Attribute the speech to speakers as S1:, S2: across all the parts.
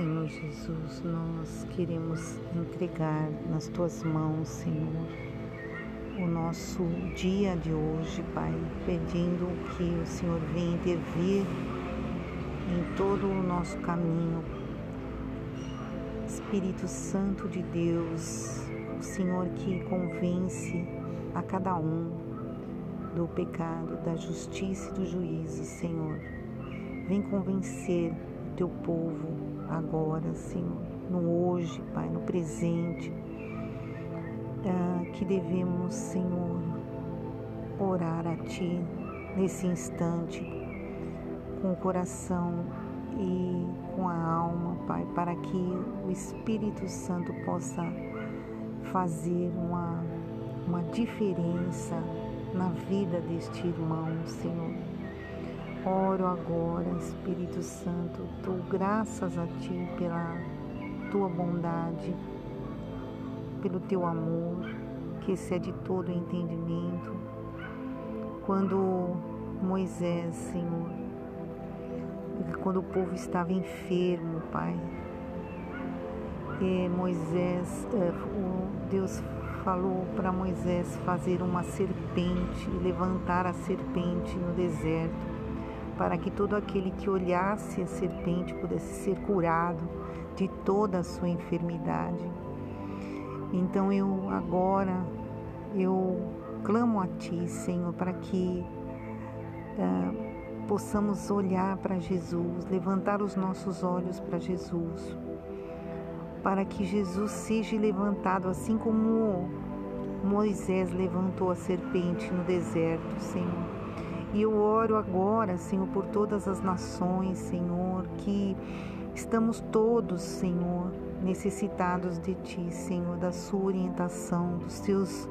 S1: Senhor Jesus, nós queremos entregar nas tuas mãos, Senhor, o nosso dia de hoje, Pai, pedindo que o Senhor venha intervir em todo o nosso caminho. Espírito Santo de Deus, o Senhor que convence a cada um do pecado, da justiça e do juízo, Senhor. Vem convencer o teu povo agora, Senhor, no hoje, Pai, no presente, ah, que devemos, Senhor, orar a Ti nesse instante, com o coração e com a alma, Pai, para que o Espírito Santo possa fazer uma, uma diferença na vida deste irmão, Senhor Oro agora, Espírito Santo, dou graças a Ti pela Tua bondade, pelo Teu amor, que excede todo entendimento. Quando Moisés, Senhor, quando o povo estava enfermo, Pai, e Moisés, é, Deus falou para Moisés fazer uma serpente, levantar a serpente no deserto para que todo aquele que olhasse a serpente pudesse ser curado de toda a sua enfermidade. Então eu agora eu clamo a Ti, Senhor, para que uh, possamos olhar para Jesus, levantar os nossos olhos para Jesus, para que Jesus seja levantado assim como Moisés levantou a serpente no deserto, Senhor e eu oro agora, Senhor, por todas as nações, Senhor, que estamos todos, Senhor, necessitados de Ti, Senhor, da Sua orientação, dos Seus,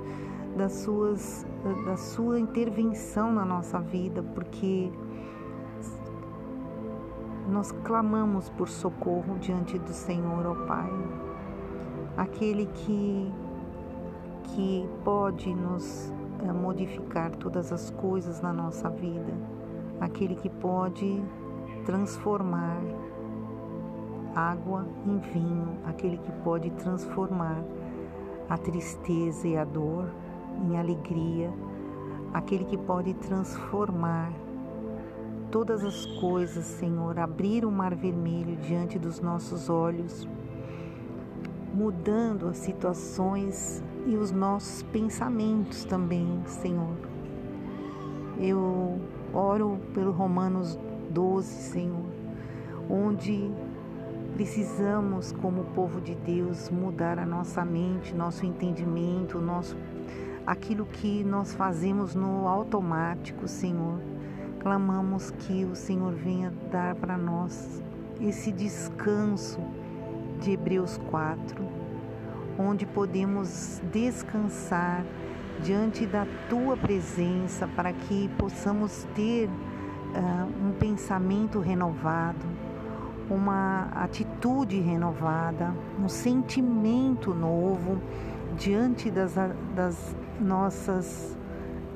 S1: das suas, da Sua intervenção na nossa vida, porque nós clamamos por socorro diante do Senhor, ó Pai, aquele que que pode nos modificar todas as coisas na nossa vida, aquele que pode transformar água em vinho, aquele que pode transformar a tristeza e a dor em alegria, aquele que pode transformar todas as coisas, Senhor, abrir o mar vermelho diante dos nossos olhos, mudando as situações e os nossos pensamentos também, Senhor. Eu oro pelo Romanos 12, Senhor, onde precisamos, como povo de Deus, mudar a nossa mente, nosso entendimento, nosso aquilo que nós fazemos no automático, Senhor. Clamamos que o Senhor venha dar para nós esse descanso de Hebreus 4 onde podemos descansar diante da tua presença para que possamos ter uh, um pensamento renovado, uma atitude renovada, um sentimento novo diante das, das nossas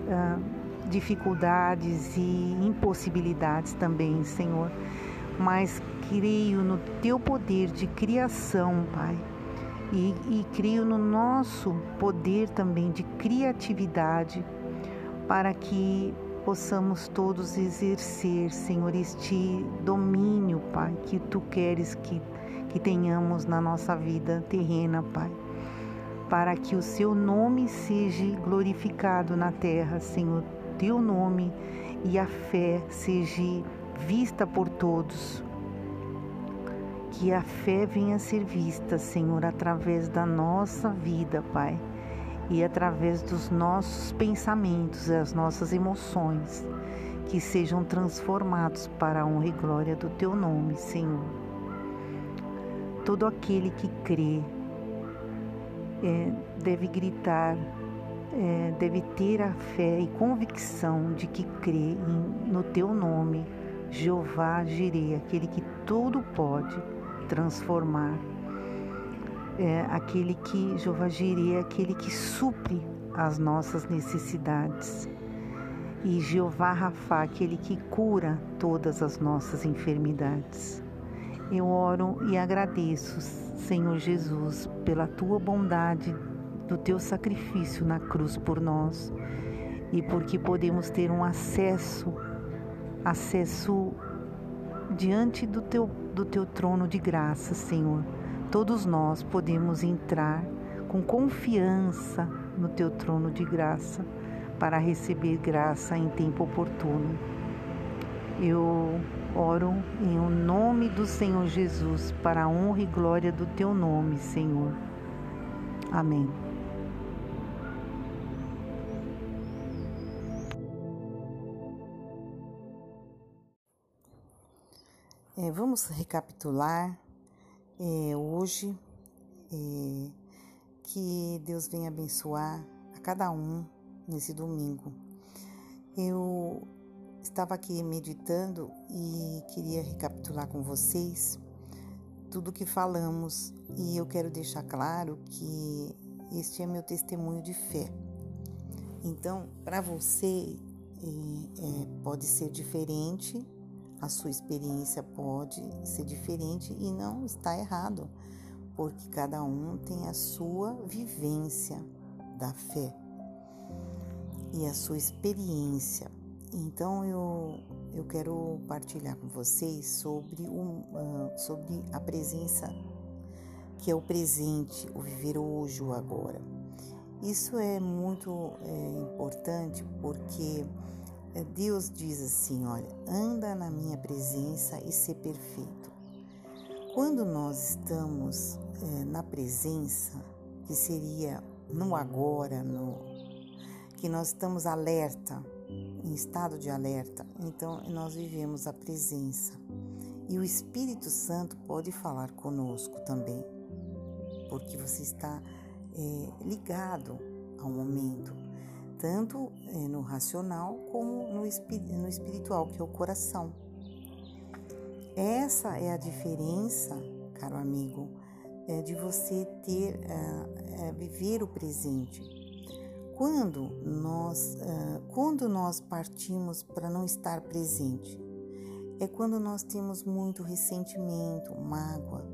S1: uh, dificuldades e impossibilidades também, Senhor. Mas creio no teu poder de criação, Pai e, e creio no nosso poder também de criatividade para que possamos todos exercer, Senhor, este domínio, Pai, que tu queres que, que tenhamos na nossa vida terrena, Pai. Para que o seu nome seja glorificado na terra, Senhor, teu nome e a fé seja vista por todos que a fé venha a ser vista, Senhor, através da nossa vida, Pai, e através dos nossos pensamentos as nossas emoções, que sejam transformados para a honra e glória do Teu nome, Senhor. Todo aquele que crê é, deve gritar, é, deve ter a fé e convicção de que crê em, no Teu nome, Jeová Jireh, aquele que tudo pode transformar. É aquele que Jeová Jireh é aquele que supre as nossas necessidades. E Jeová Rafá, aquele que cura todas as nossas enfermidades. Eu oro e agradeço, Senhor Jesus, pela tua bondade, do teu sacrifício na cruz por nós e porque podemos ter um acesso, acesso diante do teu, do teu trono de graça, Senhor. Todos nós podemos entrar com confiança no teu trono de graça para receber graça em tempo oportuno. Eu oro em o nome do Senhor Jesus, para a honra e glória do teu nome, Senhor. Amém. É, vamos recapitular é, hoje é, que Deus venha abençoar a cada um nesse domingo. Eu estava aqui meditando e queria recapitular com vocês tudo que falamos e eu quero deixar claro que este é meu testemunho de fé. Então, para você é, é, pode ser diferente a sua experiência pode ser diferente e não está errado, porque cada um tem a sua vivência da fé e a sua experiência. Então eu, eu quero partilhar com vocês sobre, um, uh, sobre a presença que é o presente, o viver hoje, o agora. Isso é muito é, importante porque Deus diz assim: olha, anda na minha presença e ser perfeito. Quando nós estamos é, na presença, que seria no agora, no que nós estamos alerta, em estado de alerta, então nós vivemos a presença. E o Espírito Santo pode falar conosco também, porque você está é, ligado ao momento tanto é, no racional como no, espiritual, que é o coração. Essa é a diferença, caro amigo, é de você ter, é, viver o presente. Quando nós, quando nós partimos para não estar presente, é quando nós temos muito ressentimento, mágoa,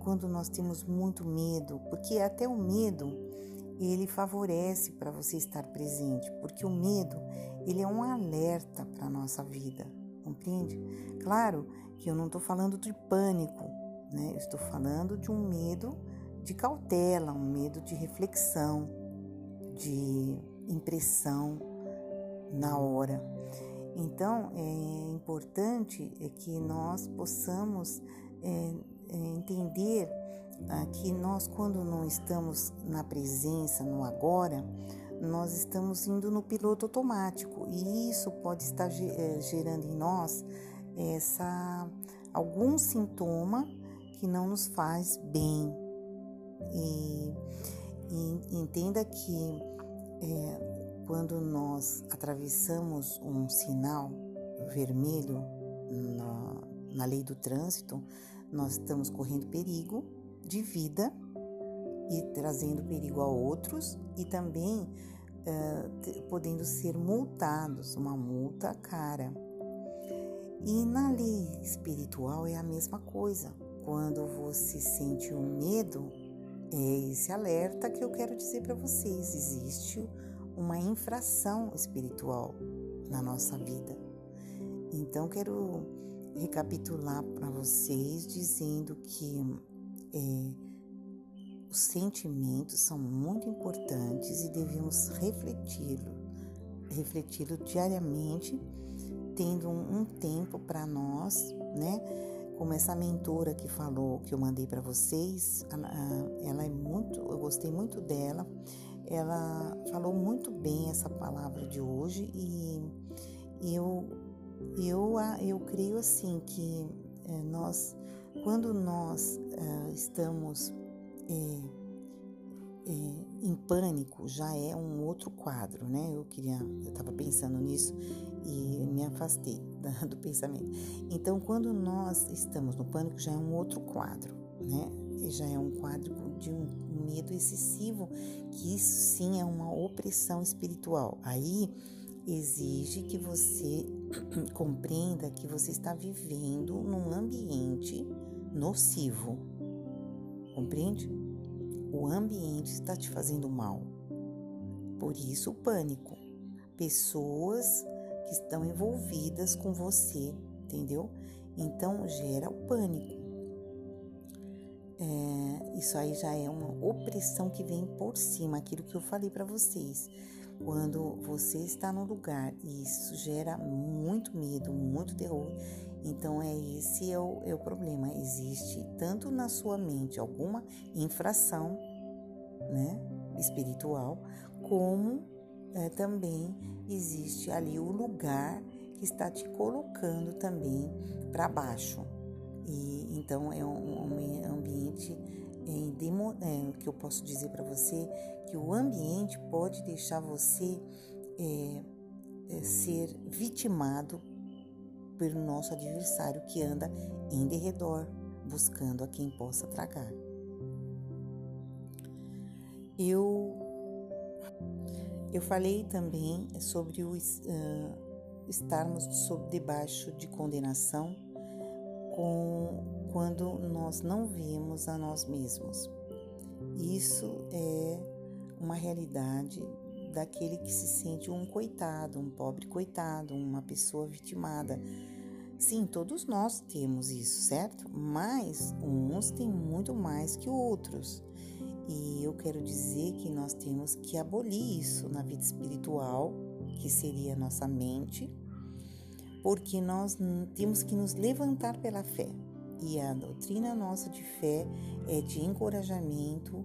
S1: quando nós temos muito medo, porque até o medo ele favorece para você estar presente, porque o medo, ele é um alerta para a nossa vida, compreende? Claro que eu não estou falando de pânico, né? Eu estou falando de um medo de cautela, um medo de reflexão, de impressão na hora. Então, é importante é que nós possamos é, é, entender que nós, quando não estamos na presença, no agora, nós estamos indo no piloto automático e isso pode estar eh, gerando em nós essa algum sintoma que não nos faz bem. E, e entenda que é, quando nós atravessamos um sinal vermelho na, na lei do trânsito, nós estamos correndo perigo de vida e trazendo perigo a outros e também uh, podendo ser multados, uma multa cara. E na lei espiritual é a mesma coisa. Quando você sente um medo, é esse alerta que eu quero dizer para vocês: existe uma infração espiritual na nossa vida. Então, quero recapitular para vocês dizendo que é, os sentimentos são muito importantes e devemos refleti-lo, refleti-lo diariamente, tendo um, um tempo para nós, né? Como essa mentora que falou, que eu mandei para vocês, ela é muito, eu gostei muito dela. Ela falou muito bem essa palavra de hoje e, eu, eu, eu creio assim que é, nós quando nós uh, estamos é, é, em pânico, já é um outro quadro, né? Eu queria, eu estava pensando nisso e me afastei do pensamento. Então, quando nós estamos no pânico, já é um outro quadro, né? Já é um quadro de um medo excessivo, que isso sim é uma opressão espiritual. Aí exige que você compreenda que você está vivendo num ambiente nocivo. Compreende? O ambiente está te fazendo mal. Por isso o pânico. Pessoas que estão envolvidas com você, entendeu? Então gera o pânico. É, isso aí já é uma opressão que vem por cima, aquilo que eu falei para vocês. Quando você está no lugar e isso gera muito medo, muito terror, então é esse é o, é o problema. Existe tanto na sua mente alguma infração, né, espiritual, como é, também existe ali o lugar que está te colocando também para baixo. E então é um, um ambiente em demo, é, que eu posso dizer para você que o ambiente pode deixar você é, é, ser vitimado pelo nosso adversário que anda em derredor, buscando a quem possa tragar. Eu eu falei também sobre o uh, estarmos sob debaixo de condenação com, quando nós não vemos a nós mesmos. Isso é uma realidade daquele que se sente um coitado, um pobre coitado, uma pessoa vitimada. Sim, todos nós temos isso, certo? Mas uns têm muito mais que outros. E eu quero dizer que nós temos que abolir isso na vida espiritual, que seria a nossa mente, porque nós temos que nos levantar pela fé. E a doutrina nossa de fé é de encorajamento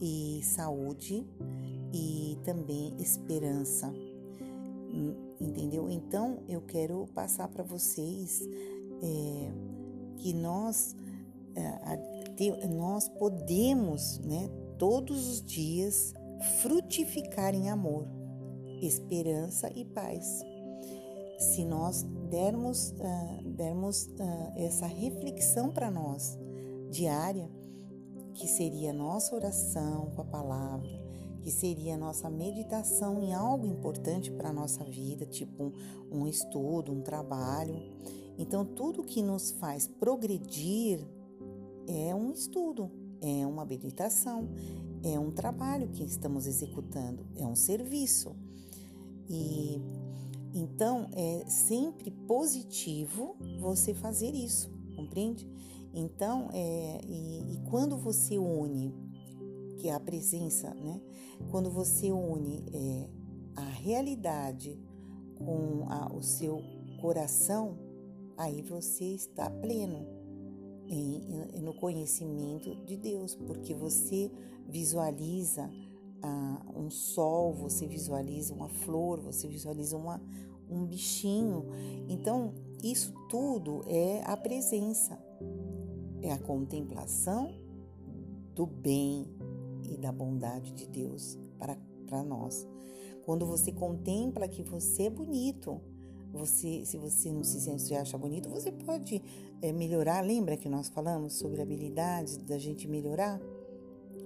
S1: e saúde e também esperança. Entendeu? Então eu quero passar para vocês é, que nós é, nós podemos, né, todos os dias frutificar em amor, esperança e paz. Se nós dermos, uh, dermos uh, essa reflexão para nós diária, que seria nossa oração com a palavra, que seria a nossa meditação em algo importante para a nossa vida, tipo um, um estudo, um trabalho. Então, tudo que nos faz progredir é um estudo, é uma habilitação, é um trabalho que estamos executando, é um serviço. E então é sempre positivo você fazer isso, compreende? Então, é, e, e quando você une, é a presença, né? Quando você une é, a realidade com a, o seu coração, aí você está pleno em, no conhecimento de Deus, porque você visualiza ah, um sol, você visualiza uma flor, você visualiza uma, um bichinho. Então, isso tudo é a presença, é a contemplação do bem e da bondade de Deus para, para nós. Quando você contempla que você é bonito, você, se você não se sente acha bonito, você pode é, melhorar. Lembra que nós falamos sobre habilidades da gente melhorar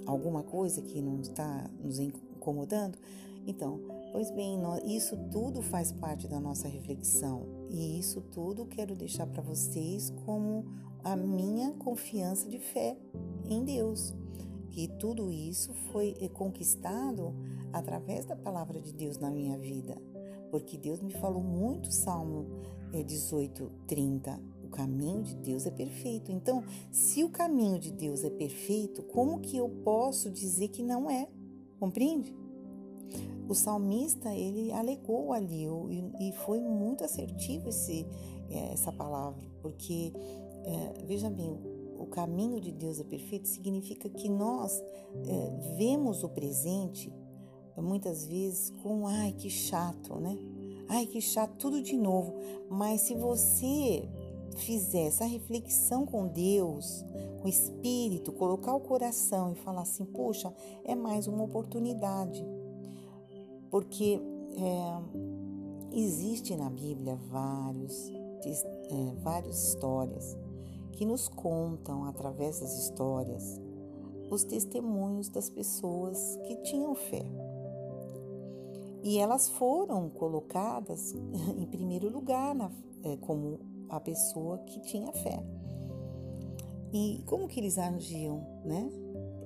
S1: alguma coisa que não está nos incomodando? Então, pois bem, nós, isso tudo faz parte da nossa reflexão e isso tudo quero deixar para vocês como a minha confiança de fé em Deus. Que tudo isso foi é, conquistado através da palavra de Deus na minha vida porque Deus me falou muito, Salmo 18, é, 30. O caminho de Deus é perfeito. Então, se o caminho de Deus é perfeito, como que eu posso dizer que não é? Compreende? O salmista ele alegou ali e foi muito assertivo esse, é, essa palavra, porque veja bem, o caminho de Deus é perfeito significa que nós é, vemos o presente muitas vezes com ai que chato, né? Ai que chato, tudo de novo. Mas se você fizer essa reflexão com Deus, com o Espírito, colocar o coração e falar assim: poxa, é mais uma oportunidade. Porque é, existe na Bíblia vários, é, várias histórias que nos contam, através das histórias, os testemunhos das pessoas que tinham fé. E elas foram colocadas em primeiro lugar na, é, como a pessoa que tinha fé. E como que eles agiam, né?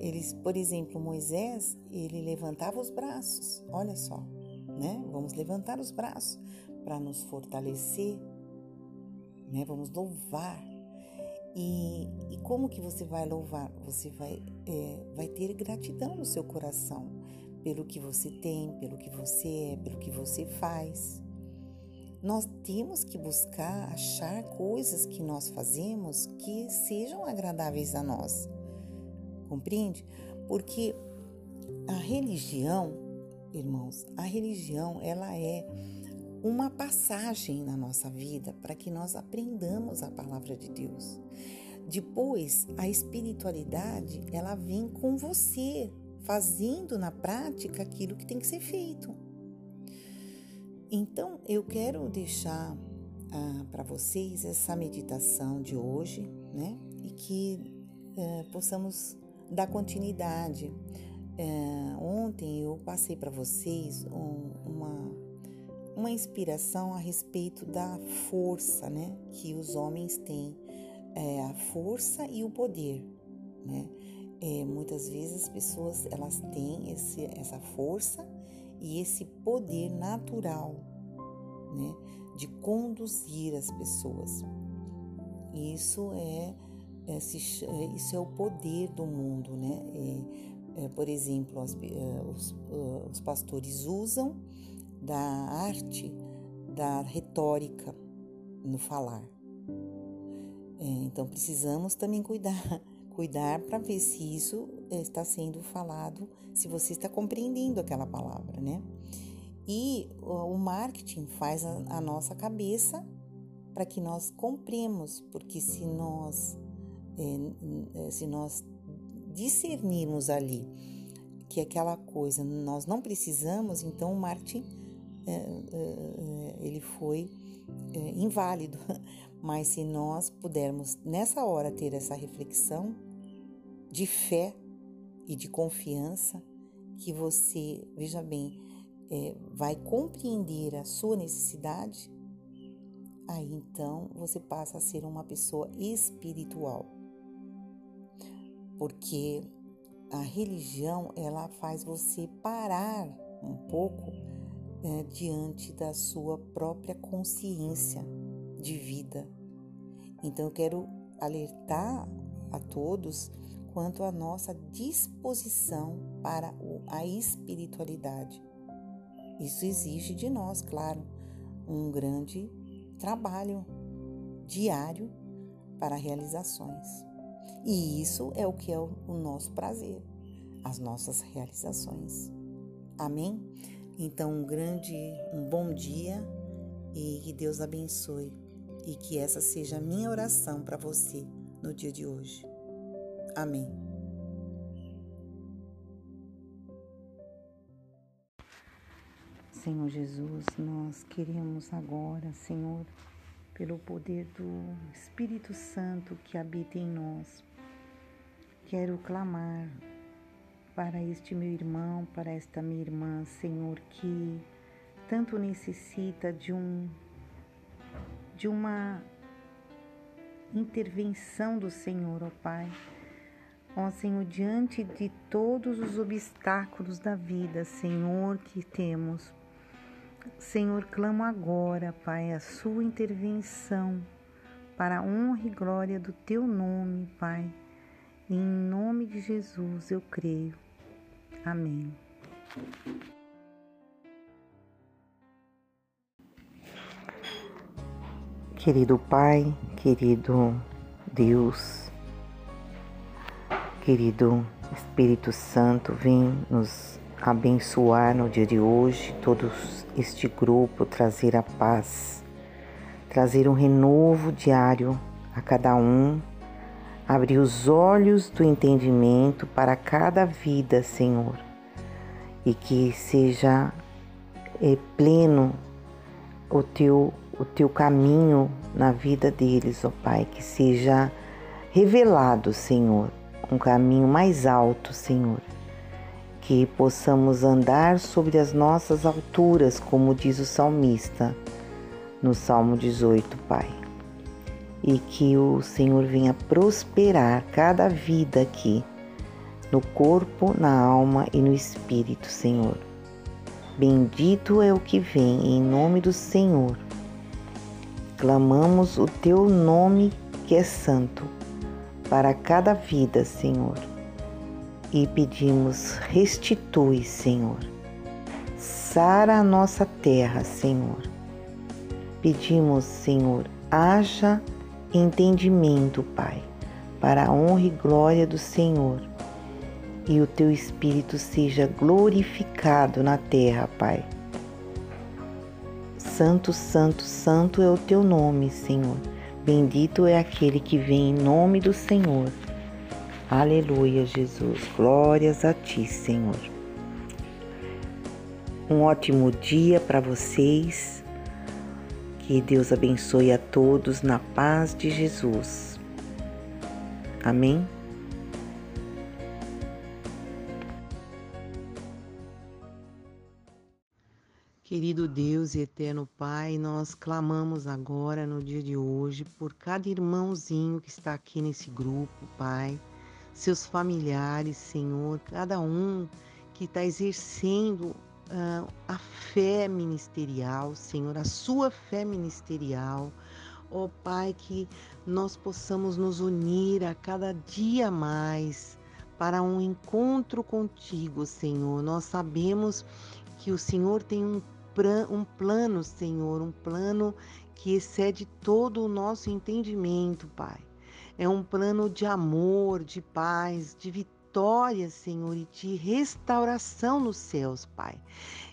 S1: Eles, por exemplo, Moisés, ele levantava os braços. Olha só, né? Vamos levantar os braços para nos fortalecer, né? Vamos louvar. E, e, como que você vai louvar? Você vai, é, vai ter gratidão no seu coração pelo que você tem, pelo que você é, pelo que você faz. Nós temos que buscar achar coisas que nós fazemos que sejam agradáveis a nós. Compreende? Porque a religião, irmãos, a religião ela é uma passagem na nossa vida para que nós aprendamos a palavra de Deus. Depois, a espiritualidade, ela vem com você, fazendo na prática aquilo que tem que ser feito. Então, eu quero deixar ah, para vocês essa meditação de hoje, né? E que eh, possamos dar continuidade. Eh, ontem eu passei para vocês um, uma, uma inspiração a respeito da força, né? Que os homens têm, é, a força e o poder, né? É, muitas vezes as pessoas elas têm esse, essa força e esse poder natural, né, de conduzir as pessoas. Isso é, é, isso é o poder do mundo, né? É, é, por exemplo, é, os, os pastores usam da arte da retórica no falar. É, então precisamos também cuidar cuidar para ver se isso eh, está sendo falado, se você está compreendendo aquela palavra, né? E o marketing faz a, a nossa cabeça para que nós compremos, porque se nós é, se nós discernirmos ali que aquela coisa nós não precisamos, então o marketing é, é, ele foi inválido. Mas se nós pudermos nessa hora ter essa reflexão de fé e de confiança, que você, veja bem, é, vai compreender a sua necessidade, aí então você passa a ser uma pessoa espiritual. Porque a religião ela faz você parar um pouco é, diante da sua própria consciência de vida. Então eu quero alertar a todos quanto à nossa disposição para a espiritualidade. Isso exige de nós, claro, um grande trabalho diário para realizações. E isso é o que é o nosso prazer, as nossas realizações. Amém? Então, um grande, um bom dia e que Deus abençoe e que essa seja a minha oração para você no dia de hoje. Amém.
S2: Senhor Jesus, nós queremos agora, Senhor, pelo poder do Espírito Santo que habita em nós, quero clamar para este meu irmão, para esta minha irmã, Senhor, que tanto necessita de um de uma intervenção do Senhor, ó Pai. Ó Senhor, diante de todos os obstáculos da vida, Senhor, que temos, Senhor, clamo agora, Pai, a Sua intervenção para a honra e glória do Teu nome, Pai. Em nome de Jesus eu creio. Amém. Querido Pai, querido Deus, querido Espírito Santo, vem nos abençoar no dia de hoje, todo este grupo, trazer a paz, trazer um renovo diário a cada um, abrir os olhos do entendimento para cada vida, Senhor, e que seja é, pleno o teu o teu caminho na vida deles, ó Pai, que seja revelado, Senhor, um caminho mais alto, Senhor. Que possamos andar sobre as nossas alturas, como diz o salmista no Salmo 18, Pai.
S1: E que o Senhor venha prosperar cada vida aqui, no corpo, na alma e no espírito, Senhor. Bendito é o que vem em nome do Senhor. Clamamos o teu nome que é santo para cada vida, Senhor. E pedimos, restitui, Senhor. Sara a nossa terra, Senhor. Pedimos, Senhor, haja entendimento, Pai, para a honra e glória do Senhor. E o teu Espírito seja glorificado na terra, Pai. Santo, Santo, Santo é o teu nome, Senhor. Bendito é aquele que vem em nome do Senhor. Aleluia, Jesus. Glórias a ti, Senhor. Um ótimo dia para vocês. Que Deus abençoe a todos na paz de Jesus. Amém? Querido Deus e eterno Pai, nós clamamos agora no dia de hoje por cada irmãozinho que está aqui nesse grupo, Pai, seus familiares, Senhor, cada um que está exercendo uh, a fé ministerial, Senhor, a sua fé ministerial. Ó oh, Pai, que nós possamos nos unir a cada dia mais para um encontro contigo, Senhor. Nós sabemos que o Senhor tem um, um plano, Senhor, um plano que excede todo o nosso entendimento, Pai. É um plano de amor, de paz, de vitória vitória, Senhor, e de restauração nos céus, Pai.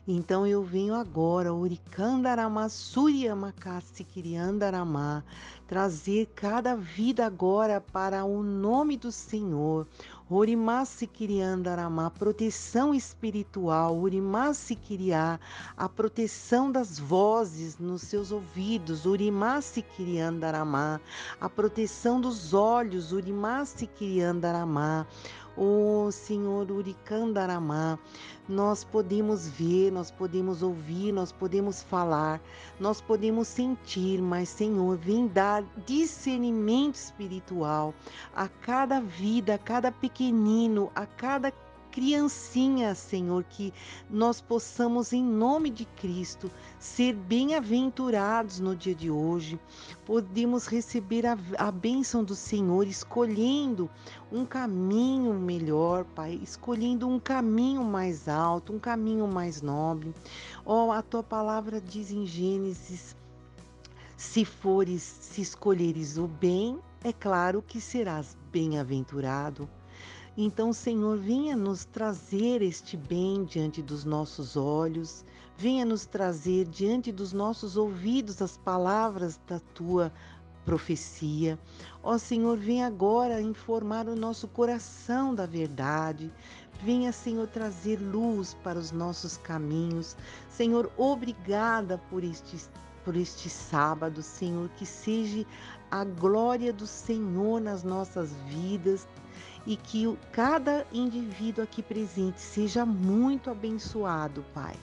S1: Então eu venho agora, Uricandaramá, Suriamakassi, Kiriandaramá, trazer cada vida agora para o nome do Senhor. Orimasi Kiriandaramá, proteção espiritual, Urimasi Kiriá, a proteção das vozes nos seus ouvidos, Urimasi Kiriandaramá, a proteção dos olhos, Urimasi Kiriandaramá, Oh Senhor Uricandaramá, nós podemos ver, nós podemos ouvir, nós podemos falar, nós podemos sentir, mas Senhor, vem dar discernimento espiritual a cada vida, a cada pequenino, a cada criancinha, Senhor, que nós possamos, em nome de Cristo, ser bem-aventurados no dia de hoje. Podemos receber a, a bênção do Senhor, escolhendo um caminho melhor, Pai, escolhendo um caminho mais alto, um caminho mais nobre. Oh, a tua palavra diz em Gênesis se fores, se escolheres o bem, é claro que serás bem-aventurado. Então, Senhor, venha nos trazer este bem diante dos nossos olhos, venha nos trazer diante dos nossos ouvidos as palavras da tua profecia. Ó Senhor, venha agora informar o nosso coração da verdade. Venha, Senhor, trazer luz para os nossos caminhos. Senhor, obrigada por este por este sábado, Senhor, que seja a glória do Senhor nas nossas vidas, e que cada indivíduo aqui presente seja muito abençoado, Pai.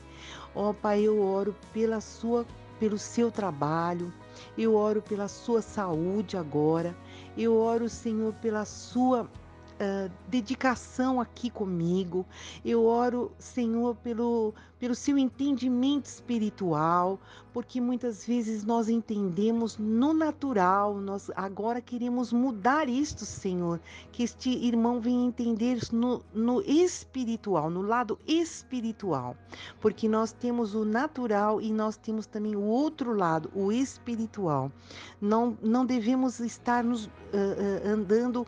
S1: Ó oh, Pai, eu oro pela sua pelo seu trabalho, eu oro pela sua saúde agora, eu oro, Senhor, pela sua uh, dedicação aqui comigo. Eu oro, Senhor, pelo, pelo seu entendimento espiritual, porque muitas vezes nós entendemos no natural, nós agora queremos mudar isto, Senhor, que este irmão venha entender no, no espiritual, no lado espiritual, porque nós temos o natural e nós temos também o outro lado, o espiritual. Não, não devemos estar nos uh, uh, andando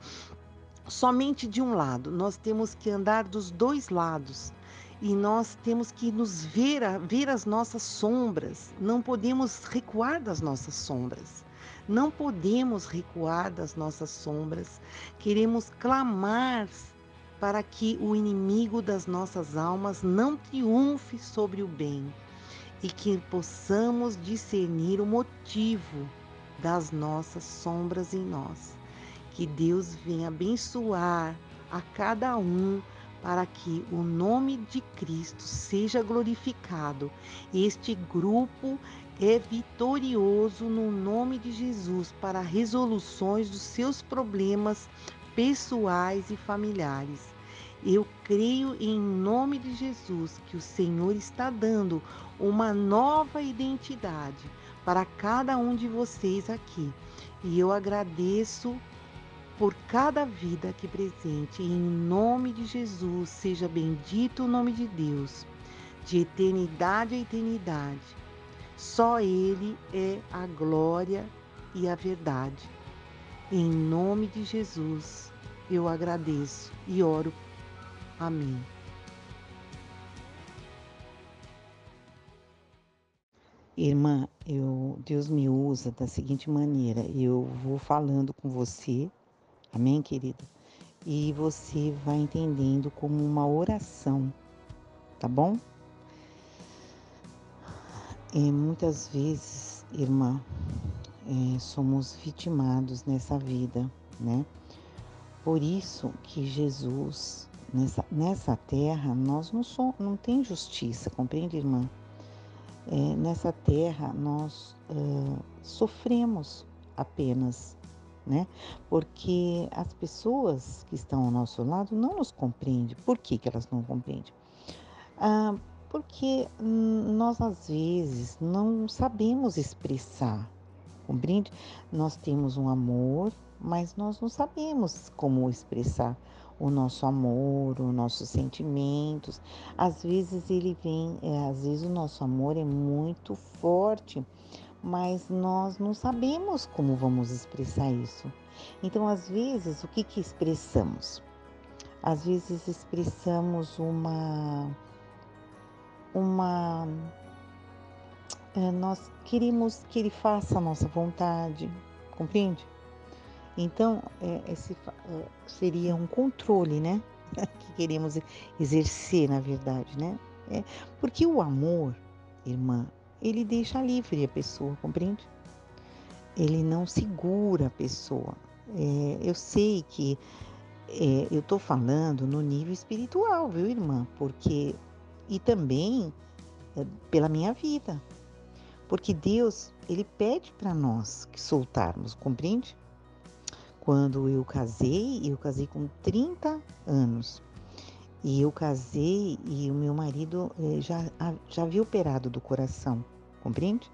S1: somente de um lado, nós temos que andar dos dois lados e nós temos que nos ver, ver as nossas sombras, não podemos recuar das nossas sombras. Não podemos recuar das nossas sombras. Queremos clamar para que o inimigo das nossas almas não triunfe sobre o bem e que possamos discernir o motivo das nossas sombras em nós. Que Deus venha abençoar a cada um
S3: para que o nome de Cristo seja glorificado. Este grupo é vitorioso no nome de Jesus para resoluções dos seus problemas pessoais e familiares. Eu creio em nome de Jesus que o Senhor está dando uma nova identidade para cada um de vocês aqui. E eu agradeço por cada vida aqui presente. Em nome de Jesus, seja bendito o nome de Deus, de eternidade a eternidade. Só Ele é a glória e a verdade. Em nome de Jesus, eu agradeço e oro. Amém.
S1: Irmã, eu, Deus me usa da seguinte maneira: eu vou falando com você Amém, querida? E você vai entendendo como uma oração, tá bom? É, muitas vezes, irmã, é, somos vitimados nessa vida, né? Por isso que Jesus, nessa, nessa terra, nós não, somos, não tem justiça, compreende, irmã? É, nessa terra, nós uh, sofremos apenas né? Porque as pessoas que estão ao nosso lado não nos compreendem. Por que, que elas não compreendem? Ah, porque nós às vezes não sabemos expressar, compreende? Nós temos um amor, mas nós não sabemos como expressar o nosso amor, os nossos sentimentos. Às vezes ele vem, é, às vezes o nosso amor é muito forte, mas nós não sabemos como vamos expressar isso. Então, às vezes, o que, que expressamos? Às vezes expressamos uma. uma é, nós queremos que ele faça a nossa vontade, compreende? Então, é, esse é, seria um controle, né? que queremos exercer, na verdade, né? É, porque o amor, irmã, ele deixa livre a pessoa, compreende? Ele não segura a pessoa. É, eu sei que é, eu estou falando no nível espiritual, viu, irmã? Porque e também é, pela minha vida, porque Deus ele pede para nós que soltarmos, compreende? Quando eu casei, eu casei com 30 anos. E eu casei e o meu marido eh, já, já havia operado do coração, compreende?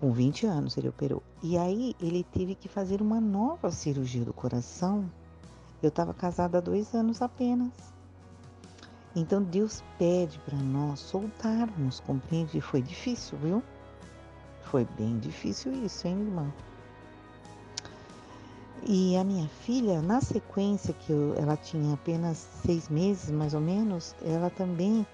S1: Com 20 anos ele operou. E aí ele teve que fazer uma nova cirurgia do coração. Eu estava casada há dois anos apenas. Então Deus pede para nós soltarmos, compreende? E foi difícil, viu? Foi bem difícil isso, hein, irmã? E a minha filha, na sequência que eu, ela tinha apenas seis meses, mais ou menos, ela também,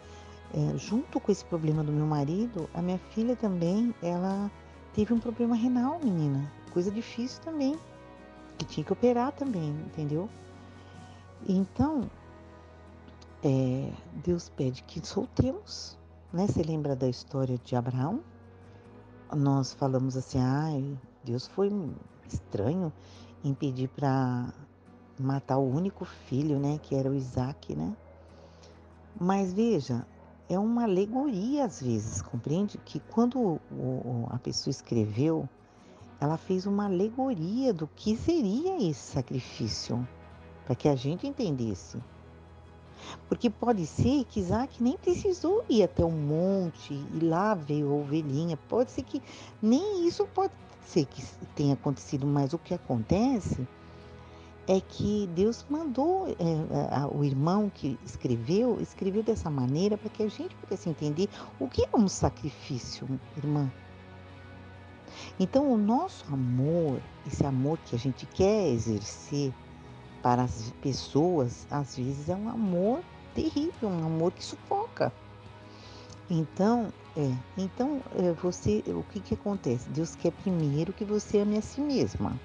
S1: é, junto com esse problema do meu marido, a minha filha também, ela teve um problema renal, menina. Coisa difícil também, que tinha que operar também, entendeu? Então, é, Deus pede que soltemos, né? Você lembra da história de Abraão? Nós falamos assim, ai, Deus foi estranho em pedir para matar o único filho, né, que era o Isaac, né? Mas veja, é uma alegoria às vezes, compreende? Que quando o, o, a pessoa escreveu, ela fez uma alegoria do que seria esse sacrifício, para que a gente entendesse. Porque pode ser que Isaac nem precisou ir até um monte e lá veio a ovelhinha. Pode ser que nem isso pode ser que tenha acontecido, mas o que acontece é que Deus mandou é, o irmão que escreveu, escreveu dessa maneira para que a gente pudesse entender o que é um sacrifício, irmã. Então, o nosso amor, esse amor que a gente quer exercer para as pessoas, às vezes é um amor terrível, um amor que sufoca. Então, é, então é, você, o que que acontece? Deus quer primeiro que você ame a si mesma.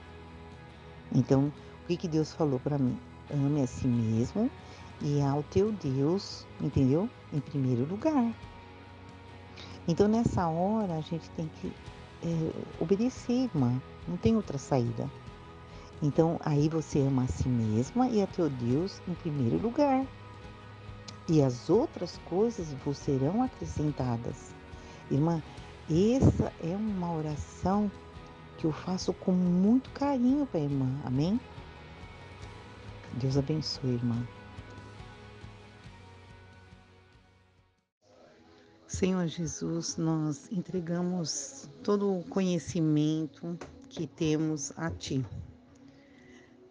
S1: Então, o que que Deus falou para mim? Ame a si mesmo e ao teu Deus, entendeu? Em primeiro lugar. Então, nessa hora, a gente tem que é, obedecer, irmã. Não tem outra saída. Então, aí você ama a si mesma e a teu Deus em primeiro lugar. e as outras coisas vos serão acrescentadas. Irmã, essa é uma oração que eu faço com muito carinho para a irmã. Amém? Deus abençoe, irmã. Senhor Jesus, nós entregamos todo o conhecimento que temos a Ti.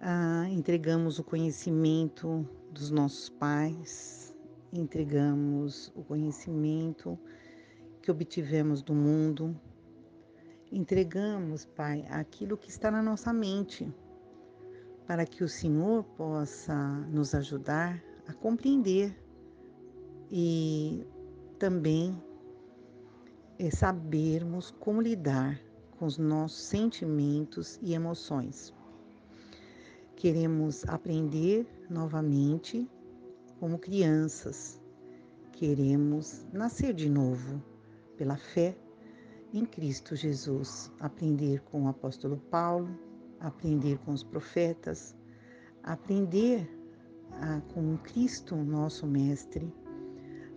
S1: Ah, entregamos o conhecimento dos nossos pais, entregamos o conhecimento que obtivemos do mundo, entregamos, Pai, aquilo que está na nossa mente, para que o Senhor possa nos ajudar a compreender e também é sabermos como lidar com os nossos sentimentos e emoções. Queremos aprender novamente como crianças. Queremos nascer de novo pela fé em Cristo Jesus, aprender com o apóstolo Paulo, aprender com os profetas, aprender a, com Cristo, nosso Mestre,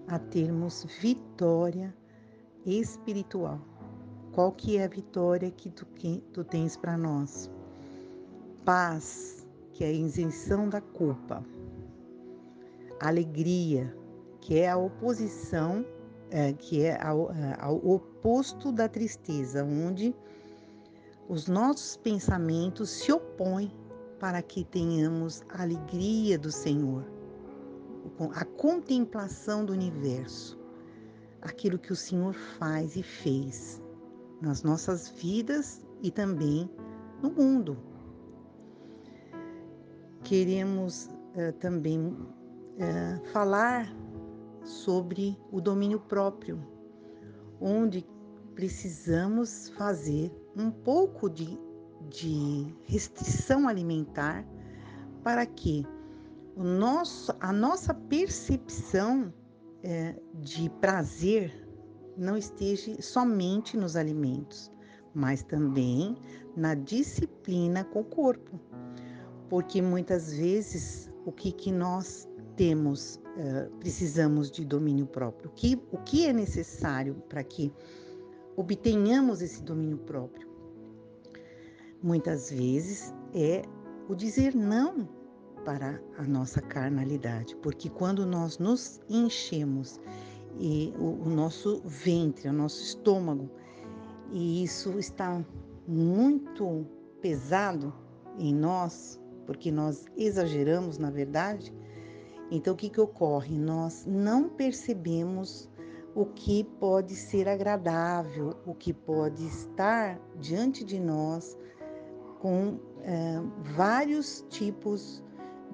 S1: a termos vitória espiritual. Qual que é a vitória que tu, que tu tens para nós? Paz, que é a isenção da culpa. Alegria, que é a oposição, que é ao, é, ao oposto da tristeza, onde os nossos pensamentos se opõem para que tenhamos a alegria do Senhor a contemplação do universo, aquilo que o Senhor faz e fez nas nossas vidas e também no mundo. Queremos uh, também uh, falar sobre o domínio próprio, onde precisamos fazer um pouco de, de restrição alimentar para que o nosso, a nossa percepção é, de prazer não esteja somente nos alimentos, mas também na disciplina com o corpo. Porque muitas vezes o que, que nós temos, é, precisamos de domínio próprio. O que, o que é necessário para que obtenhamos esse domínio próprio? Muitas vezes é o dizer não para a nossa carnalidade, porque quando nós nos enchemos e o, o nosso ventre, o nosso estômago, e isso está muito pesado em nós, porque nós exageramos, na verdade, então o que, que ocorre? Nós não percebemos o que pode ser agradável, o que pode estar diante de nós com é, vários tipos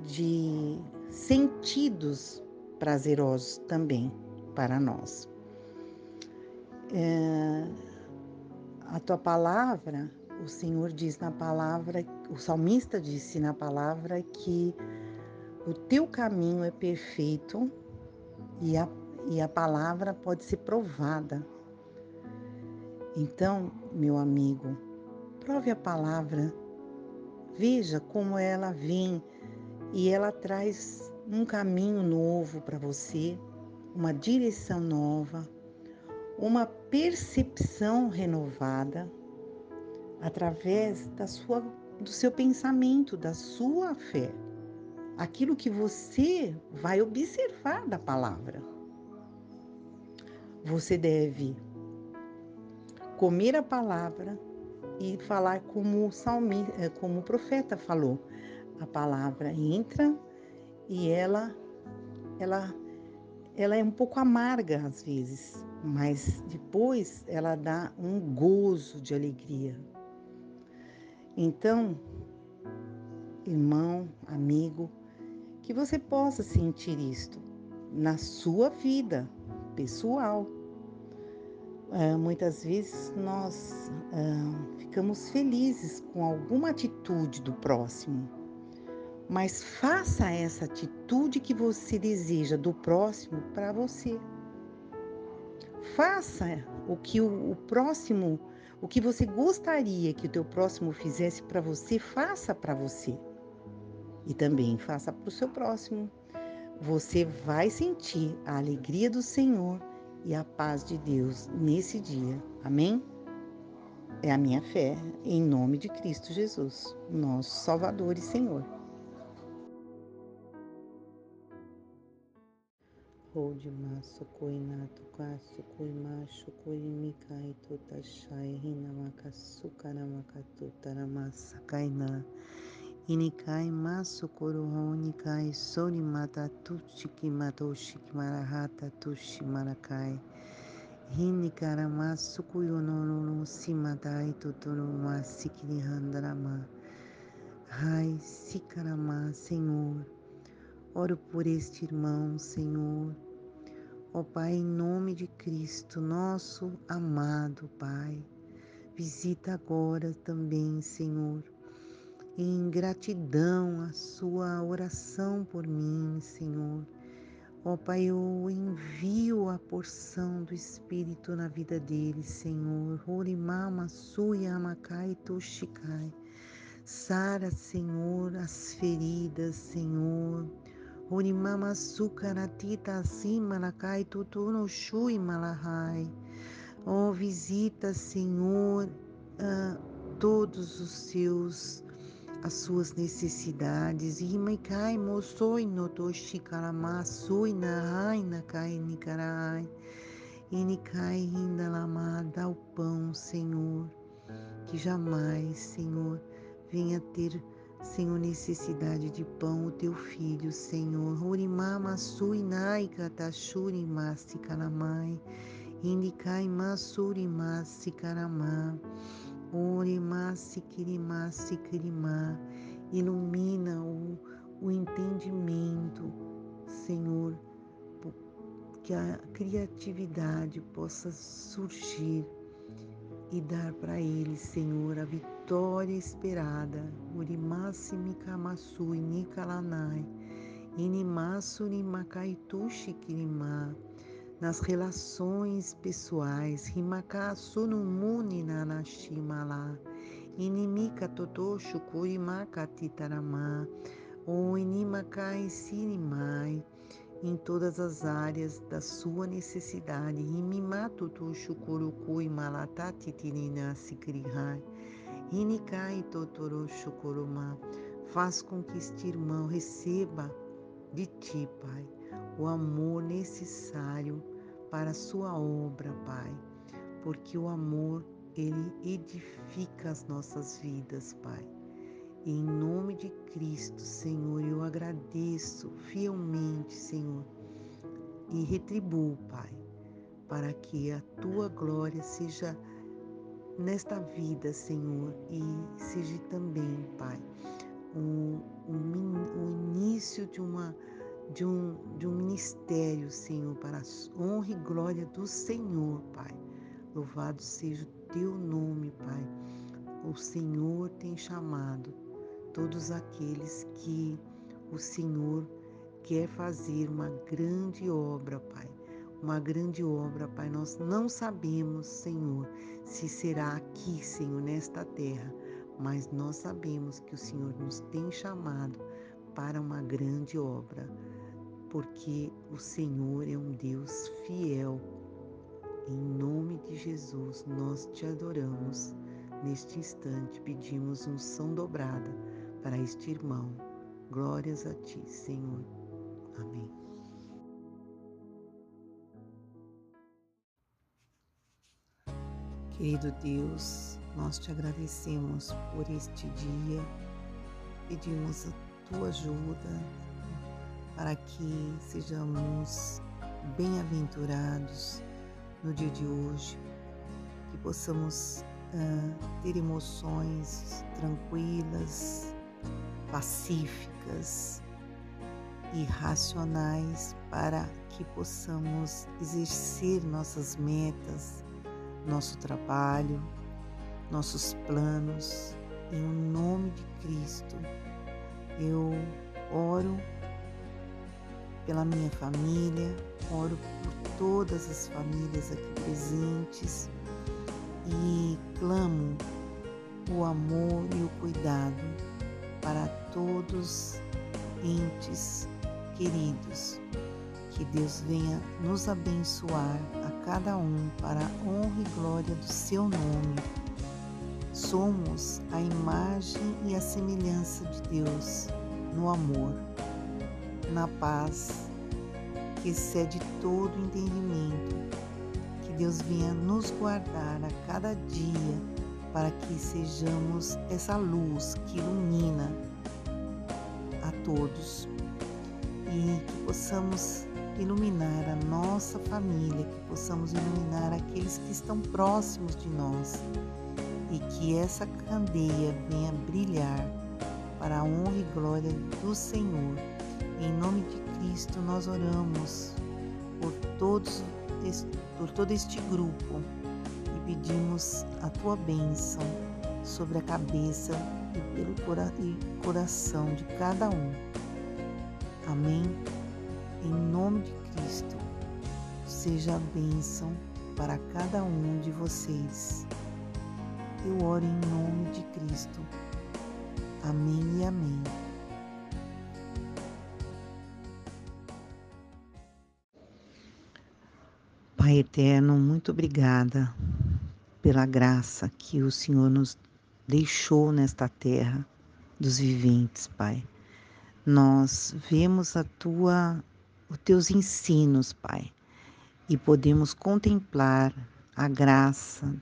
S1: de sentidos prazerosos também para nós. É, a tua palavra, o Senhor diz na palavra, o salmista disse na palavra que o teu caminho é perfeito e a, e a palavra pode ser provada. Então, meu amigo, prove a palavra, veja como ela vem e ela traz um caminho novo para você, uma direção nova, uma percepção renovada através da sua, do seu pensamento, da sua fé, aquilo que você vai observar da palavra. Você deve comer a palavra e falar como o, salmi, eh, como o profeta falou a palavra entra e ela ela ela é um pouco amarga às vezes, mas depois ela dá um gozo de alegria. Então, irmão, amigo, que você possa sentir isto na sua vida pessoal. Uh, muitas vezes nós uh, ficamos felizes com alguma atitude do próximo, mas faça essa atitude que você deseja do próximo para você. Faça o que o, o, próximo, o que você gostaria que o teu próximo fizesse para você, faça para você. E também faça para o seu próximo. você vai sentir a alegria do Senhor e a paz de Deus nesse dia. Amém? É a minha fé, em nome de Cristo Jesus, nosso Salvador e Senhor. Hold maso koinato kasu koimashu koimikai totashai hinamakasu kanamakatu taramasa kaina. Inikai masu korohonikai sorimata tushiki matoshiki marahata tushi marakai. Hinikarama sukuyonono simadai totoroma sikirihandarama. Ai, sikarama, Senhor. Oro por este irmão, Senhor. Ó Pai, em nome de Cristo, nosso amado Pai. Visita agora também, Senhor, em gratidão a sua oração por mim, Senhor Ó Pai, eu envio a porção do Espírito na vida dele, Senhor. Horimama suya amakai toshikai. Sara, Senhor, as feridas, Senhor. Horimama sukaratita acima lakai tutuno shui malahai. Ó, visita, Senhor, uh, todos os seus as suas necessidades. Imaikai mosoi no toshikarama sui na raina kai nikarai. Inikai lama dá o pão, Senhor, que jamais, Senhor, venha ter, Senhor, necessidade de pão o teu filho, Senhor. Urimama sui nai katashuri masi kalamai. Inikai masuri masi karamai. Orima, Sikirima, Sikirimá, ilumina o, o entendimento, Senhor, que a criatividade possa surgir e dar para ele, Senhor, a vitória esperada. Urimasi Mikamasu Nikalanai, Inimasu Nimakaitushi Kirimá nas relações pessoais, Himaka Sunumuni Nanashimala, Inimika Totoshu Kurimaka Titarama, ou Inimakai Sinimai, em todas as áreas da sua necessidade, Himimatu Tushu Kurukui Malatati Sikrihai, Inikai Totoro Shukuruma, faz com que este irmão receba de ti, Pai, o amor necessário para a sua obra, Pai, porque o amor ele edifica as nossas vidas, Pai. Em nome de Cristo, Senhor, eu agradeço fielmente, Senhor, e retribuo, Pai, para que a tua glória seja nesta vida, Senhor, e seja também, Pai, o, o, o início de uma de um, de um ministério, Senhor, para a honra e glória do Senhor, Pai. Louvado seja o teu nome, Pai. O Senhor tem chamado todos aqueles que o Senhor quer fazer uma grande obra, Pai. Uma grande obra, Pai. Nós não sabemos, Senhor, se será aqui, Senhor, nesta terra, mas nós sabemos que o Senhor nos tem chamado para uma grande obra porque o Senhor é um Deus fiel. Em nome de Jesus, nós te adoramos. Neste instante, pedimos unção dobrada para este irmão. Glórias a ti, Senhor. Amém. Querido Deus, nós te agradecemos por este dia, pedimos a tua ajuda, para que sejamos bem-aventurados no dia de hoje, que possamos uh, ter emoções tranquilas, pacíficas e racionais para que possamos exercer nossas metas, nosso trabalho, nossos planos. Em nome de Cristo, eu oro pela minha família, oro por todas as famílias aqui presentes e clamo o amor e o cuidado para todos entes queridos. Que Deus venha nos abençoar a cada um para a honra e glória do seu nome. Somos a imagem e a semelhança de Deus no amor, na paz, que excede todo entendimento. Que Deus venha nos guardar a cada dia para que sejamos essa luz que ilumina a todos e que possamos iluminar a nossa família, que possamos iluminar aqueles que estão próximos de nós e que essa candeia venha brilhar para a honra e glória do Senhor. Em nome de Cristo nós oramos por todos por todo este grupo e pedimos a tua bênção sobre a cabeça e pelo coração de cada um. Amém. Em nome de Cristo, seja a bênção para cada um de vocês. Eu oro em nome de Cristo. Amém e amém. Pai eterno, muito obrigada pela graça que o Senhor nos deixou nesta terra dos viventes, Pai. Nós vemos a tua os teus ensinos, Pai, e podemos contemplar a graça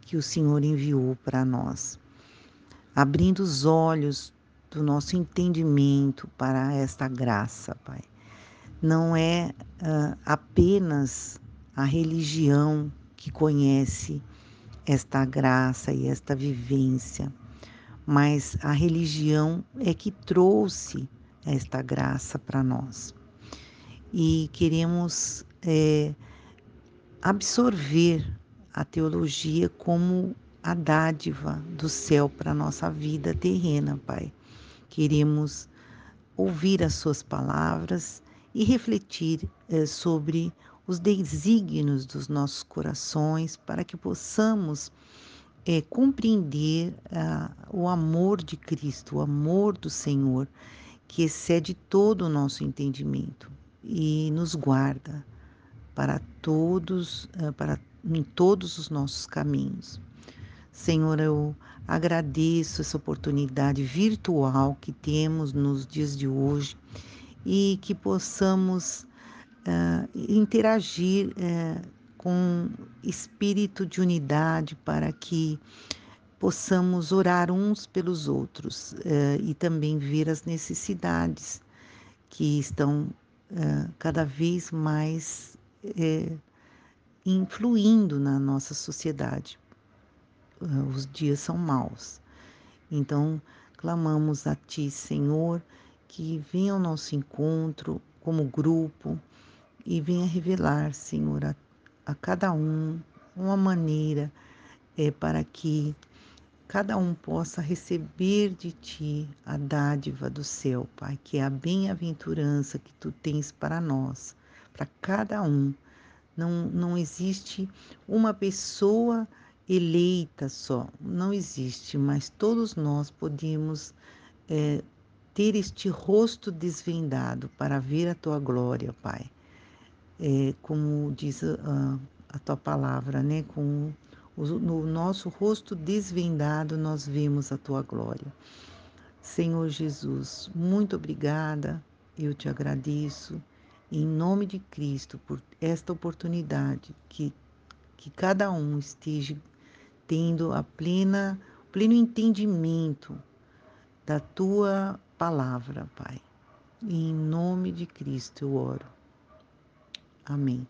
S1: que o Senhor enviou para nós, abrindo os olhos do nosso entendimento para esta graça, Pai. Não é uh, apenas a religião que conhece esta graça e esta vivência, mas a religião é que trouxe esta graça para nós e queremos é, absorver a teologia como a dádiva do céu para a nossa vida terrena, Pai. Queremos ouvir as Suas palavras e refletir é, sobre os desígnios dos nossos corações para que possamos é, compreender ah, o amor de Cristo, o amor do Senhor, que excede todo o nosso entendimento e nos guarda para todos, eh, para em todos os nossos caminhos. Senhor, eu agradeço essa oportunidade virtual que temos nos dias de hoje e que possamos uh, interagir uh, com espírito de unidade para que possamos orar uns pelos outros uh, e também ver as necessidades que estão cada vez mais influindo na nossa sociedade. Os dias são maus. Então, clamamos a Ti, Senhor, que venha ao nosso encontro como grupo e venha revelar, Senhor, a, a cada um uma maneira é, para que cada um possa receber de ti a dádiva do céu, Pai, que é a bem-aventurança que tu tens para nós, para cada um. Não, não existe uma pessoa eleita só, não existe, mas todos nós podemos é, ter este rosto desvendado para ver a tua glória, Pai. É, como diz a, a tua palavra, né? Com no nosso rosto desvendado nós vemos a tua glória. Senhor Jesus, muito obrigada, eu te agradeço, em nome de Cristo, por esta oportunidade que, que cada um esteja tendo a plena, pleno entendimento da tua palavra, Pai. em nome de Cristo eu oro. Amém.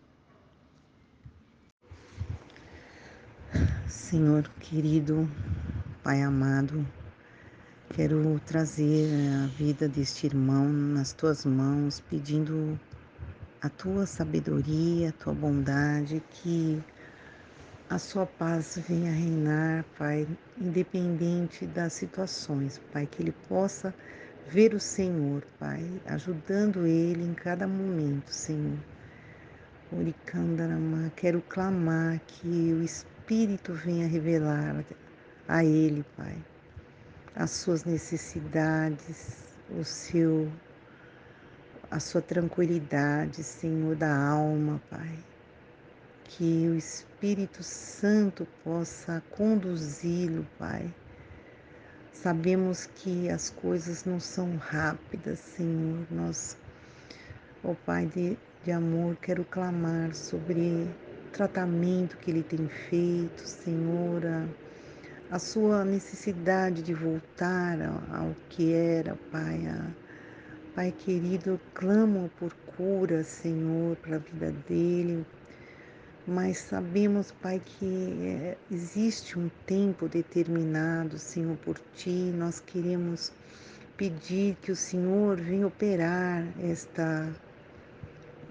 S1: Senhor querido, Pai amado, quero trazer a vida deste irmão nas tuas mãos, pedindo a tua sabedoria, a tua bondade, que a sua paz venha reinar, Pai, independente das situações, Pai, que ele possa ver o Senhor, Pai, ajudando ele em cada momento, Senhor. Orikandarama, quero clamar que o Espírito Espírito venha revelar a Ele, Pai, as suas necessidades, o seu, a sua tranquilidade, Senhor, da alma, Pai. Que o Espírito Santo possa conduzi-lo, Pai. Sabemos que as coisas não são rápidas, Senhor. Nós, ó oh Pai de, de amor, quero clamar sobre o tratamento que ele tem feito, Senhor, a, sua necessidade de voltar ao que era, Pai. Pai querido, clamo por cura, Senhor, para a vida dele, mas sabemos, Pai, que é, existe um tempo determinado, Senhor, por Ti. Nós queremos pedir que o Senhor venha operar esta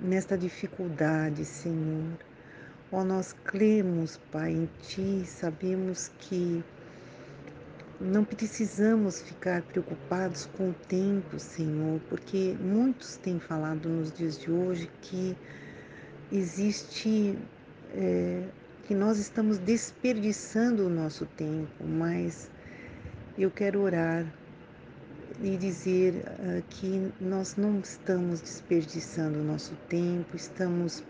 S1: nesta dificuldade, Senhor. Ó, nós cremos, Pai, em Ti, sabemos que não precisamos ficar preocupados com o tempo, Senhor, porque muitos têm falado nos dias de hoje que existe, é, que nós estamos desperdiçando o nosso tempo, mas eu quero orar e dizer uh, que nós não estamos desperdiçando o nosso tempo, estamos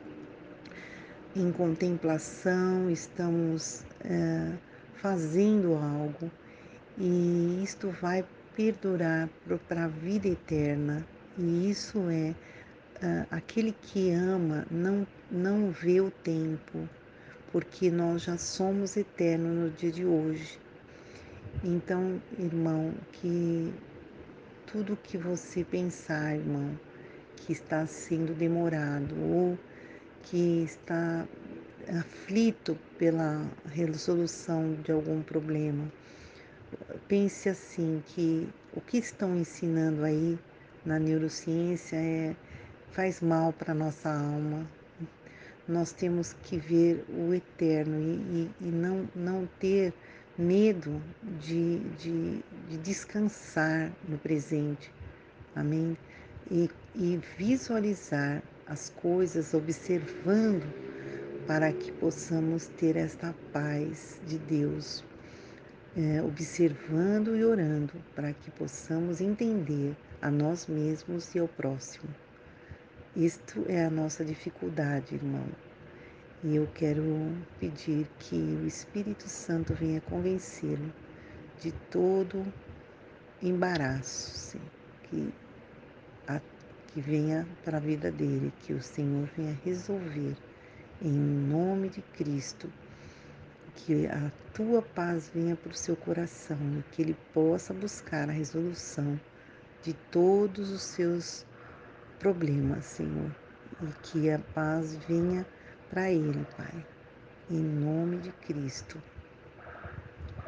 S1: em contemplação, estamos uh, fazendo algo e isto vai perdurar para a vida eterna. E isso é uh, aquele que ama não, não vê o tempo, porque nós já somos eternos no dia de hoje. Então, irmão, que tudo que você pensar, irmão, que está sendo demorado ou que está aflito pela resolução de algum problema, pense assim que o que estão ensinando aí na neurociência é faz mal para nossa alma. Nós temos que ver o eterno e, e, e não, não ter medo de, de, de, descansar no presente. Amém? E, e visualizar as coisas, observando para que possamos ter esta paz de Deus é, observando e orando para que possamos entender a nós mesmos e ao próximo. Isto é a nossa dificuldade, irmão. E eu quero pedir que o Espírito Santo venha convencê-lo de todo embaraço, sim, que, a, que venha para a vida dele, que o Senhor venha resolver em nome de Cristo que a tua paz venha para o seu coração e que ele possa buscar a resolução de todos os seus problemas, Senhor, e que a paz venha para ele, Pai. Em nome de Cristo,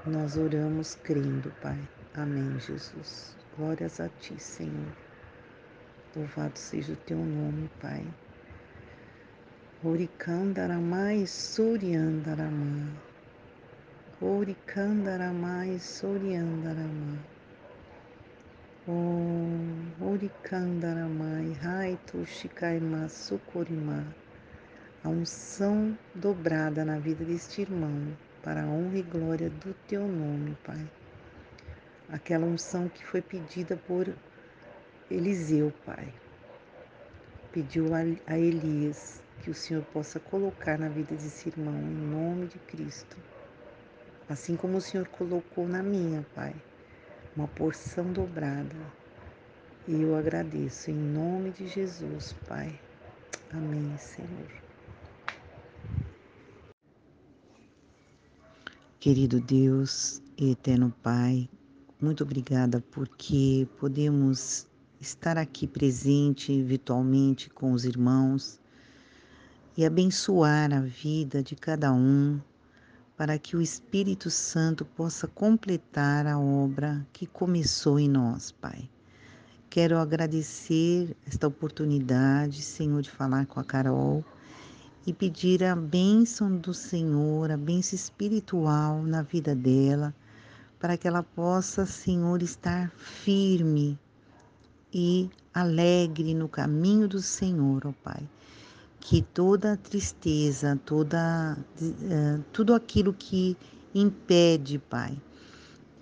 S1: nós oramos crendo, Pai. Amém, Jesus. Glórias a Ti, Senhor. Louvado seja o Teu nome, Pai. Orikandaramai Suryandaramai. Orikandaramai Suryandarama. Om Orikandaramai Raitu Shikaima Sukurima. A unção dobrada na vida deste irmão, para a honra e glória do teu nome, Pai. Aquela unção que foi pedida por Eliseu, Pai. Pediu a Elias que o Senhor possa colocar na vida desse irmão, em nome de Cristo assim como o Senhor colocou na minha, Pai, uma porção dobrada. E eu agradeço em nome de Jesus, Pai. Amém, Senhor. Querido Deus e eterno Pai, muito obrigada porque podemos estar aqui presente virtualmente com os irmãos e abençoar a vida de cada um para que o Espírito Santo possa completar a obra que começou em nós, Pai. Quero agradecer esta oportunidade, Senhor, de falar com a Carol e pedir a bênção do Senhor, a bênção espiritual na vida dela, para que ela possa, Senhor, estar firme e alegre no caminho do Senhor, ó Pai. Que toda tristeza, toda, uh, tudo aquilo que impede, Pai,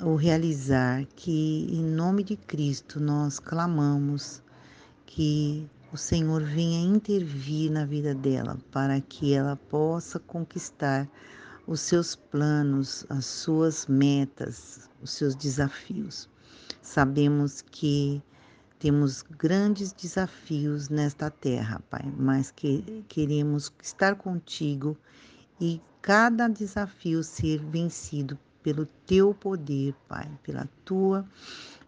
S1: o realizar, que em nome de Cristo nós clamamos que o Senhor venha intervir na vida dela para que ela possa conquistar os seus planos, as suas metas, os seus desafios. Sabemos que temos grandes desafios nesta terra, Pai, mas que queremos estar contigo e cada desafio ser vencido pelo teu poder, Pai, pela tua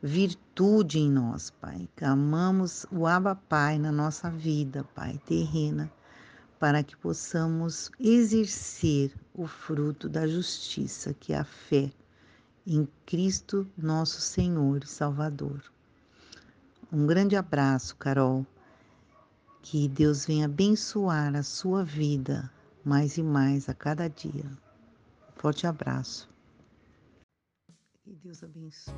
S1: virtude em nós, Pai. Amamos o Abba Pai na nossa vida, Pai, terrena, para que possamos exercer o fruto da justiça, que é a fé em Cristo, nosso Senhor e Salvador. Um grande abraço, Carol. Que Deus venha abençoar a sua vida mais e mais a cada dia. Forte abraço. Que Deus abençoe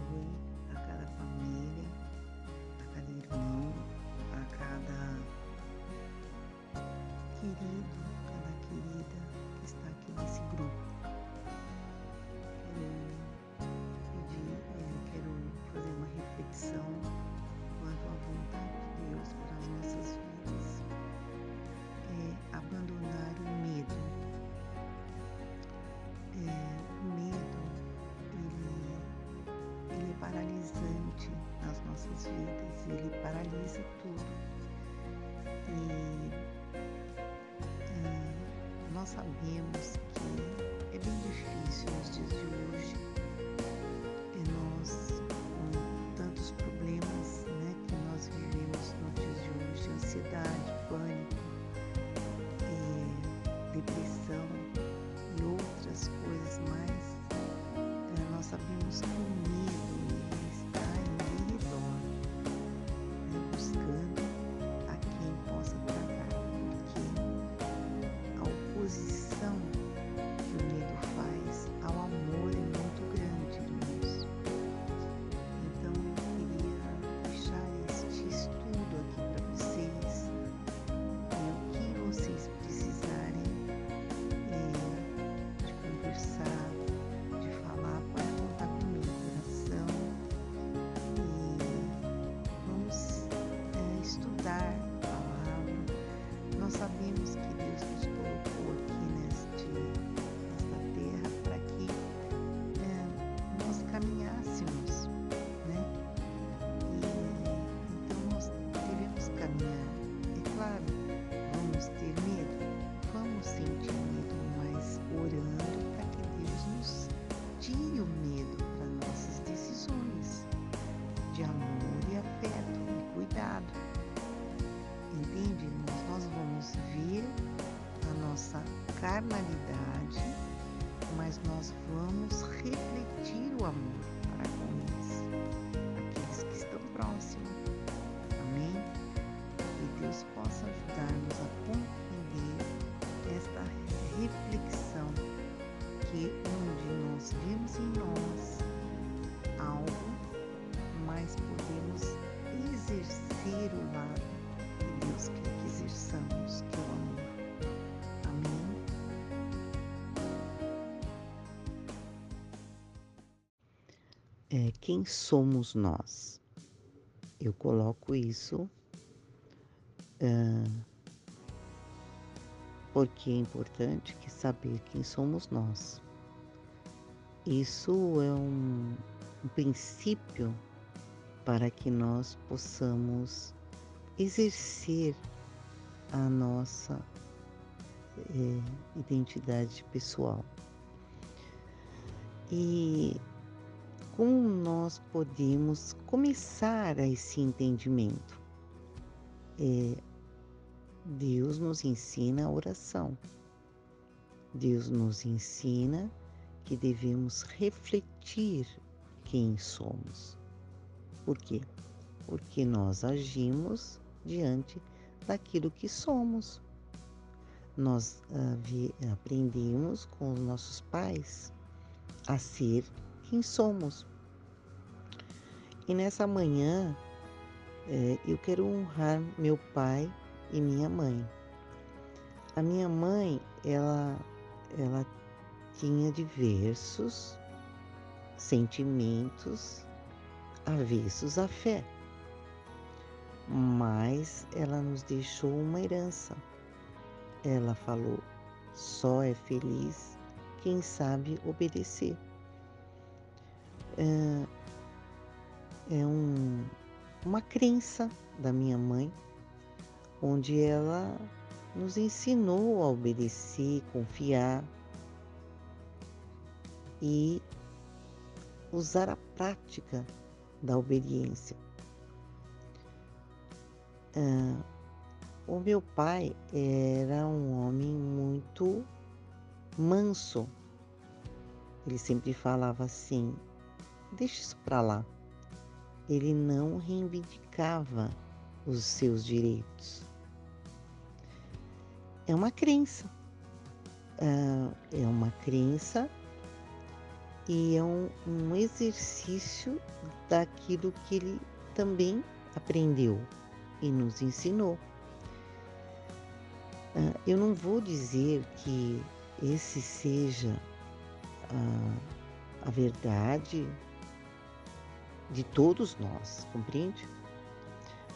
S1: querido, cada querida que está aqui nesse grupo. Quero pedir, é, quero fazer uma reflexão nossas vidas, ele paralisa tudo. E nós sabemos que é bem difícil nos dias de hoje, é, quem somos nós? Eu coloco isso porque é importante que saber quem somos nós. Isso é um, um princípio para que nós possamos exercer a nossa é, identidade pessoal. E como nós podemos começar a esse entendimento? É, Deus nos ensina a oração. Deus nos ensina que devemos refletir quem somos. Por quê? Porque nós agimos diante daquilo que somos. Nós uh, aprendemos com os nossos pais a ser quem somos. E nessa manhã é, eu quero honrar meu pai e minha mãe. A minha mãe, ela, ela tinha diversos sentimentos avessos à fé, mas ela nos deixou uma herança. Ela falou: só é feliz quem sabe obedecer. É, é um, uma crença da minha mãe, onde ela nos ensinou a obedecer, confiar e usar a prática da obediência. Ah, o meu pai era um homem muito manso. Ele sempre falava assim: deixa isso para lá. Ele não reivindicava os seus direitos. É uma crença. Ah, é uma crença e é um, um exercício daquilo que ele também aprendeu e nos ensinou. Uh, eu não vou dizer que esse seja uh, a verdade de todos nós, compreende?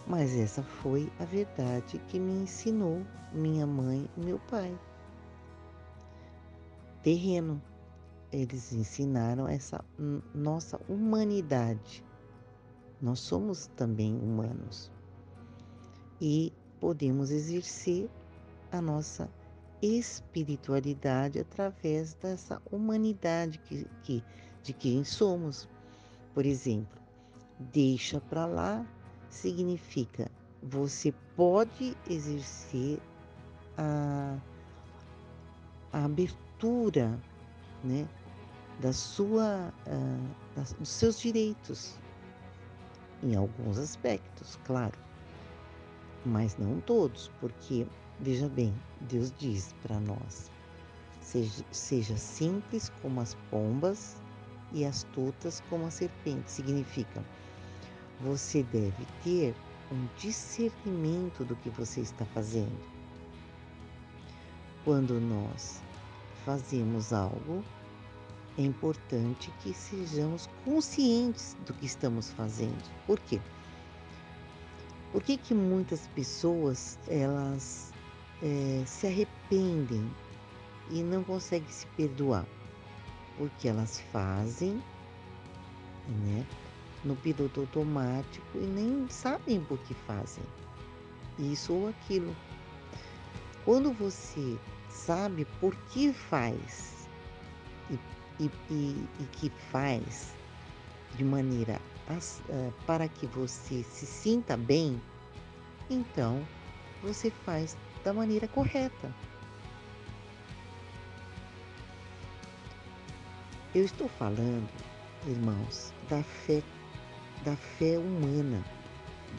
S1: Mas essa foi a verdade que me ensinou minha mãe e meu pai. Terreno. Eles ensinaram essa nossa humanidade. Nós somos também humanos e podemos exercer a nossa espiritualidade através dessa humanidade que, que, de quem somos. Por exemplo, deixa para lá significa você pode exercer a, a abertura né, da sua, uh, dos seus direitos, em alguns aspectos, claro mas não todos, porque, veja bem, Deus diz para nós: seja, seja simples como as pombas e astutas como a serpente. Significa, você deve ter um discernimento do que você está fazendo. Quando nós fazemos algo, é importante que sejamos conscientes do que estamos fazendo. Por quê? Por que, que muitas pessoas elas é, se arrependem e não conseguem se perdoar? Porque elas fazem né, no piloto automático e nem sabem por que fazem isso ou aquilo. Quando você sabe por que faz e, e, e, e que faz de maneira eh, para que você se sinta bem, então você faz da maneira correta. Eu estou falando, irmãos, da fé, da fé humana,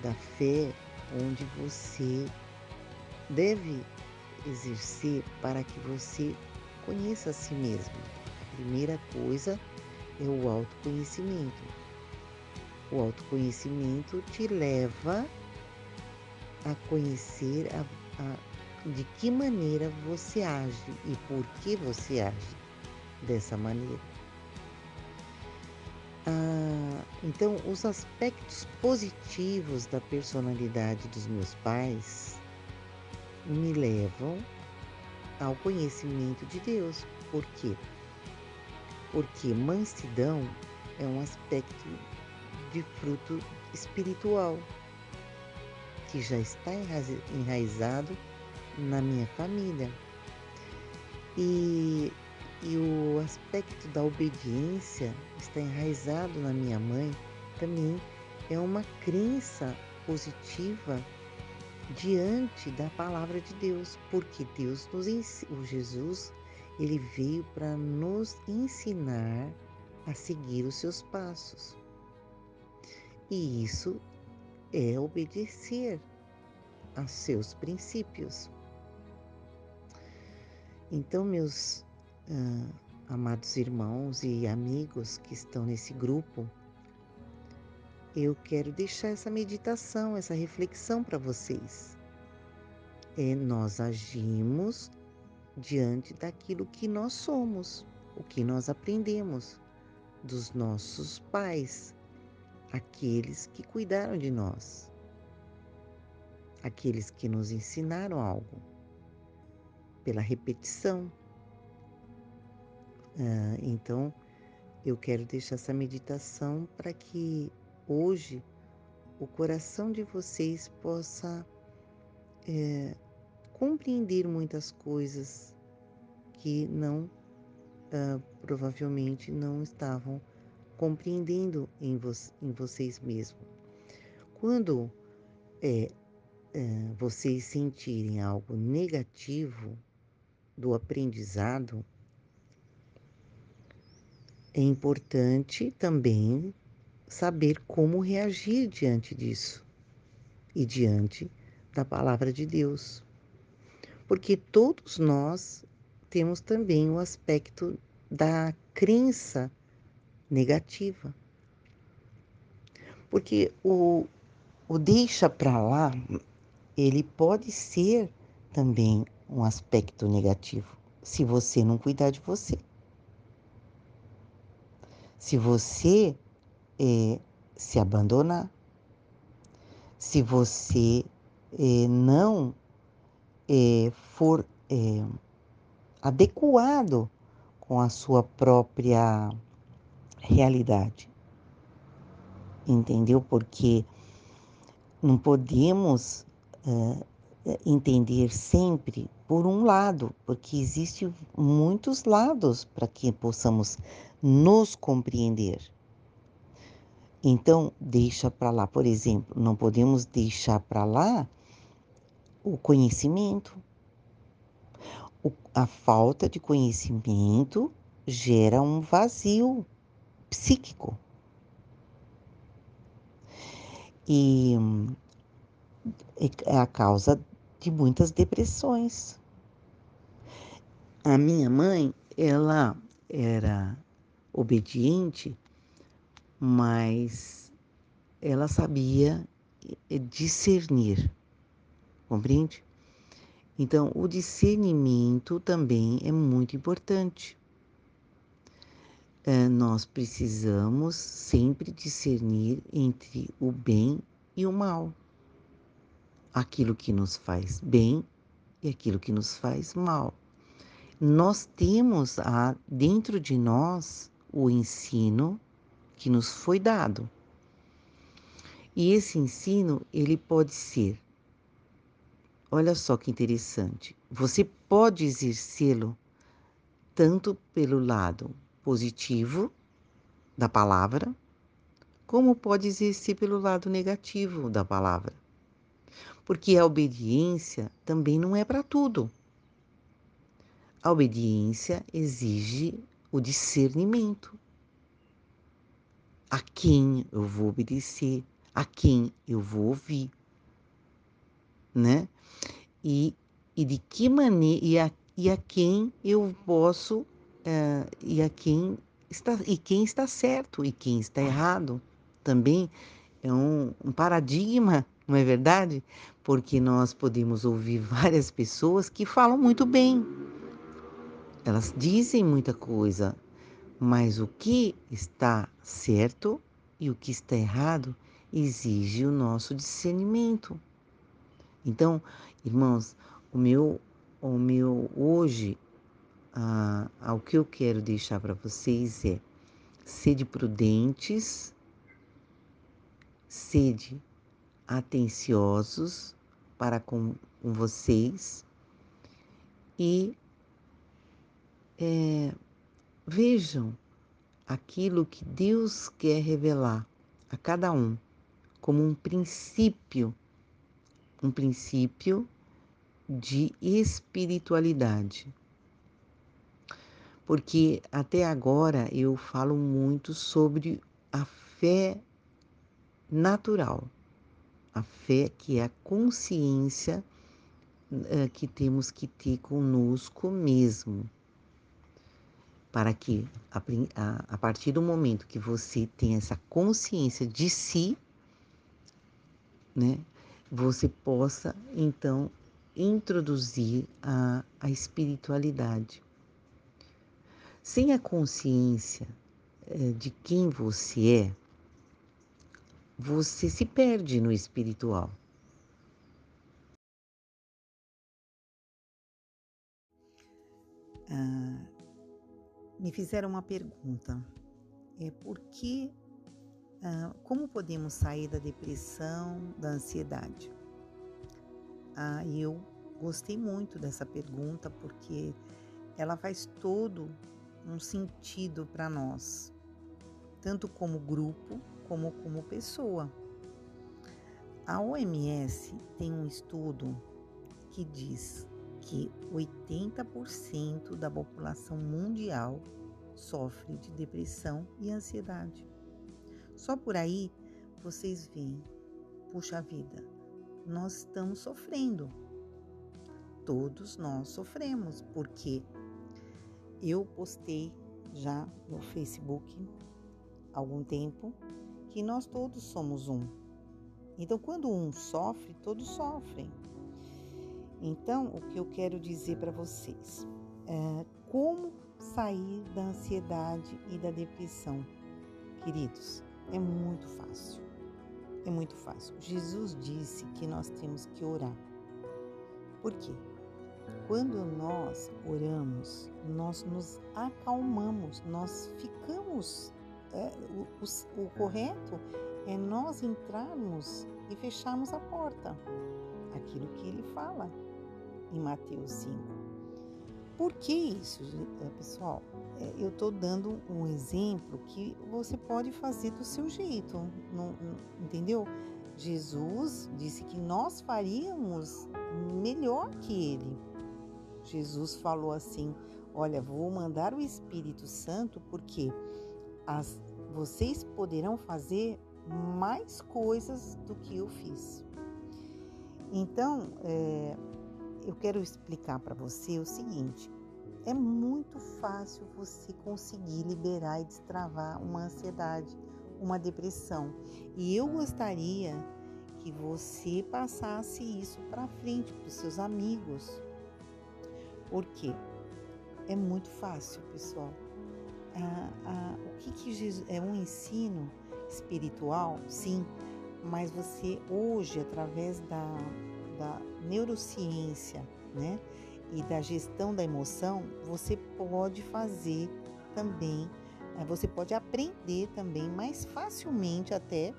S1: da fé onde você deve exercer para que você conheça a si mesmo. A primeira coisa é o autoconhecimento. O autoconhecimento te leva a conhecer a, a, de que maneira você age e por que você age dessa maneira. Ah, então, os aspectos positivos da personalidade dos meus pais me levam ao conhecimento de Deus. Por quê? Porque mansidão é um aspecto de fruto espiritual que já está enraizado na minha família. E, e o aspecto da obediência está enraizado na minha mãe também é uma crença positiva diante da palavra de Deus, porque Deus nos o Jesus, ele veio para nos ensinar a seguir os seus passos. E isso é obedecer a seus princípios. Então, meus uh, amados irmãos e amigos que estão nesse grupo, eu quero deixar essa meditação, essa reflexão para vocês. É, nós agimos diante daquilo que nós somos, o que nós aprendemos dos nossos pais, aqueles que cuidaram de nós. aqueles que nos ensinaram algo, pela repetição. Ah, então, eu quero deixar essa meditação para que hoje o coração de vocês possa é, compreender muitas coisas que não uh, provavelmente não estavam compreendendo em, vo em vocês mesmos. Quando é, é, vocês sentirem algo negativo do aprendizado, é importante também saber como reagir diante disso e diante da palavra de Deus. Porque todos nós temos também o aspecto da crença negativa. Porque o, o deixa para lá, ele pode ser também um aspecto negativo, se você não cuidar de você. Se você é, se abandonar, se você é, não é, for adequado com a sua própria realidade. Entendeu? Porque não podemos entender sempre por um lado, porque existem muitos lados para que possamos nos compreender. Então, deixa para lá, por exemplo, não podemos deixar para lá o conhecimento. O, a falta de conhecimento gera um vazio psíquico. E é a causa de muitas depressões. A minha mãe, ela era obediente mas ela sabia discernir, compreende? Então, o discernimento também é muito importante. É, nós precisamos sempre discernir entre o bem e o mal, aquilo que nos faz bem e aquilo que nos faz mal. Nós temos a, dentro de nós o ensino que nos foi dado. E esse ensino, ele pode ser Olha só que interessante. Você pode exercê-lo tanto pelo lado positivo da palavra, como pode exercer pelo lado negativo da palavra. Porque a obediência também não é para tudo. A obediência exige o discernimento a quem eu vou obedecer, a quem eu vou ouvir, né? E, e de que maneira e a, e a quem eu posso uh, e a quem está e quem está certo e quem está errado também é um, um paradigma, não é verdade? Porque nós podemos ouvir várias pessoas que falam muito bem, elas dizem muita coisa, mas o que está certo e o que está errado exige o nosso discernimento. Então, irmãos, o meu, o meu hoje, ah, o que eu quero deixar para vocês é sede prudentes, sede atenciosos para com, com vocês e é, Vejam aquilo que Deus quer revelar a cada um como um princípio, um princípio de espiritualidade. Porque até agora eu falo muito sobre a fé natural, a fé que é a consciência uh, que temos que ter conosco mesmo para que, a, a, a partir do momento que você tem essa consciência de si, né, você possa então introduzir a, a espiritualidade. Sem a consciência é, de quem você é, você se perde no espiritual. Ah, me fizeram uma pergunta: é por que, ah, como podemos sair da depressão, da ansiedade? Ah, eu gostei muito dessa pergunta porque ela faz todo um sentido para nós, tanto como grupo como como pessoa. A OMS tem um estudo que diz que 80% da população mundial sofre de depressão e ansiedade. Só por aí vocês veem, puxa vida, nós estamos sofrendo. Todos nós sofremos, porque eu postei já no Facebook há algum tempo que nós todos somos um. Então, quando um sofre, todos sofrem. Então, o que eu quero dizer para vocês é como sair da ansiedade e da depressão. Queridos, é muito fácil. É muito fácil. Jesus disse que nós temos que orar. Por quê? Quando nós oramos, nós nos acalmamos, nós ficamos. É, o, o, o correto é nós entrarmos e fecharmos a porta. Aquilo que ele fala em Mateus 5. Por que isso, eh, pessoal? É, eu estou dando um exemplo que você pode fazer do seu jeito, não, não, entendeu? Jesus disse que nós faríamos melhor que ele. Jesus falou assim: Olha, vou mandar o Espírito Santo porque as, vocês poderão fazer mais coisas do que eu fiz. Então, é, eu quero explicar para você o seguinte: é muito fácil você conseguir liberar e destravar uma ansiedade, uma depressão. E eu gostaria que você passasse isso para frente para os seus amigos. Por quê? É muito fácil, pessoal. Ah, ah, o que, que Jesus é um ensino espiritual, sim, mas você hoje através da da neurociência, né, e da gestão da emoção, você pode fazer também, eh, você pode aprender também mais facilmente até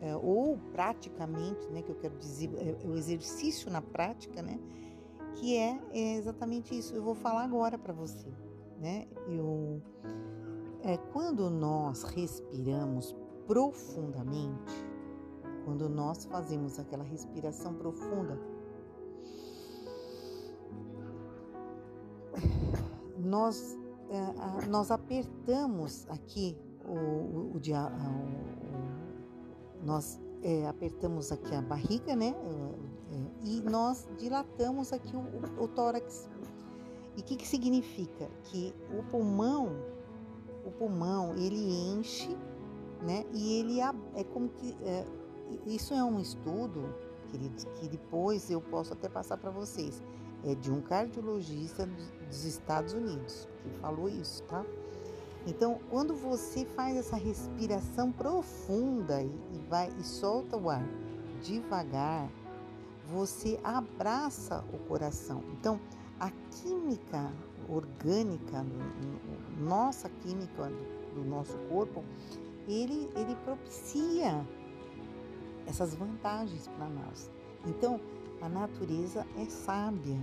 S1: eh, ou praticamente, né, que eu quero dizer, é, é o exercício na prática, né, que é, é exatamente isso. Eu vou falar agora para você, né? Eu é quando nós respiramos profundamente, quando nós fazemos aquela respiração profunda, nós, é, nós apertamos aqui o, o, o, o nós é, apertamos aqui a barriga, né? É, e nós dilatamos aqui o, o tórax. E o que, que significa? Que o pulmão, o pulmão, ele enche, né? E ele é como que é, isso é um estudo, queridos, que depois eu posso até passar para vocês. É de um cardiologista dos Estados Unidos que falou isso, tá? Então, quando você faz essa respiração profunda e, vai e solta o ar devagar, você abraça o coração. Então, a química orgânica, nossa química do, do nosso corpo, ele, ele propicia essas vantagens para nós. Então, a natureza é sábia,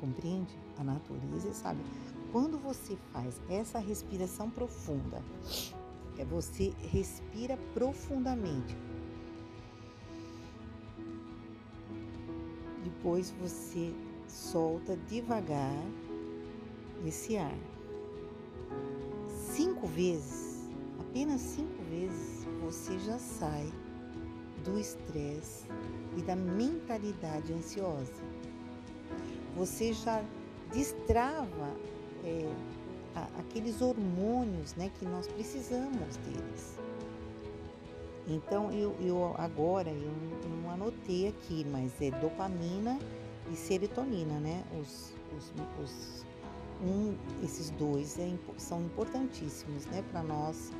S1: compreende? A natureza sábia. Quando você faz essa respiração profunda, é você respira profundamente. Depois você solta devagar esse ar. Cinco vezes, apenas cinco vezes, você já sai do estresse e da mentalidade ansiosa. Você já destrava é, a, aqueles hormônios né, que nós precisamos deles. Então eu, eu agora eu não anotei aqui, mas é dopamina e serotonina, né? Os, os, os um, esses dois é, são importantíssimos, né, para nós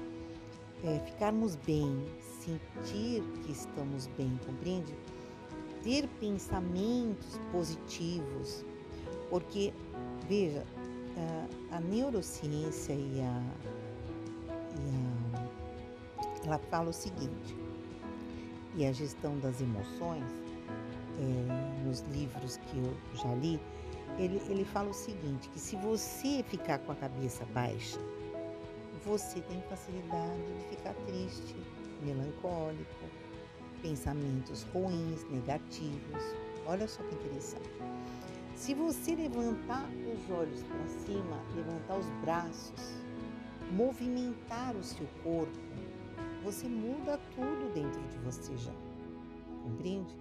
S1: é, ficarmos bem, sentir que estamos bem, compreende? Ter pensamentos positivos, porque, veja, a, a neurociência e a, e a, ela fala o seguinte, e a gestão das emoções, é, nos livros que eu já li, ele, ele fala o seguinte, que se você ficar com a cabeça baixa, você tem facilidade de ficar triste, melancólico, pensamentos ruins, negativos. Olha só que interessante. Se você levantar os olhos para cima, levantar os braços, movimentar o seu corpo, você muda tudo dentro de você já. Compreende?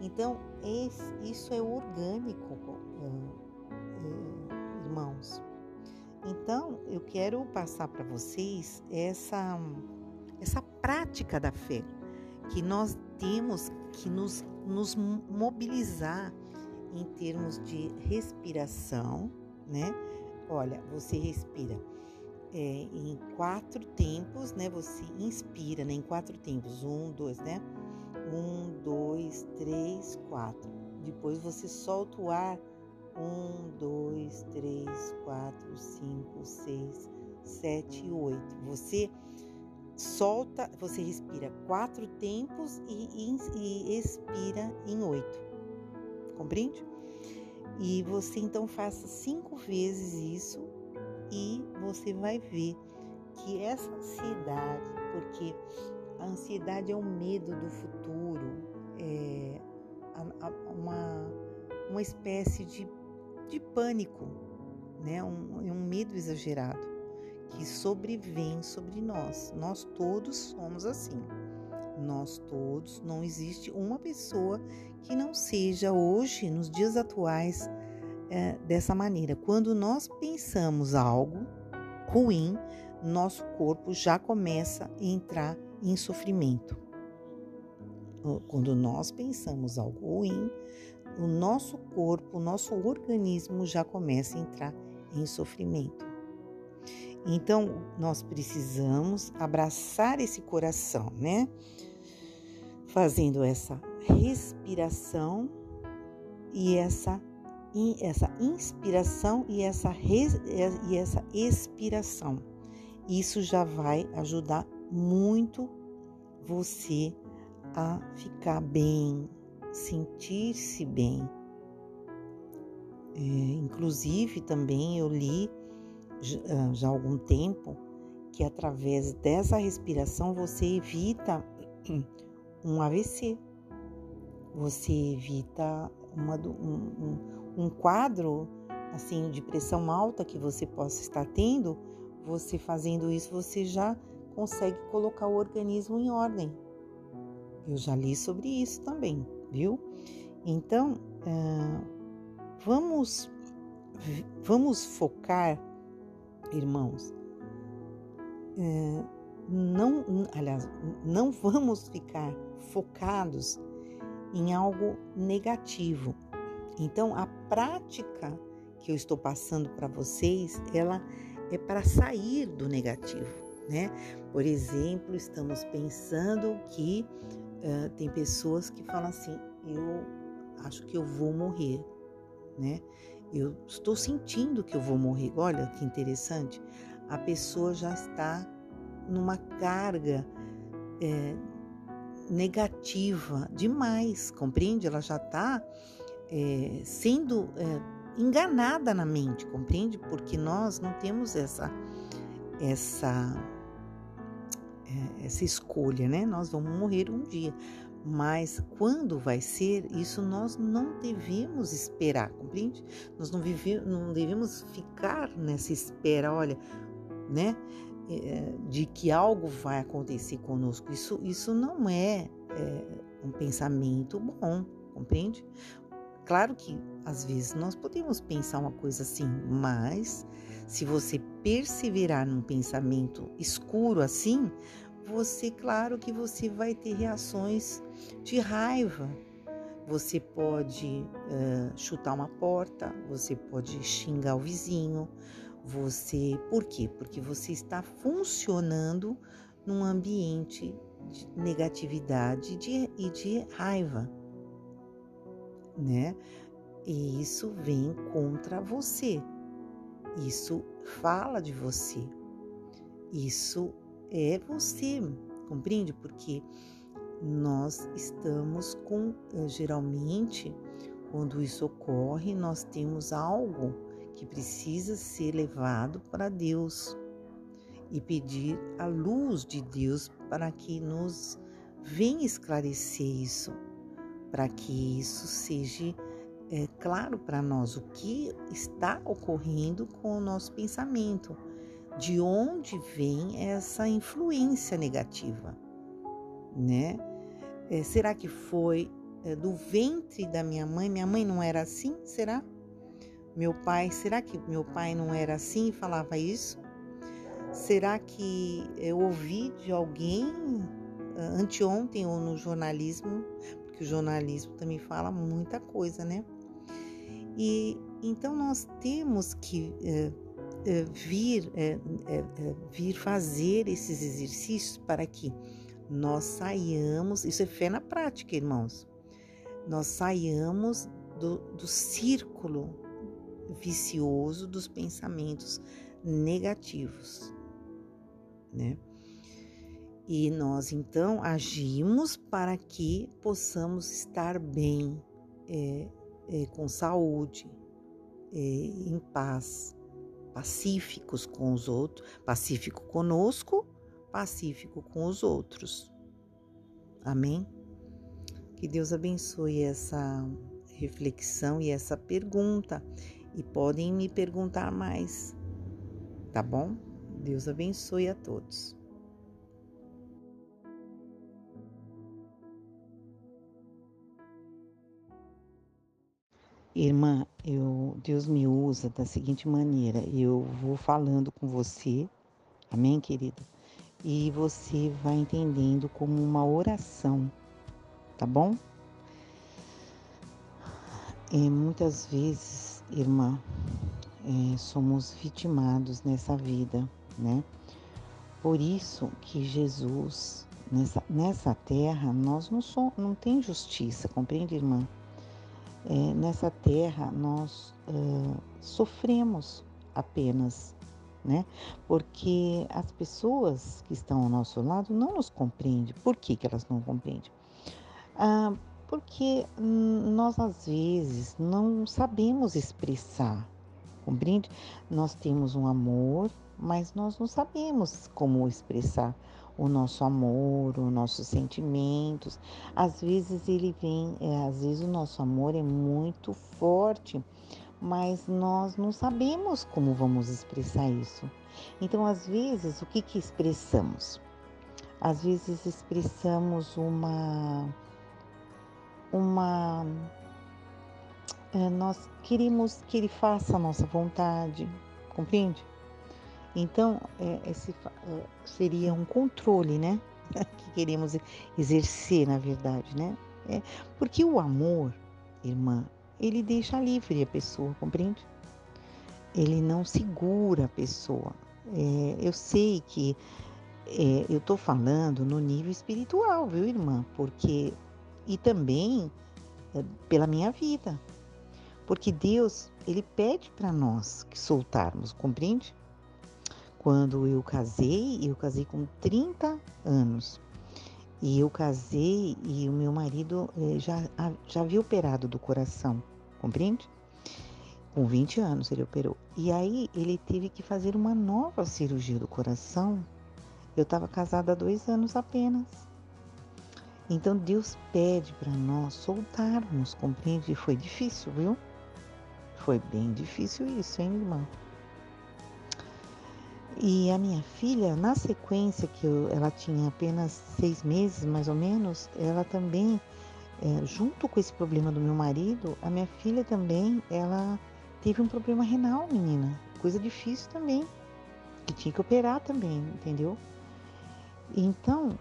S1: Então, esse, isso é orgânico, irmãos. Então, eu quero passar para vocês essa, essa prática da fé, que nós temos que nos, nos mobilizar em termos de respiração, né? Olha, você respira é, em quatro tempos, né? Você inspira né? em quatro tempos, um, dois, né? Um, dois, três, quatro. Depois você solta o ar, um, dois, três, quatro, cinco, seis, sete, oito. Você solta, você respira quatro tempos e, e, e expira em oito. E você então faça cinco vezes isso e você vai ver que essa ansiedade, porque a ansiedade é o medo do futuro, é uma, uma espécie de, de pânico, né? um, um medo exagerado que sobrevém sobre nós. Nós todos somos assim. Nós todos, não existe uma pessoa que não seja hoje, nos dias atuais, é, dessa maneira. Quando nós pensamos algo ruim, nosso corpo já começa a entrar em sofrimento. Quando nós pensamos algo ruim, o nosso corpo, o nosso organismo já começa a entrar em sofrimento. Então, nós precisamos abraçar esse coração, né? Fazendo essa respiração e essa, essa inspiração e essa, res, e essa expiração. Isso já vai ajudar muito você a ficar bem, sentir-se bem. É, inclusive, também eu li ah, já há algum tempo que através dessa respiração você evita um AVC, você evita uma, um, um quadro assim de pressão alta que você possa estar tendo. Você fazendo isso, você já consegue colocar o organismo em ordem. Eu já li sobre isso também, viu? Então, vamos, vamos focar irmãos, não, aliás, não vamos ficar focados em algo negativo. Então, a prática que eu estou passando para vocês, ela é para sair do negativo, né? Por exemplo, estamos pensando que uh, tem pessoas que falam assim: eu acho que eu vou morrer, né? Eu estou sentindo que eu vou morrer. Olha que interessante. A pessoa já está numa carga é, negativa demais, compreende? Ela já está é, sendo é, enganada na mente, compreende? Porque nós não temos essa essa é, essa escolha, né? Nós vamos morrer um dia. Mas quando vai ser, isso nós não devemos esperar, compreende? Nós não, vive, não devemos ficar nessa espera, olha, né? É, de que algo vai acontecer conosco. Isso, isso não é, é um pensamento bom, compreende? Claro que às vezes nós podemos pensar uma coisa assim, mas se você perseverar num pensamento escuro assim, você, claro que você vai ter reações de raiva. Você pode uh, chutar uma porta, você pode xingar o vizinho, você. Por quê? Porque você está funcionando num ambiente de negatividade de, e de raiva, né? E isso vem contra você. Isso fala de você. Isso é você, compreende? Porque nós estamos com, eh, geralmente, quando isso ocorre, nós temos algo que precisa ser levado para Deus e pedir a luz de Deus para que nos venha esclarecer isso, para que isso seja é, claro para nós o que está ocorrendo com o nosso pensamento, de onde vem essa influência negativa, né? É, será que foi é, do ventre da minha mãe? Minha mãe não era assim? Será? Meu pai, será que meu pai não era assim e falava isso? Será que eu ouvi de alguém ah, anteontem ou no jornalismo? Porque o jornalismo também fala muita coisa, né? E então nós temos que é, é, vir, é, vir fazer esses exercícios para que nós saiamos, isso é fé na prática, irmãos, nós saiamos do, do círculo vicioso dos pensamentos negativos, né? E nós então agimos para que possamos estar bem, é, é, com saúde, é, em paz, pacíficos com os outros, pacífico conosco, pacífico com os outros. Amém? Que Deus abençoe essa reflexão e essa pergunta. E podem me perguntar mais, tá bom? Deus abençoe a todos. Irmã, eu, Deus me usa da seguinte maneira: eu vou falando com você, amém, querida? E você vai entendendo como uma oração, tá bom? E muitas vezes, irmã, é, somos vitimados nessa vida, né? Por isso que Jesus, nessa, nessa terra, nós não, somos, não tem justiça, compreende, irmã? é, nessa terra nós uh, sofremos apenas, né? Porque as pessoas que estão ao nosso lado não nos compreendem. Por que, que elas não compreendem? Ah, porque nós às vezes não sabemos expressar, compreende? Nós temos um amor, mas nós não sabemos como expressar o nosso amor, os nossos sentimentos. Às vezes ele vem, é, às vezes o nosso amor é muito forte, mas nós não sabemos como vamos expressar isso. Então, às vezes, o que que expressamos? Às vezes expressamos uma uma é, nós queremos que ele faça a nossa vontade, compreende? Então, é, esse é, seria um controle, né? que queremos exercer, na verdade, né? É, porque o amor, irmã, ele deixa livre a pessoa, compreende? Ele não segura a pessoa. É, eu sei que é, eu estou falando no nível espiritual, viu, irmã? Porque e também é, pela minha vida, porque Deus ele pede para nós que soltarmos, compreende? Quando eu casei, eu casei com 30 anos. E eu casei e o meu marido eh, já, já havia operado do coração, compreende? Com 20 anos ele operou. E aí ele teve que fazer uma nova cirurgia do coração. Eu estava casada há dois anos apenas. Então Deus pede para nós soltarmos, compreende? Foi difícil, viu? Foi bem difícil isso, hein, irmão? E a minha filha, na sequência que eu, ela tinha apenas seis meses, mais ou menos, ela também, é, junto com esse problema do meu marido, a minha filha também, ela teve um problema renal, menina, coisa difícil também, que tinha que operar também, entendeu? Então,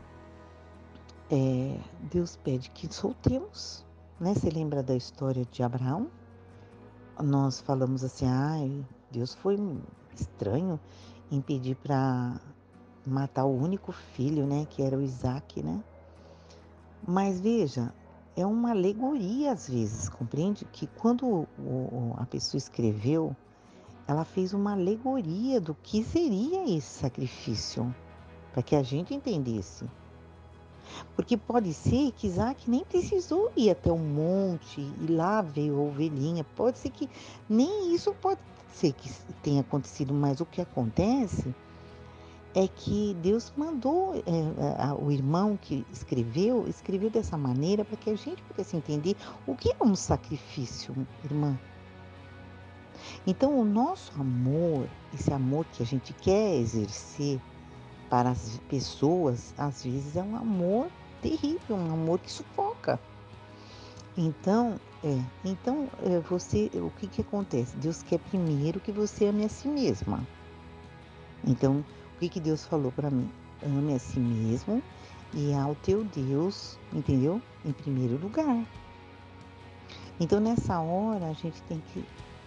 S1: é, Deus pede que soltemos, né? Você lembra da história de Abraão? Nós falamos assim, ai, Deus foi estranho em pedir para matar o único filho, né, que era o Isaac, né? Mas veja, é uma alegoria às vezes, compreende? Que quando a pessoa escreveu,
S4: ela fez uma alegoria do que seria esse sacrifício, para que a gente entendesse. Porque pode ser que Isaac nem precisou ir até o monte e lá veio a ovelhinha. Pode ser que nem isso pode ser que tenha acontecido, mas o que acontece é que Deus mandou é, a, o irmão que escreveu, escreveu dessa maneira para que a gente pudesse entender o que é um sacrifício, irmã. Então, o nosso amor, esse amor que a gente quer exercer para as pessoas, às vezes é um amor terrível, um amor que sufoca. Então, é, então é, você, o que que acontece? Deus quer primeiro que você ame a si mesma. Então, o que que Deus falou para mim? Ame a si mesmo e ao teu Deus, entendeu? Em primeiro lugar. Então, nessa hora, a gente tem que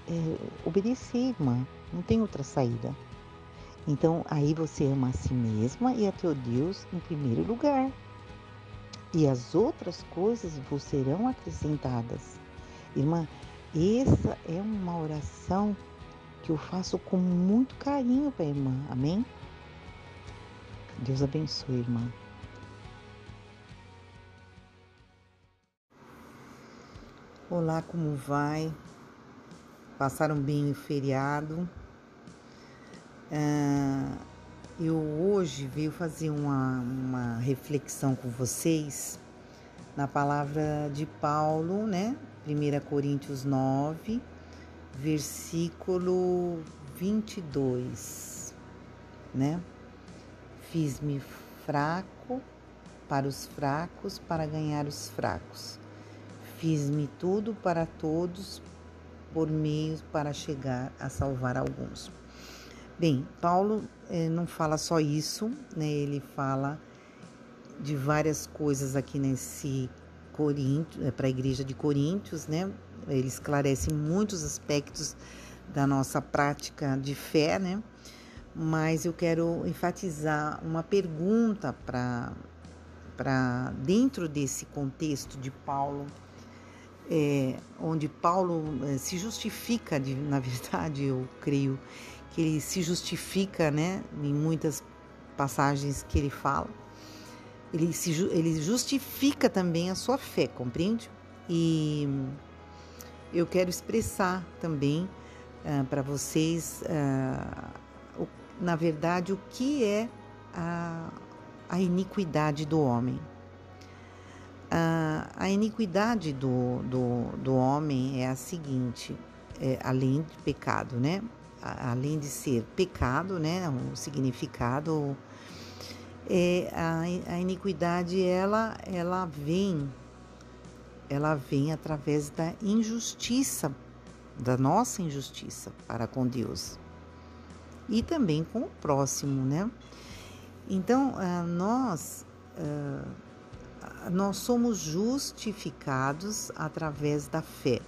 S4: é, obedecer, irmã. Não tem outra saída. Então aí você ama a si mesma e a teu Deus em primeiro lugar. E as outras coisas vos serão acrescentadas. Irmã, essa é uma oração que eu faço com muito carinho para a irmã. Amém? Deus abençoe, irmã.
S1: Olá, como vai? passaram bem o feriado. Uh, eu hoje veio fazer uma, uma reflexão com vocês na palavra de Paulo, né? 1 Coríntios 9, versículo 22, né? Fiz-me fraco para os fracos, para ganhar os fracos. Fiz-me tudo para todos, por meios para chegar a salvar alguns. Bem, Paulo eh, não fala só isso, né? Ele fala de várias coisas aqui nesse Coríntios, eh, para a igreja de Coríntios, né? Ele esclarece muitos aspectos da nossa prática de fé, né? Mas eu quero enfatizar uma pergunta para para dentro desse contexto de Paulo é, onde Paulo é, se justifica, de, na verdade, eu creio que ele se justifica, né, em muitas passagens que ele fala. Ele, se, ele justifica também a sua fé, compreende? E eu quero expressar também uh, para vocês, uh, o, na verdade, o que é a, a iniquidade do homem. A, a iniquidade do, do, do homem é a seguinte, é, além de pecado, né? Além de ser pecado, né? O significado é a, a iniquidade ela ela vem ela vem através da injustiça da nossa injustiça para com Deus e também com o próximo, né? Então, nós nós somos justificados através da fé.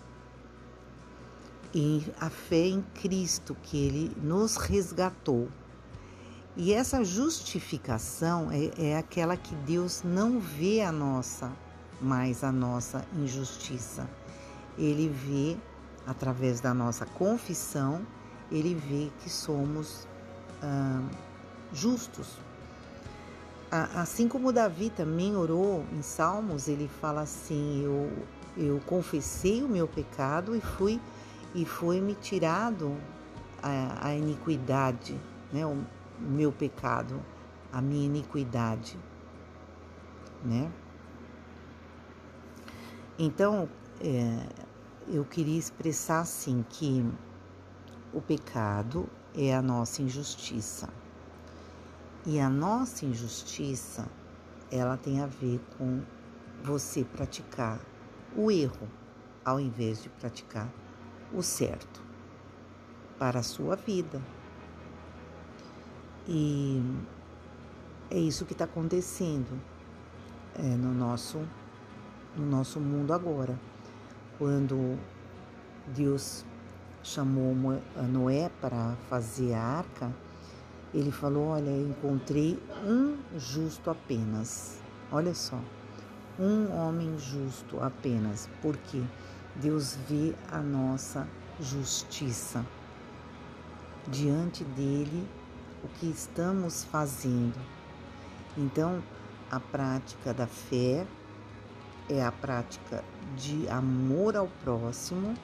S1: E a fé em Cristo, que Ele nos resgatou. E essa justificação é, é aquela que Deus não vê a nossa, mais a nossa injustiça. Ele vê, através da nossa confissão, ele vê que somos ah, justos, Assim como Davi também orou em Salmos, ele fala assim: eu, eu confessei o meu pecado e fui e foi me tirado a, a iniquidade, né? O meu pecado, a minha iniquidade, né? Então, é, eu queria expressar assim que o pecado é a nossa injustiça. E a nossa injustiça, ela tem a ver com você praticar o erro ao invés de praticar o certo para a sua vida. E é isso que está acontecendo é, no, nosso, no nosso mundo agora. Quando Deus chamou Noé para fazer a arca, ele falou: Olha, encontrei um justo apenas. Olha só, um homem justo apenas, porque Deus vê a nossa justiça. diante dele o que estamos fazendo. Então, a prática da fé é a prática de amor ao próximo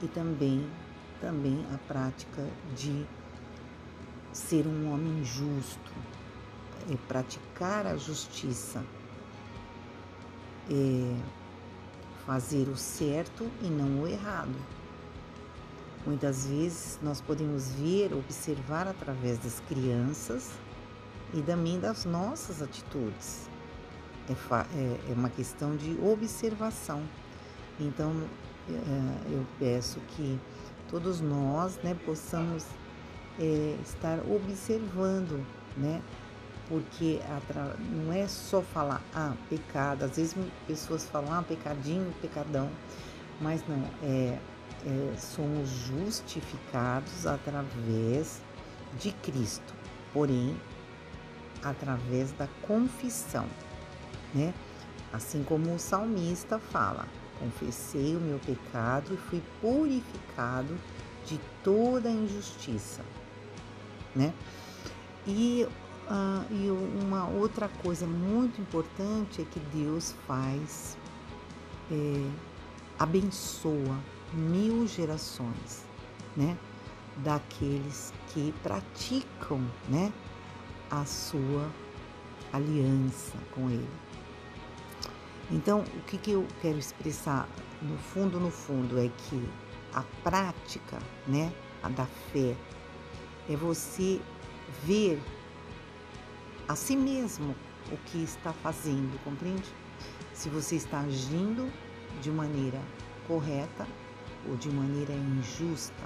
S1: e também também a prática de ser um homem justo, é praticar a justiça, é fazer o certo e não o errado. Muitas vezes nós podemos ver, observar através das crianças e também das nossas atitudes. É, é, é uma questão de observação. Então é, eu peço que todos nós né, possamos é, estar observando, né? Porque não é só falar, ah, pecado. Às vezes pessoas falam, ah, pecadinho, pecadão. Mas não, é, é, somos justificados através de Cristo, porém, através da confissão, né? Assim como o salmista fala, confessei o meu pecado e fui purificado de toda injustiça, né? E, uh, e uma outra coisa muito importante é que Deus faz, é, abençoa mil gerações, né? Daqueles que praticam, né? A sua aliança com Ele. Então, o que, que eu quero expressar no fundo, no fundo, é que a prática, né, a da fé, é você ver a si mesmo o que está fazendo, compreende? Se você está agindo de maneira correta ou de maneira injusta,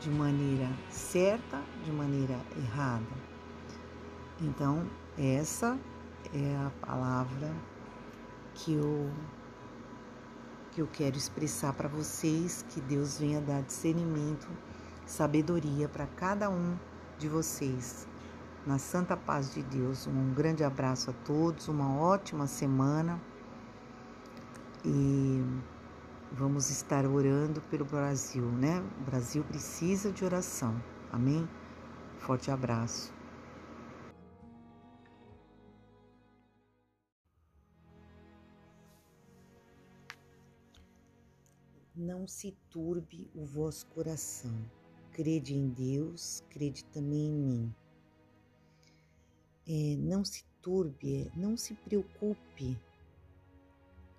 S1: de maneira certa, de maneira errada. Então, essa é a palavra que eu que eu quero expressar para vocês, que Deus venha dar discernimento, sabedoria para cada um de vocês. Na santa paz de Deus, um grande abraço a todos, uma ótima semana e vamos estar orando pelo Brasil, né? O Brasil precisa de oração. Amém? Forte abraço. Não se turbe o vosso coração. Crede em Deus, crede também em mim. É, não se turbe, é, não se preocupe.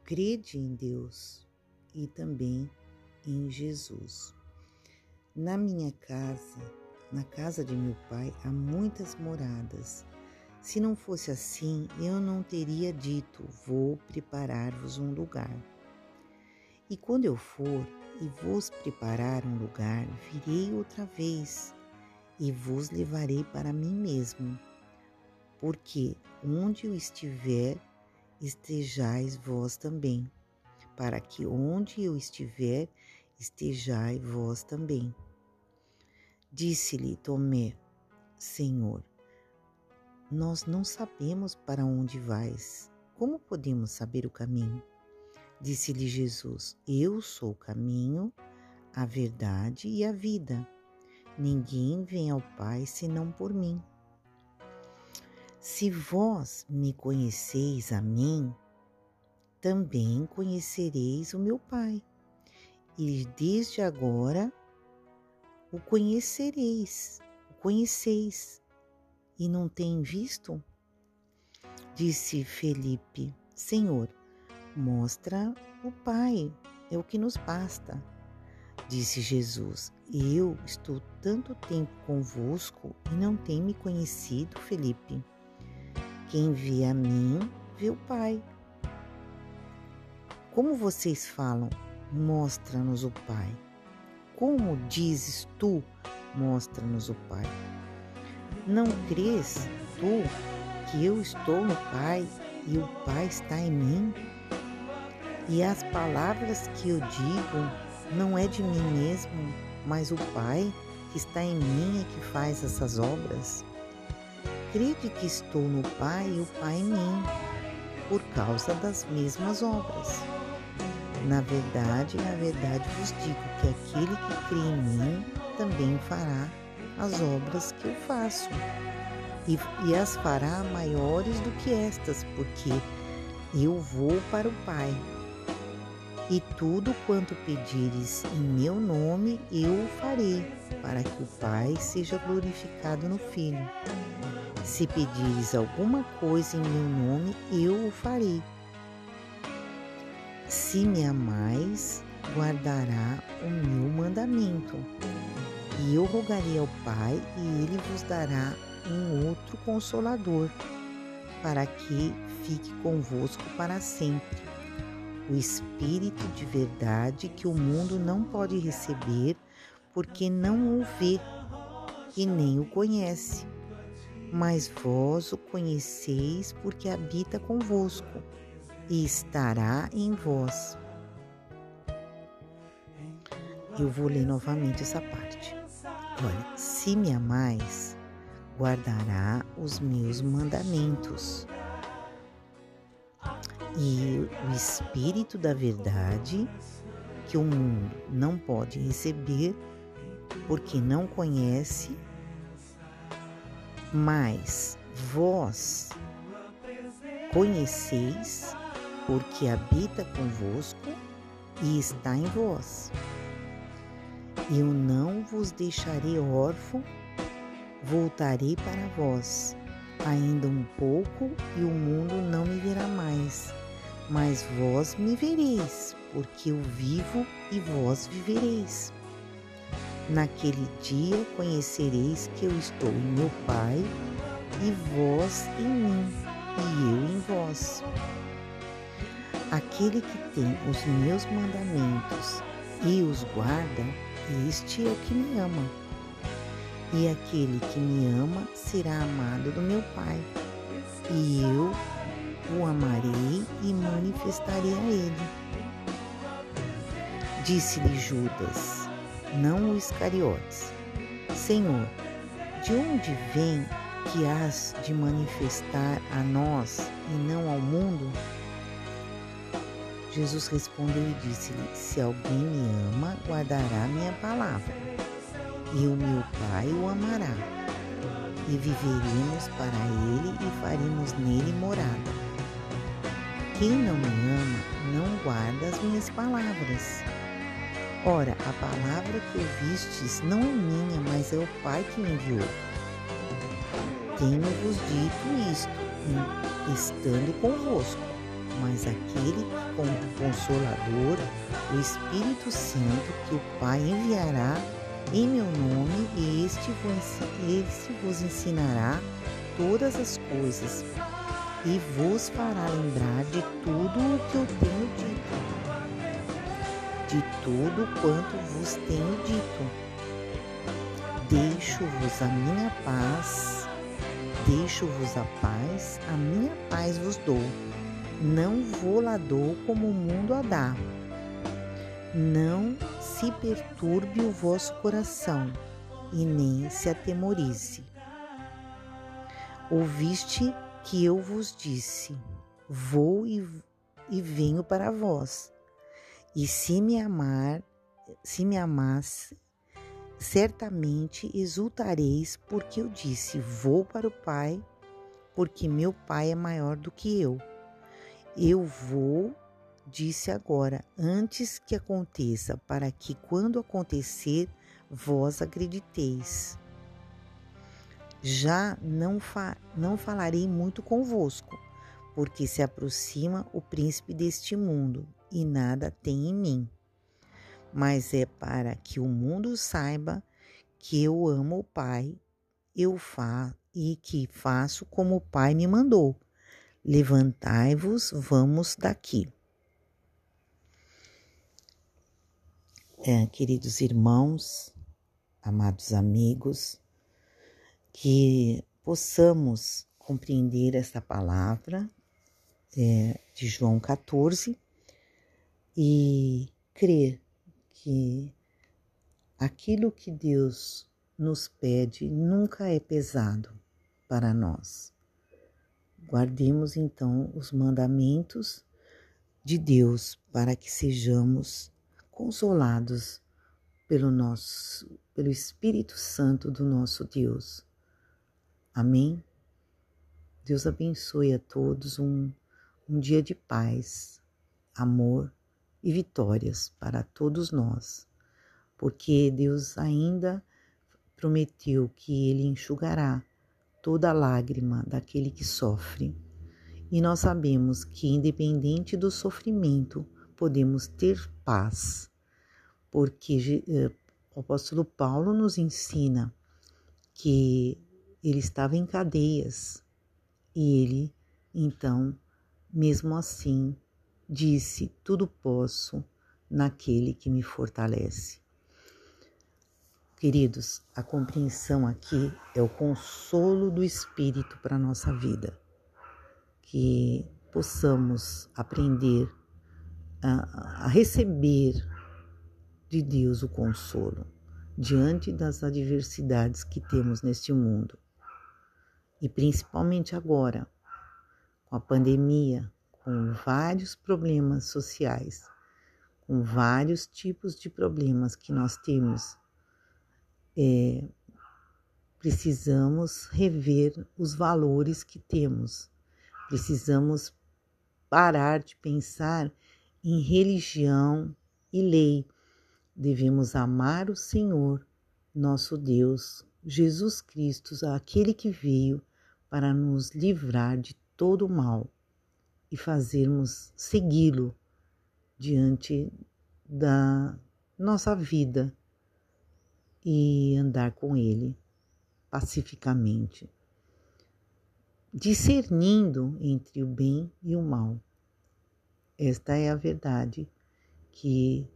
S1: Crede em Deus, e também em Jesus. Na minha casa, na casa de meu pai, há muitas moradas. Se não fosse assim, eu não teria dito: Vou preparar-vos um lugar. E quando eu for e vos preparar um lugar, virei outra vez e vos levarei para mim mesmo, porque onde eu estiver, estejais vós também para que onde eu estiver, estejai vós também. Disse-lhe Tomé, Senhor, nós não sabemos para onde vais. Como podemos saber o caminho? Disse-lhe Jesus: Eu sou o caminho, a verdade e a vida. Ninguém vem ao Pai senão por mim. Se vós me conheceis a mim, também conhecereis o meu Pai, e desde agora o conhecereis, o conheceis, e não tem visto? Disse Felipe: Senhor, mostra o Pai, é o que nos basta. Disse Jesus: Eu estou tanto tempo convosco e não tem me conhecido, Felipe. Quem vê a mim, vê o Pai. Como vocês falam, mostra-nos o Pai. Como dizes tu, mostra-nos o Pai. Não crês tu que eu estou no Pai e o Pai está em mim? E as palavras que eu digo não é de mim mesmo, mas o Pai que está em mim é que faz essas obras. Crede que estou no Pai e o Pai em mim, por causa das mesmas obras. Na verdade, na verdade vos digo que aquele que crê em mim também fará as obras que eu faço, e, e as fará maiores do que estas, porque eu vou para o Pai. E tudo quanto pedires em meu nome, eu o farei, para que o Pai seja glorificado no Filho. Se pedires alguma coisa em meu nome, eu o farei. Se me amais, guardará o meu mandamento. E eu rogarei ao Pai, e ele vos dará um outro consolador, para que fique convosco para sempre o Espírito de verdade que o mundo não pode receber porque não o vê e nem o conhece. Mas vós o conheceis porque habita convosco e estará em vós. Eu vou ler novamente essa parte. Olha, se me amais, guardará os meus mandamentos e o Espírito da Verdade, que o mundo não pode receber porque não conhece, mas vós conheceis porque habita convosco e está em vós. Eu não vos deixarei órfão, voltarei para vós. Ainda um pouco e o mundo não me verá mais mas vós me vereis, porque eu vivo e vós vivereis. Naquele dia conhecereis que eu estou em meu Pai, e vós em mim, e eu em vós. Aquele que tem os meus mandamentos e os guarda, este é o que me ama. E aquele que me ama será amado do meu Pai, e eu o amarei e manifestarei a ele. Disse-lhe Judas, não o Iscariotes, Senhor, de onde vem que has de manifestar a nós e não ao mundo? Jesus respondeu e disse-lhe: Se alguém me ama, guardará minha palavra, e o meu Pai o amará, e viveremos para ele e faremos nele morada. Quem não me ama não guarda as minhas palavras. Ora, a palavra que ouvistes não é minha, mas é o Pai que me enviou. Tenho-vos dito isto, estando convosco, mas aquele como Consolador, o Espírito Santo, que o Pai enviará em meu nome, vos, este vos ensinará todas as coisas e vos fará lembrar de tudo o que eu tenho dito, de tudo quanto vos tenho dito. Deixo-vos a minha paz, deixo-vos a paz, a minha paz vos dou. Não vou lá dou como o mundo a dá. Não se perturbe o vosso coração e nem se atemorize. Ouviste que eu vos disse: Vou e, e venho para vós. E se me amar, se me amasse, certamente exultareis, porque eu disse: Vou para o Pai, porque meu Pai é maior do que eu. Eu vou, disse agora, antes que aconteça, para que quando acontecer, vós acrediteis já não, fa não falarei muito convosco, porque se aproxima o príncipe deste mundo e nada tem em mim. Mas é para que o mundo saiba que eu amo o Pai, eu fa e que faço como o Pai me mandou. Levantai-vos, vamos daqui. É, queridos irmãos, amados amigos, que possamos compreender esta palavra é, de João 14 e crer que aquilo que Deus nos pede nunca é pesado para nós. Guardemos então os mandamentos de Deus para que sejamos consolados pelo nosso pelo Espírito Santo do nosso Deus. Amém? Deus abençoe a todos um, um dia de paz, amor e vitórias para todos nós, porque Deus ainda prometeu que Ele enxugará toda lágrima daquele que sofre. E nós sabemos que, independente do sofrimento, podemos ter paz, porque eh, o apóstolo Paulo nos ensina que ele estava em cadeias e ele, então, mesmo assim, disse: Tudo posso naquele que me fortalece. Queridos, a compreensão aqui é o consolo do Espírito para a nossa vida. Que possamos aprender a, a receber de Deus o consolo diante das adversidades que temos neste mundo. E principalmente agora, com a pandemia, com vários problemas sociais, com vários tipos de problemas que nós temos é, precisamos rever os valores que temos, precisamos parar de pensar em religião e lei. Devemos amar o Senhor, nosso Deus, Jesus Cristo, aquele que veio para nos livrar de todo o mal e fazermos segui-lo diante da nossa vida e andar com Ele pacificamente, discernindo entre o bem e o mal. Esta é a verdade que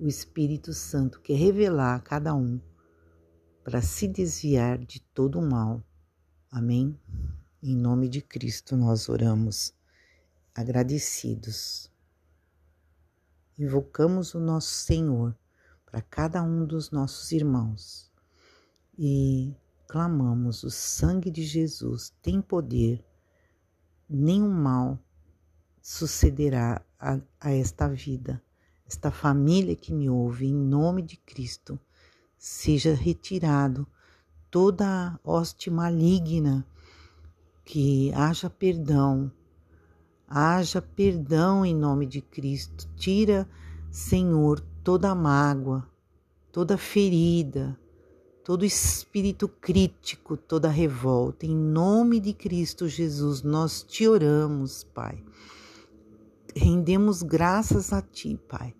S1: o Espírito Santo quer revelar a cada um para se desviar de todo o mal. Amém? Em nome de Cristo nós oramos, agradecidos. Invocamos o nosso Senhor para cada um dos nossos irmãos e clamamos: o sangue de Jesus tem poder, nenhum mal sucederá a, a esta vida, esta família que me ouve, em nome de Cristo, seja retirado toda hoste maligna, que haja perdão, haja perdão em nome de Cristo, tira, Senhor, toda mágoa, toda ferida, todo espírito crítico, toda revolta. Em nome de Cristo Jesus, nós te oramos, Pai. Rendemos graças a Ti, Pai,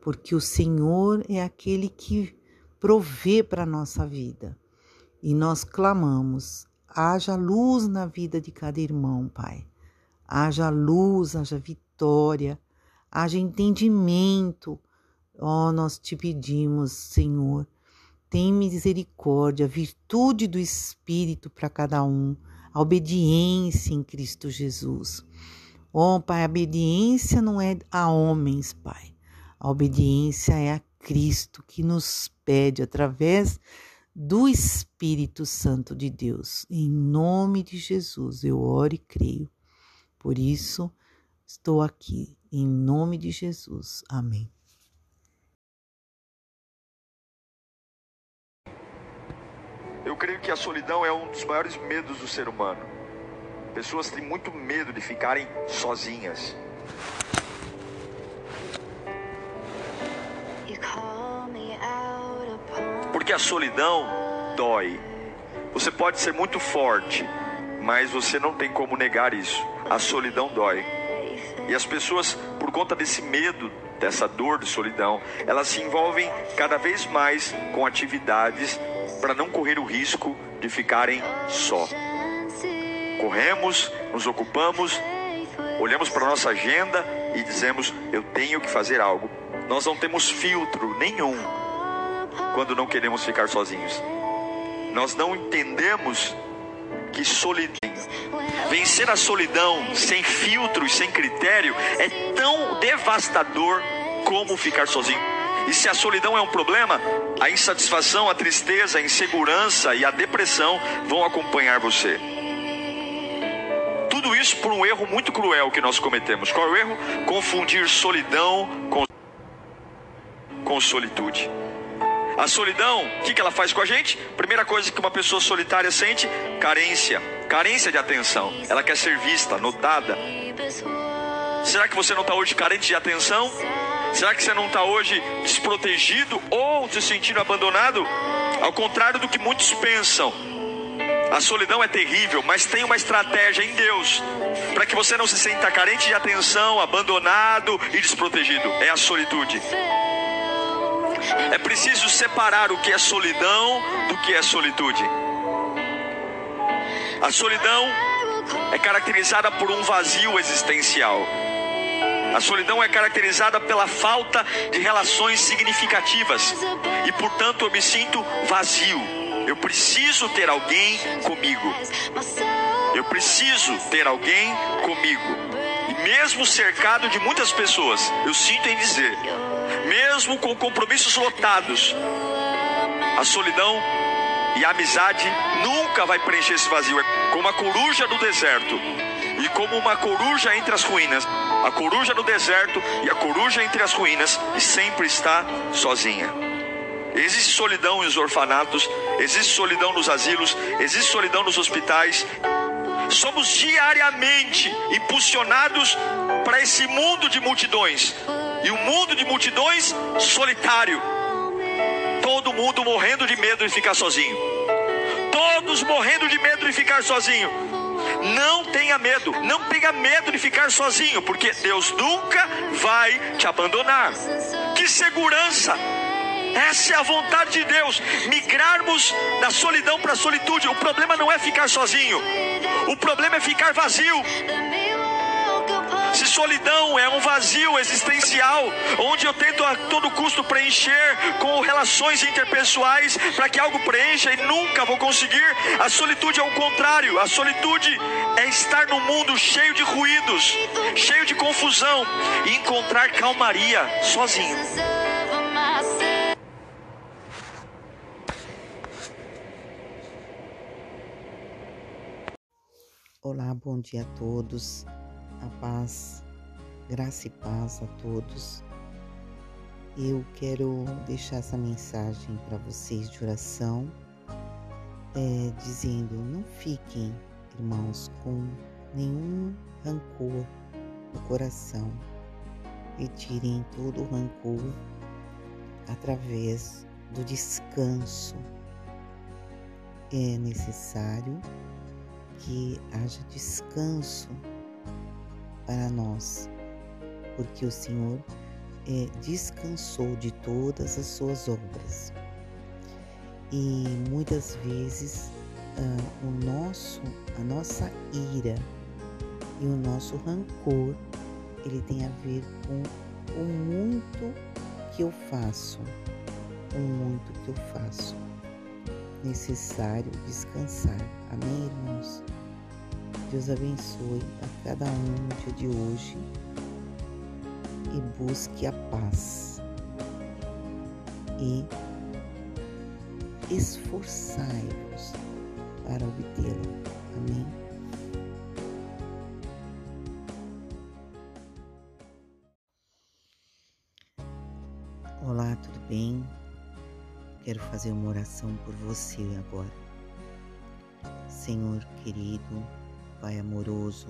S1: porque o Senhor é aquele que provê para a nossa vida. E nós clamamos: haja luz na vida de cada irmão, Pai. Haja luz, haja vitória, haja entendimento Ó, oh, nós te pedimos, Senhor, tem misericórdia, virtude do Espírito para cada um, a obediência em Cristo Jesus. Ó, oh, Pai, a obediência não é a homens, Pai. A obediência é a Cristo que nos pede através do Espírito Santo de Deus. Em nome de Jesus, eu oro e creio. Por isso, estou aqui. Em nome de Jesus. Amém.
S5: Eu creio que a solidão é um dos maiores medos do ser humano. Pessoas têm muito medo de ficarem sozinhas. Porque a solidão dói. Você pode ser muito forte, mas você não tem como negar isso. A solidão dói. E as pessoas, por conta desse medo, dessa dor de solidão, elas se envolvem cada vez mais com atividades para não correr o risco de ficarem só. Corremos, nos ocupamos, olhamos para nossa agenda e dizemos: eu tenho que fazer algo. Nós não temos filtro nenhum quando não queremos ficar sozinhos. Nós não entendemos que solidão, vencer a solidão sem filtros, sem critério, é tão devastador como ficar sozinho. E se a solidão é um problema, a insatisfação, a tristeza, a insegurança e a depressão vão acompanhar você. Tudo isso por um erro muito cruel que nós cometemos. Qual é o erro? Confundir solidão com, com solitude. A solidão, o que, que ela faz com a gente? Primeira coisa que uma pessoa solitária sente: carência. Carência de atenção. Ela quer ser vista, notada. Será que você não está hoje carente de atenção? Será que você não está hoje desprotegido ou se sentindo abandonado? Ao contrário do que muitos pensam, a solidão é terrível, mas tem uma estratégia em Deus para que você não se sinta carente de atenção, abandonado e desprotegido. É a solitude. É preciso separar o que é solidão do que é solitude. A solidão é caracterizada por um vazio existencial. A solidão é caracterizada pela falta de relações significativas e, portanto, eu me sinto vazio. Eu preciso ter alguém comigo. Eu preciso ter alguém comigo. Mesmo cercado de muitas pessoas, eu sinto em dizer, mesmo com compromissos lotados, a solidão e a amizade nunca vai preencher esse vazio. É como a coruja do deserto e como uma coruja entre as ruínas. A coruja no deserto e a coruja entre as ruínas e sempre está sozinha. Existe solidão nos orfanatos, existe solidão nos asilos, existe solidão nos hospitais. Somos diariamente impulsionados para esse mundo de multidões. E o um mundo de multidões solitário. Todo mundo morrendo de medo de ficar sozinho. Todos morrendo de medo de ficar sozinho. Não tenha medo, não tenha medo de ficar sozinho, porque Deus nunca vai te abandonar. Que segurança! Essa é a vontade de Deus, migrarmos da solidão para a solitude. O problema não é ficar sozinho, o problema é ficar vazio. Se solidão é um vazio existencial, onde eu tento a todo custo preencher com relações interpessoais para que algo preencha e nunca vou conseguir, a solitude é o contrário. A solitude é estar num mundo cheio de ruídos, cheio de confusão e encontrar calmaria sozinho.
S1: Olá, bom dia a todos a paz, graça e paz a todos. Eu quero deixar essa mensagem para vocês de oração, é, dizendo: não fiquem, irmãos, com nenhum rancor no coração. Retirem todo o rancor através do descanso. É necessário que haja descanso para nós, porque o Senhor é, descansou de todas as suas obras. E muitas vezes ah, o nosso, a nossa ira e o nosso rancor, ele tem a ver com o muito que eu faço, o muito que eu faço. Necessário descansar. Amém, irmãos? Deus abençoe a cada um no dia de hoje e busque a paz e esforçai-vos para obtê-la. Amém. Olá, tudo bem? Quero fazer uma oração por você agora. Senhor querido, Pai amoroso,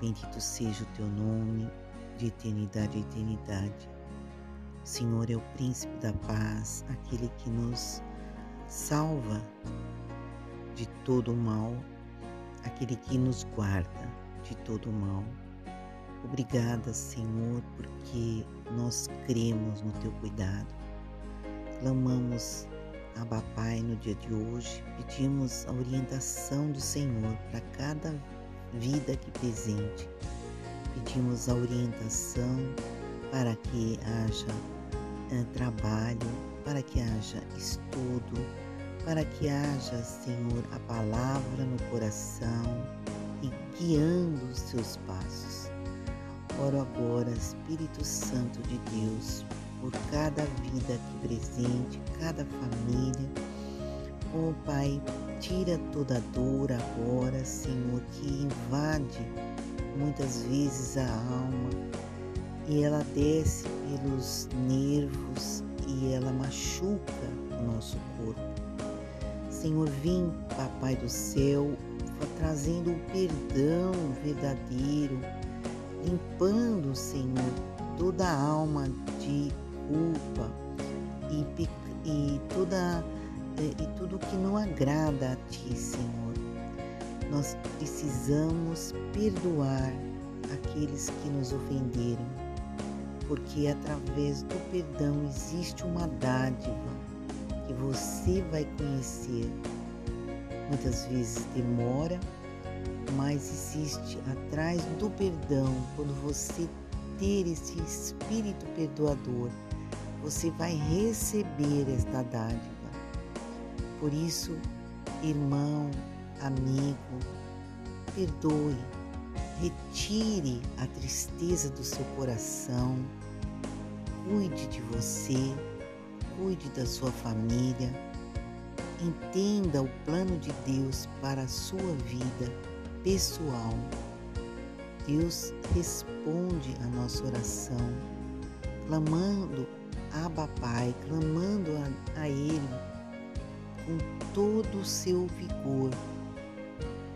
S1: bendito seja o teu nome de eternidade a eternidade. Senhor é o príncipe da paz, aquele que nos salva de todo o mal, aquele que nos guarda de todo o mal. Obrigada, Senhor, porque nós cremos no teu cuidado. Clamamos Abba Pai, no dia de hoje, pedimos a orientação do Senhor para cada vida aqui presente. Pedimos a orientação para que haja é, trabalho, para que haja estudo, para que haja, Senhor, a palavra no coração e guiando os seus passos. Oro agora, Espírito Santo de Deus, por cada vida aqui presente, cada família. Oh Pai, tira toda dor agora, Senhor, que invade muitas vezes a alma e ela desce pelos nervos e ela machuca o nosso corpo. Senhor, vem, Papai do céu, trazendo o perdão verdadeiro, limpando, Senhor, toda a alma de culpa e, e, toda, e tudo que não agrada a Ti, Senhor. Nós precisamos perdoar aqueles que nos ofenderam, porque através do perdão existe uma dádiva que você vai conhecer. Muitas vezes demora, mas existe atrás do perdão, quando você ter esse espírito perdoador, você vai receber esta dádiva. Por isso, irmão, amigo, perdoe, retire a tristeza do seu coração, cuide de você, cuide da sua família, entenda o plano de Deus para a sua vida pessoal. Deus responde a nossa oração, clamando Abba Pai, clamando a, a Ele com todo o seu vigor.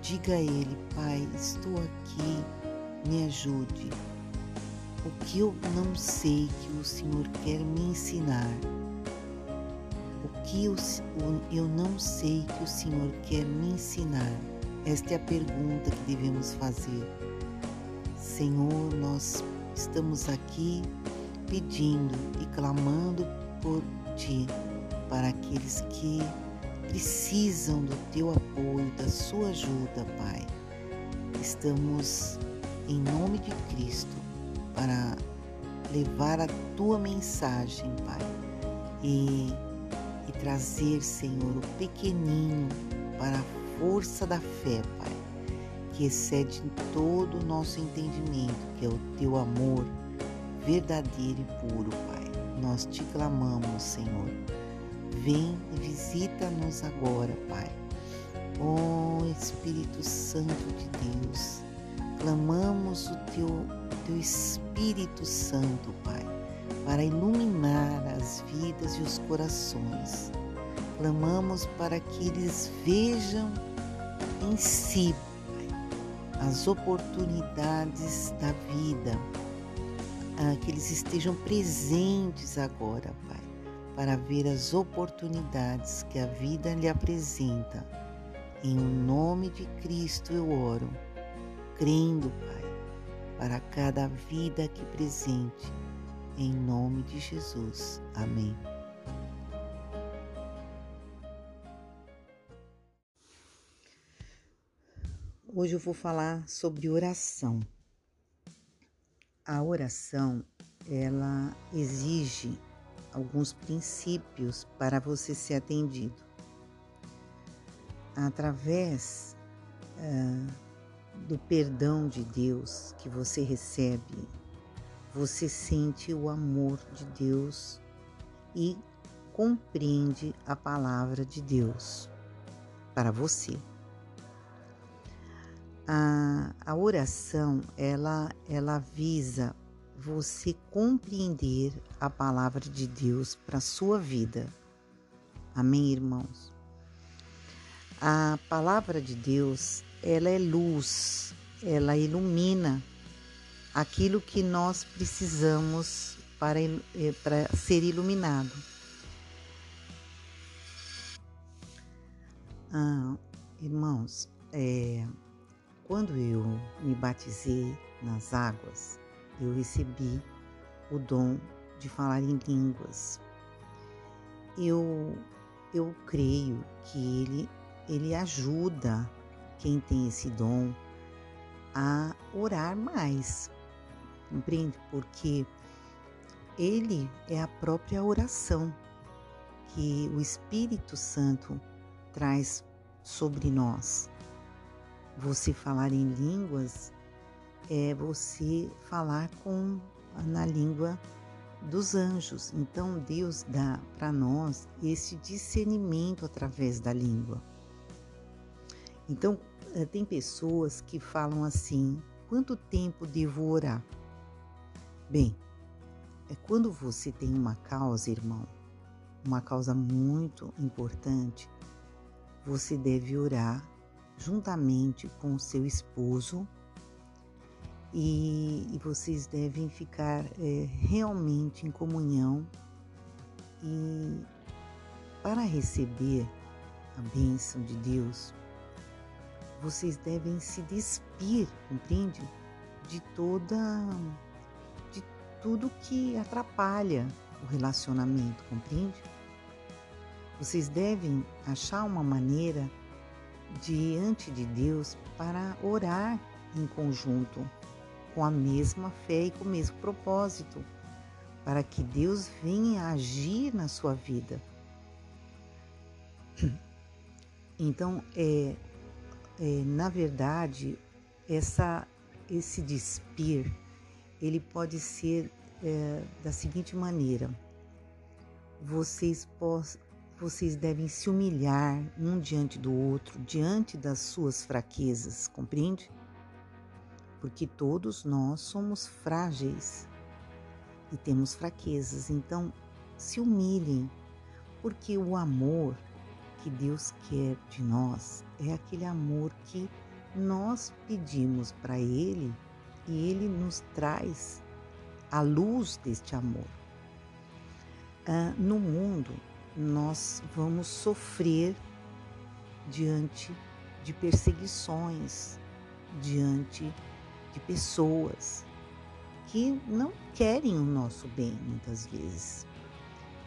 S1: Diga a Ele, Pai, estou aqui, me ajude. O que eu não sei que o Senhor quer me ensinar? O que eu, eu não sei que o Senhor quer me ensinar? Esta é a pergunta que devemos fazer. Senhor, nós estamos aqui pedindo e clamando por Ti para aqueles que precisam do Teu apoio, da Sua ajuda, Pai. Estamos em nome de Cristo para levar a Tua mensagem, Pai, e, e trazer, Senhor, o pequenino para a força da fé, Pai, que excede todo o nosso entendimento, que é o Teu amor verdadeiro e puro, Pai. Nós te clamamos, Senhor. Vem e visita-nos agora, Pai. Ó oh, Espírito Santo de Deus, clamamos o teu, teu Espírito Santo, Pai, para iluminar as vidas e os corações. Clamamos para que eles vejam em si, Pai, as oportunidades da vida ah, que eles estejam presentes agora, Pai, para ver as oportunidades que a vida lhe apresenta. Em nome de Cristo eu oro, crendo, Pai, para cada vida aqui presente. Em nome de Jesus. Amém. Hoje eu vou falar sobre oração a oração ela exige alguns princípios para você ser atendido. Através do perdão de Deus que você recebe, você sente o amor de Deus e compreende a palavra de Deus para você. A, a oração, ela, ela visa você compreender a palavra de Deus para a sua vida. Amém, irmãos? A palavra de Deus, ela é luz, ela ilumina aquilo que nós precisamos para, eh, para ser iluminado. Ah, irmãos, é, quando eu me batizei nas águas, eu recebi o dom de falar em línguas. Eu, eu creio que ele, ele ajuda quem tem esse dom a orar mais, compreende? Porque ele é a própria oração que o Espírito Santo traz sobre nós. Você falar em línguas é você falar com na língua dos anjos. Então Deus dá para nós esse discernimento através da língua. Então eh, tem pessoas que falam assim: quanto tempo devo orar? Bem, é quando você tem uma causa, irmão, uma causa muito importante, você deve orar juntamente com o seu esposo e, e vocês devem ficar é, realmente em comunhão e para receber a bênção de Deus, vocês devem se despir, compreende? De toda de tudo que atrapalha o relacionamento, compreende? Vocês devem achar uma maneira diante de Deus para orar em conjunto, com a mesma fé e com o mesmo propósito, para que Deus venha agir na sua vida. Então, é, é, na verdade, essa, esse despir, ele pode ser é, da seguinte maneira: vocês, vocês devem se humilhar um diante do outro, diante das suas fraquezas, compreende? Porque todos nós somos frágeis e temos fraquezas, então se humilhem, porque o amor que Deus quer de nós é aquele amor que nós pedimos para Ele e Ele nos traz a luz deste amor. Ah, no mundo, nós vamos sofrer diante de perseguições, diante de pessoas que não querem o nosso bem muitas vezes.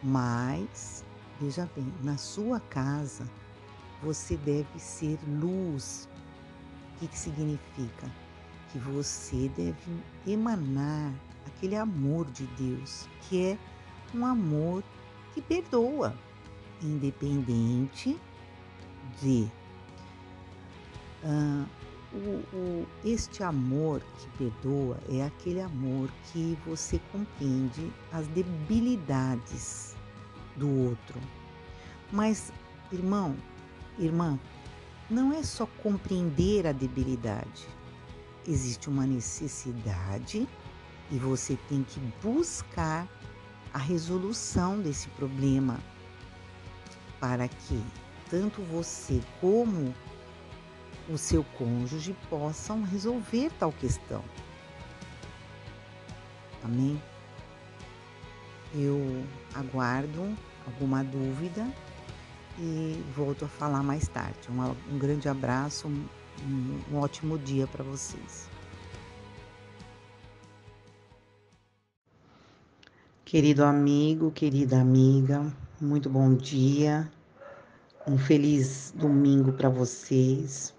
S1: Mas, veja bem, na sua casa você deve ser luz. O que, que significa? Que você deve emanar aquele amor de Deus, que é um amor que perdoa, independente de. Uh, o, o, este amor que perdoa é aquele amor que você compreende as debilidades do outro. Mas, irmão, irmã, não é só compreender a debilidade. Existe uma necessidade e você tem que buscar a resolução desse problema para que tanto você como o seu cônjuge possam resolver tal questão. Amém? Eu aguardo alguma dúvida e volto a falar mais tarde. Um, um grande abraço, um, um ótimo dia para vocês. Querido amigo, querida amiga, muito bom dia, um feliz domingo para vocês.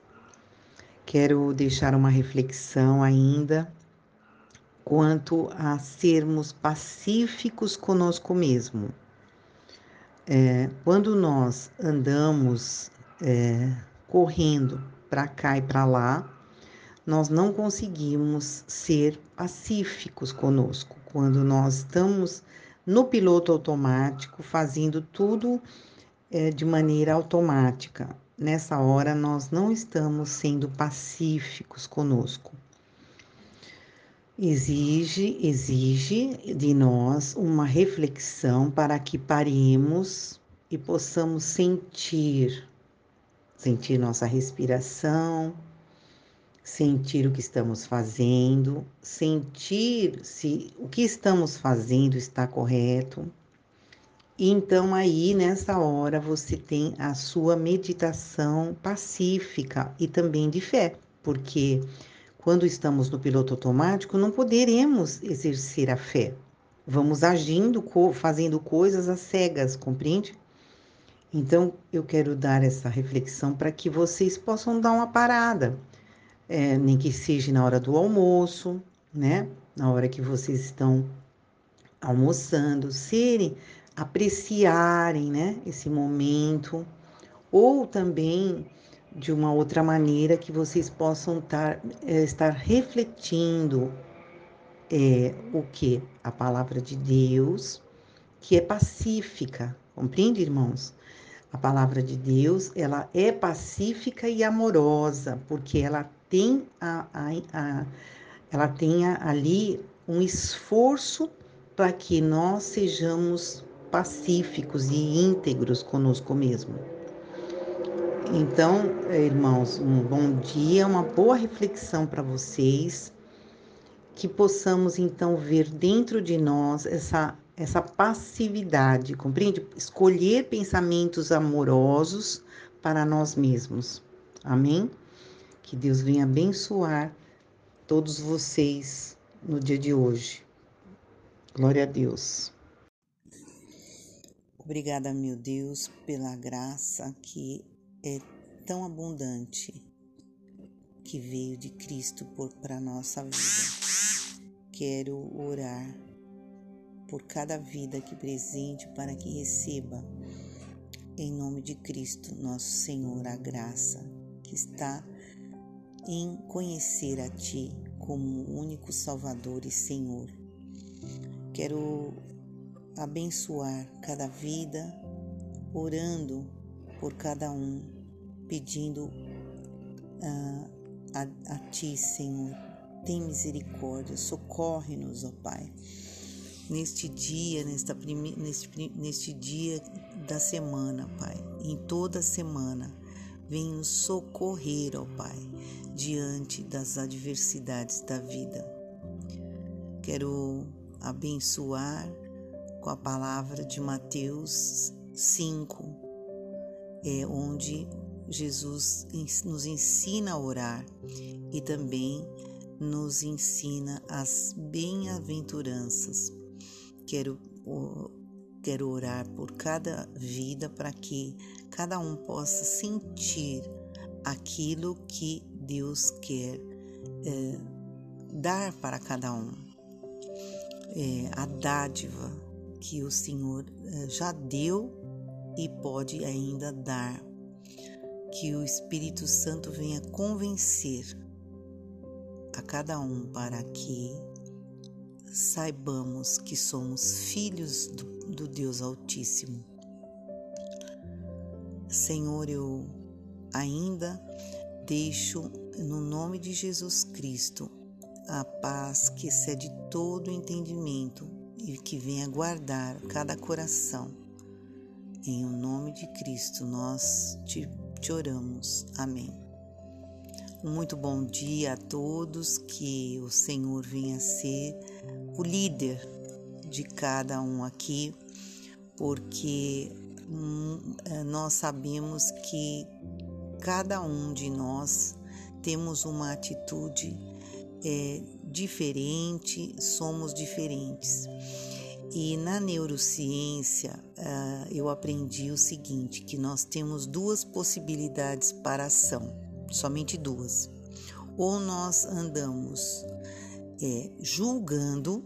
S1: Quero deixar uma reflexão ainda quanto a sermos pacíficos conosco mesmo. É, quando nós andamos é, correndo para cá e para lá, nós não conseguimos ser pacíficos conosco quando nós estamos no piloto automático, fazendo tudo é, de maneira automática. Nessa hora, nós não estamos sendo pacíficos conosco. Exige, exige de nós uma reflexão para que paremos e possamos sentir, sentir nossa respiração, sentir o que estamos fazendo, sentir se o que estamos fazendo está correto. E então aí nessa hora você tem a sua meditação pacífica e também de fé, porque quando estamos no piloto automático não poderemos exercer a fé. Vamos agindo, fazendo coisas às cegas, compreende? Então eu quero dar essa reflexão para que vocês possam dar uma parada é, nem que seja na hora do almoço, né? Na hora que vocês estão almoçando, serem, apreciarem, né? Esse momento, ou também de uma outra maneira que vocês possam tar, é, estar refletindo é, o que? A palavra de Deus, que é pacífica, compreende, irmãos? A palavra de Deus, ela é pacífica e amorosa, porque ela tem, a, a, a ela tenha ali um esforço para que nós sejamos
S6: pacíficos e íntegros conosco mesmo. Então, irmãos, um bom dia, uma boa reflexão para vocês, que possamos então ver dentro de nós essa essa passividade, compreende? Escolher pensamentos amorosos para nós mesmos. Amém? Que Deus venha abençoar todos vocês no dia de hoje. Glória a Deus.
S1: Obrigada, meu Deus, pela graça que é tão abundante que veio de Cristo para nossa vida. Quero orar por cada vida aqui presente para que receba, em nome de Cristo, nosso Senhor, a graça que está em conhecer a Ti como único Salvador e Senhor. Quero abençoar cada vida, orando por cada um, pedindo uh, a, a Ti, Senhor. Tem misericórdia, socorre-nos, ó Pai neste dia, nesta neste, neste dia da semana, Pai, em toda a semana. Vem nos socorrer, ó Pai, diante das adversidades da vida. Quero abençoar com a palavra de Mateus 5, é onde Jesus nos ensina a orar e também nos ensina as bem-aventuranças. Quero, quero orar por cada vida para que cada um possa sentir aquilo que Deus quer é, dar para cada um. É, a dádiva que o Senhor é, já deu e pode ainda dar. Que o Espírito Santo venha convencer a cada um para que saibamos que somos filhos do, do Deus Altíssimo. Senhor, eu ainda deixo no nome de Jesus Cristo a paz que excede todo entendimento e que venha guardar cada coração. Em o nome de Cristo nós te, te oramos. Amém. Um muito bom dia a todos, que o Senhor venha ser o líder de cada um aqui, porque hum, é, nós sabemos que cada um de nós temos uma atitude é, diferente, somos diferentes. E na neurociência uh, eu aprendi o seguinte: que nós temos duas possibilidades para ação, somente duas. Ou nós andamos é, julgando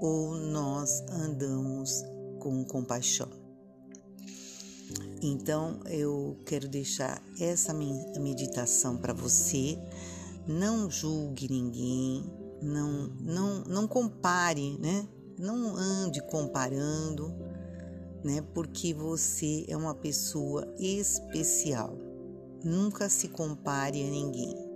S1: ou nós andamos com compaixão. Então eu quero deixar essa meditação para você. Não julgue ninguém, não, não, não compare, né? Não ande comparando, né? Porque você é uma pessoa especial. Nunca se compare a ninguém.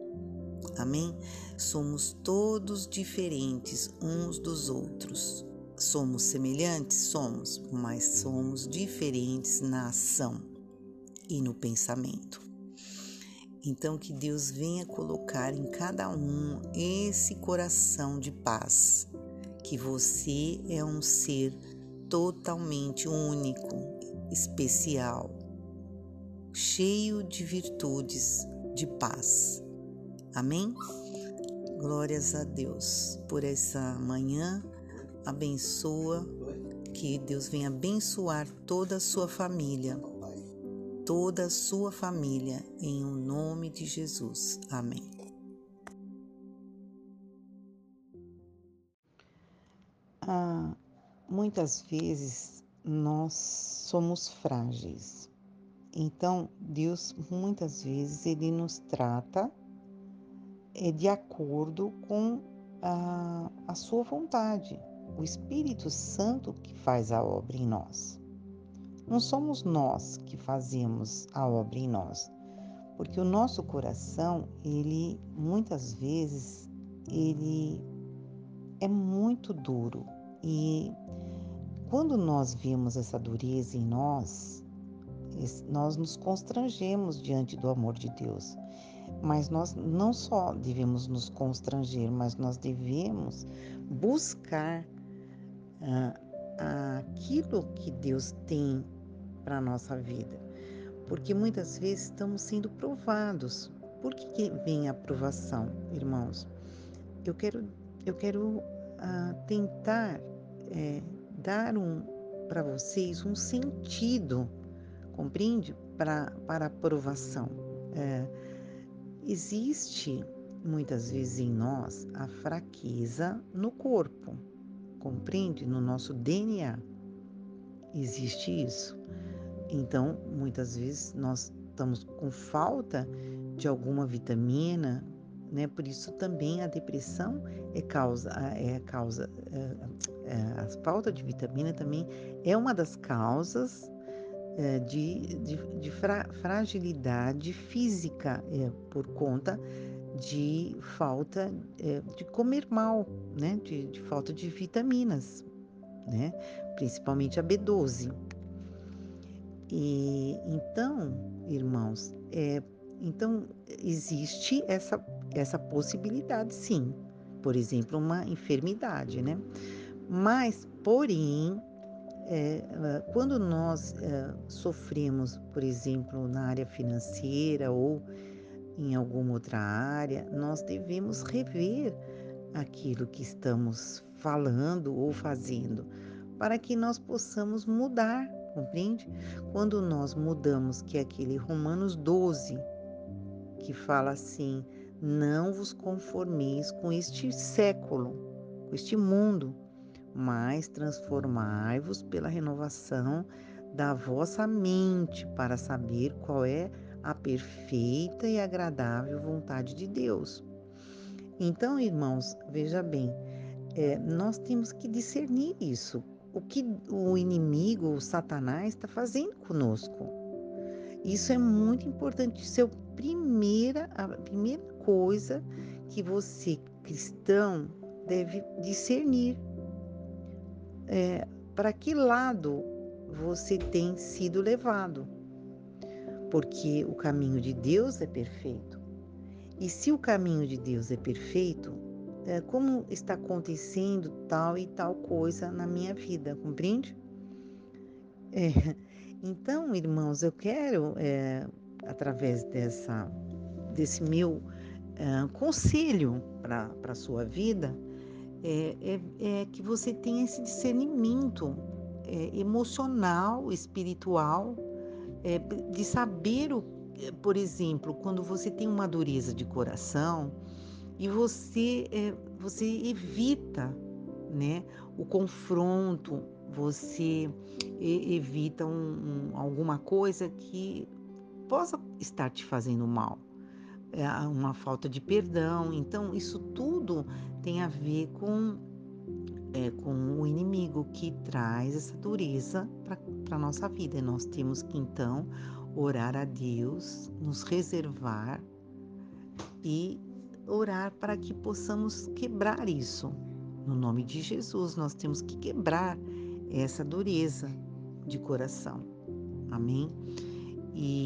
S1: Amém? Somos todos diferentes uns dos outros. Somos semelhantes? Somos, mas somos diferentes na ação e no pensamento. Então, que Deus venha colocar em cada um esse coração de paz, que você é um ser totalmente único, especial, cheio de virtudes de paz. Amém? Glórias a Deus por essa manhã. Abençoa, que Deus venha abençoar toda a sua família, toda a sua família, em o um nome de Jesus. Amém.
S6: Ah, muitas vezes nós somos frágeis. Então, Deus muitas vezes ele nos trata é de acordo com a, a sua vontade. O Espírito Santo que faz a obra em nós. Não somos nós que fazemos a obra em nós, porque o nosso coração, ele muitas vezes ele é muito duro e
S1: quando nós vemos essa dureza em nós, nós nos constrangemos diante do amor de Deus. Mas nós não só devemos nos constranger, mas nós devemos buscar aquilo que Deus tem para a nossa vida. Porque muitas vezes estamos sendo provados. Por que vem a provação, irmãos? Eu quero, eu quero tentar é, dar um para vocês um sentido, compreende? Para a provação. É, existe muitas vezes em nós a fraqueza no corpo, compreende? No nosso DNA existe isso. Então, muitas vezes nós estamos com falta de alguma vitamina, né? Por isso também a depressão é causa, é causa, é, é, a falta de vitamina também é uma das causas de, de, de fra, fragilidade física é, por conta de falta é, de comer mal, né? De, de falta de vitaminas, né? Principalmente a B12. E então, irmãos, é, então existe essa, essa possibilidade, sim. Por exemplo, uma enfermidade, né? Mas, porém, é, quando nós é, sofremos, por exemplo, na área financeira ou em alguma outra área, nós devemos rever aquilo que estamos falando ou fazendo, para que nós possamos mudar compreende? Quando nós mudamos, que é aquele Romanos 12, que fala assim: não vos conformeis com este século, com este mundo, mas transformai-vos pela renovação da vossa mente, para saber qual é a perfeita e agradável vontade de Deus. Então, irmãos, veja bem, é, nós temos que discernir isso o que o inimigo, o Satanás, está fazendo conosco. Isso é muito importante. Isso é a primeira, a primeira coisa que você, cristão, deve discernir. É, para que lado você tem sido levado? Porque o caminho de Deus é perfeito. E se o caminho de Deus é perfeito, é, como está acontecendo tal e tal coisa na minha vida, compreende? É, então, irmãos, eu quero, é, através dessa, desse meu é, conselho para a sua vida, é, é, é, que você tenha esse discernimento emocional, espiritual, de saber, o, por exemplo, quando você tem uma dureza de coração, e você, é, você evita né, o confronto, você evita um, um, alguma coisa que possa estar te fazendo mal, é uma falta de perdão. Então, isso tudo tem a ver com, é, com o inimigo que traz essa dureza para a nossa vida. E nós temos que, então, orar a Deus, nos reservar e orar para que possamos quebrar isso. No nome de Jesus, nós temos que quebrar essa dureza de coração. Amém? E,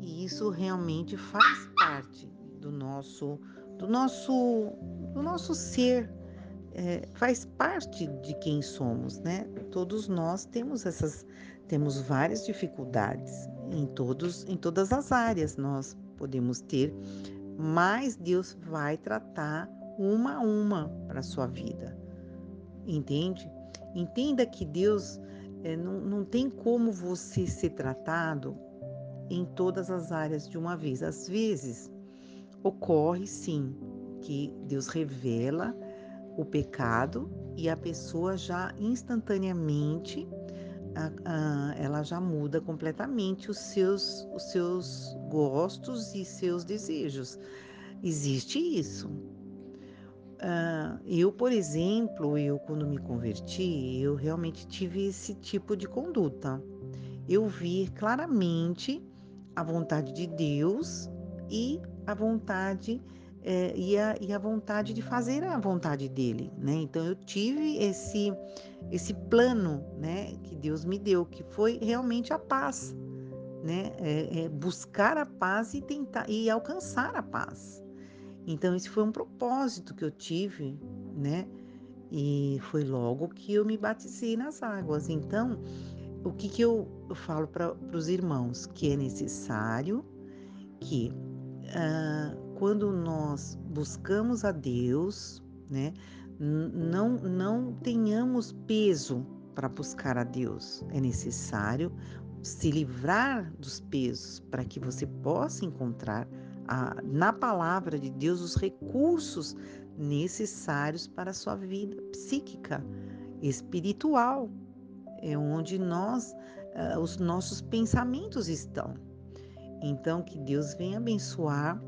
S1: e isso realmente faz parte do nosso, do nosso, do nosso ser. É, faz parte de quem somos, né? Todos nós temos essas, temos várias dificuldades em todos, em todas as áreas. Nós podemos ter mais Deus vai tratar uma a uma para sua vida. Entende? Entenda que Deus é, não, não tem como você ser tratado em todas as áreas de uma vez. Às vezes, ocorre sim que Deus revela o pecado e a pessoa já instantaneamente ela já muda completamente os seus, os seus gostos e seus desejos. Existe isso. Uh, eu, por exemplo, eu quando me converti, eu realmente tive esse tipo de conduta. Eu vi claramente a vontade de Deus e a vontade é, e, a, e a vontade de fazer a vontade dele, né? Então eu tive esse esse plano, né, que Deus me deu, que foi realmente a paz, né? É, é buscar a paz e tentar e alcançar a paz. Então esse foi um propósito que eu tive, né? E foi logo que eu me batizei nas águas. Então, o que, que eu, eu falo para os irmãos? Que é necessário que uh, quando nós buscamos a Deus, né, não, não tenhamos peso para buscar a Deus. É necessário se livrar dos pesos para que você possa encontrar a, na palavra de Deus os recursos necessários para a sua vida psíquica, espiritual, é onde nós, uh, os nossos pensamentos estão. Então, que Deus venha abençoar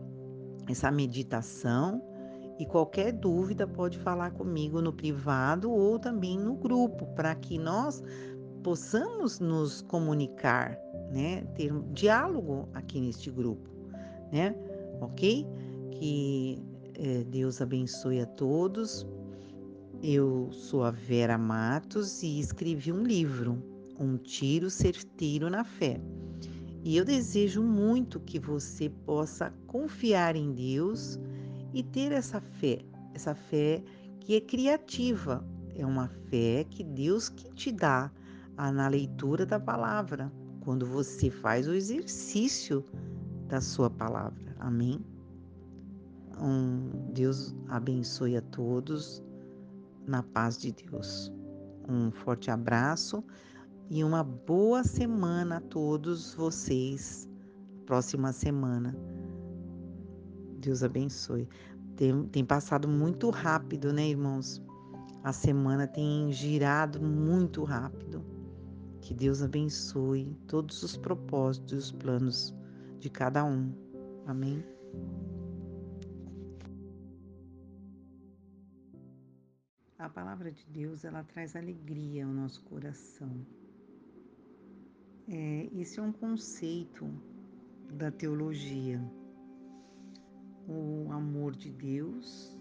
S1: essa meditação e qualquer dúvida pode falar comigo no privado ou também no grupo, para que nós possamos nos comunicar, né? Ter um diálogo aqui neste grupo, né? Ok? Que é, Deus abençoe a todos. Eu sou a Vera Matos e escrevi um livro, Um Tiro Certeiro na Fé. E eu desejo muito que você possa confiar em Deus e ter essa fé, essa fé que é criativa, é uma fé que Deus que te dá na leitura da palavra, quando você faz o exercício da sua palavra. Amém? Um Deus abençoe a todos na paz de Deus. Um forte abraço e uma boa semana a todos vocês. Próxima semana. Deus abençoe. Tem, tem passado muito rápido, né, irmãos? A semana tem girado muito rápido. Que Deus abençoe todos os propósitos e os planos de cada um. Amém? A palavra de Deus, ela traz alegria ao nosso coração. É, esse é um conceito da teologia. O amor de Deus,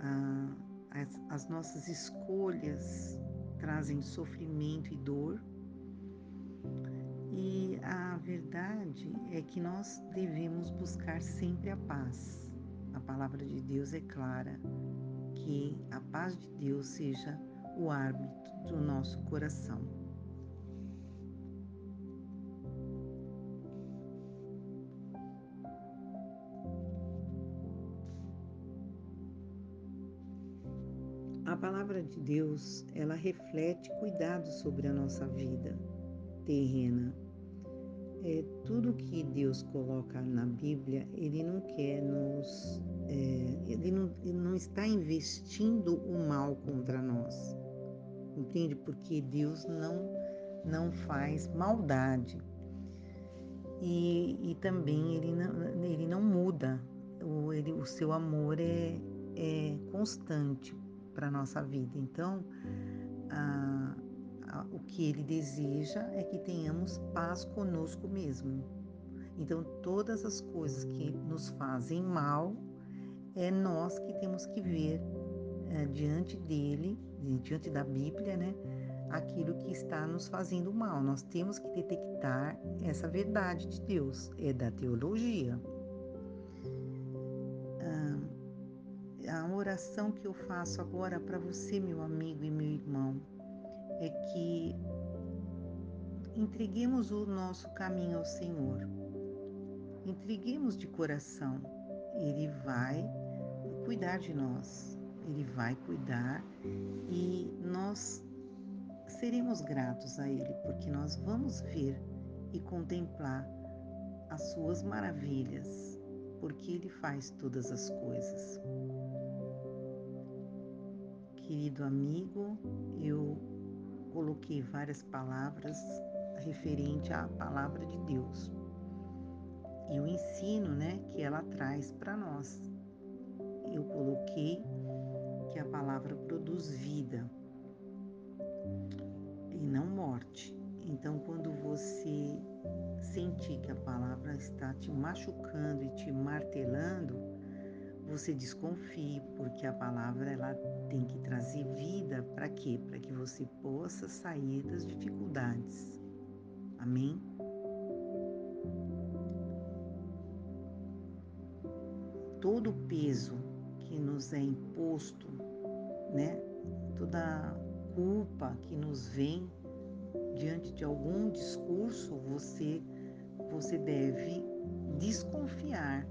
S1: a, as, as nossas escolhas trazem sofrimento e dor. E a verdade é que nós devemos buscar sempre a paz. A palavra de Deus é clara que a paz de Deus seja o árbitro do nosso coração. Palavra de Deus, ela reflete cuidado sobre a nossa vida terrena. É, tudo que Deus coloca na Bíblia, Ele não quer nos. É, ele, não, ele não está investindo o mal contra nós. Entende? Porque Deus não, não faz maldade. E, e também ele não, ele não muda. O, ele, o seu amor é, é constante para a nossa vida. Então, a, a, o que ele deseja é que tenhamos paz conosco mesmo. Então, todas as coisas que nos fazem mal, é nós que temos que ver é, diante dele, diante da Bíblia, né? Aquilo que está nos fazendo mal. Nós temos que detectar essa verdade de Deus, é da teologia. A oração que eu faço agora para você, meu amigo e meu irmão, é que entreguemos o nosso caminho ao Senhor. Entreguemos de coração. Ele vai cuidar de nós. Ele vai cuidar e nós seremos gratos a Ele, porque nós vamos ver e contemplar as suas maravilhas, porque Ele faz todas as coisas querido amigo, eu coloquei várias palavras referente à palavra de Deus e o ensino, né, que ela traz para nós. Eu coloquei que a palavra produz vida e não morte. Então, quando você sentir que a palavra está te machucando e te martelando, você desconfie, porque a palavra ela tem que trazer vida para quê? Para que você possa sair das dificuldades. Amém? Todo o peso que nos é imposto, né? Toda culpa que nos vem diante de algum discurso, você você deve desconfiar,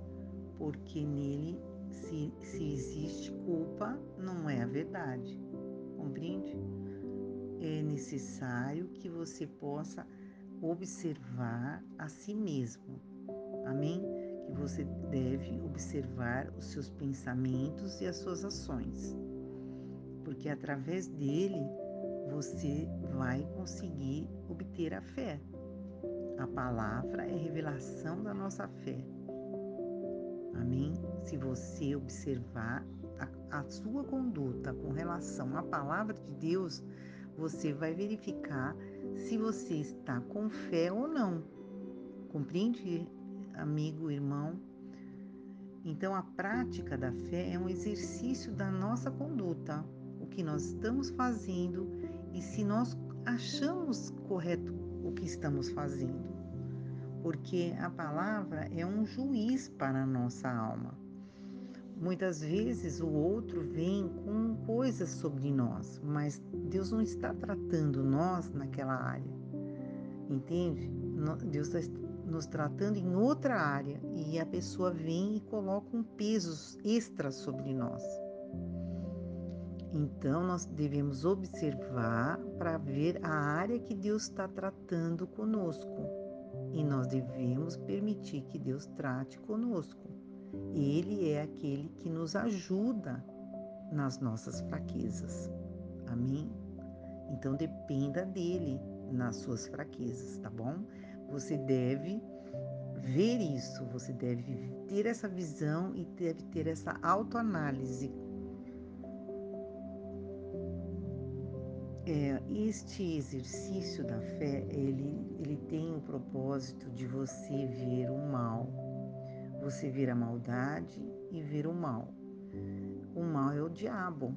S1: porque nele se, se existe culpa, não é a verdade. Compreende? É necessário que você possa observar a si mesmo. Amém? Que você deve observar os seus pensamentos e as suas ações. Porque através dele você vai conseguir obter a fé. A palavra é revelação da nossa fé. Amém? Se você observar a, a sua conduta com relação à palavra de Deus, você vai verificar se você está com fé ou não. Compreende, amigo, irmão? Então, a prática da fé é um exercício da nossa conduta, o que nós estamos fazendo e se nós achamos correto o que estamos fazendo porque a palavra é um juiz para a nossa alma. Muitas vezes o outro vem com coisas sobre nós, mas Deus não está tratando nós naquela área, entende? Deus está nos tratando em outra área e a pessoa vem e coloca um peso extra sobre nós. Então, nós devemos observar para ver a área que Deus está tratando conosco e nós devemos permitir que Deus trate conosco. Ele é aquele que nos ajuda nas nossas fraquezas. Amém? Então dependa dele nas suas fraquezas, tá bom? Você deve ver isso, você deve ter essa visão e deve ter essa autoanálise É, este exercício da fé, ele, ele tem o propósito de você ver o mal, você ver a maldade e ver o mal. O mal é o diabo,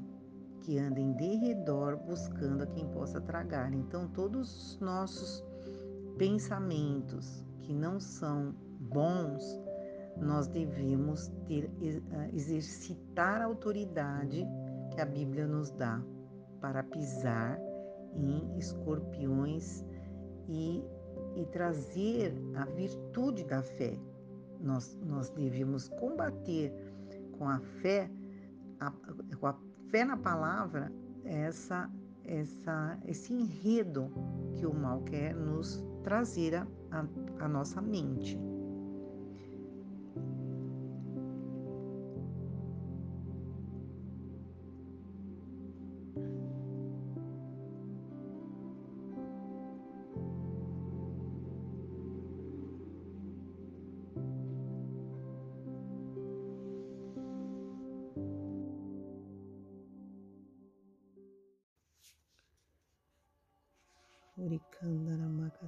S1: que anda em derredor buscando a quem possa tragar. Então, todos os nossos pensamentos que não são bons, nós devemos ter, exercitar a autoridade que a Bíblia nos dá para pisar em escorpiões e, e trazer a virtude da fé. Nós, nós devemos combater com a fé, a, com a fé na palavra, essa, essa, esse enredo que o mal quer nos trazer à nossa mente.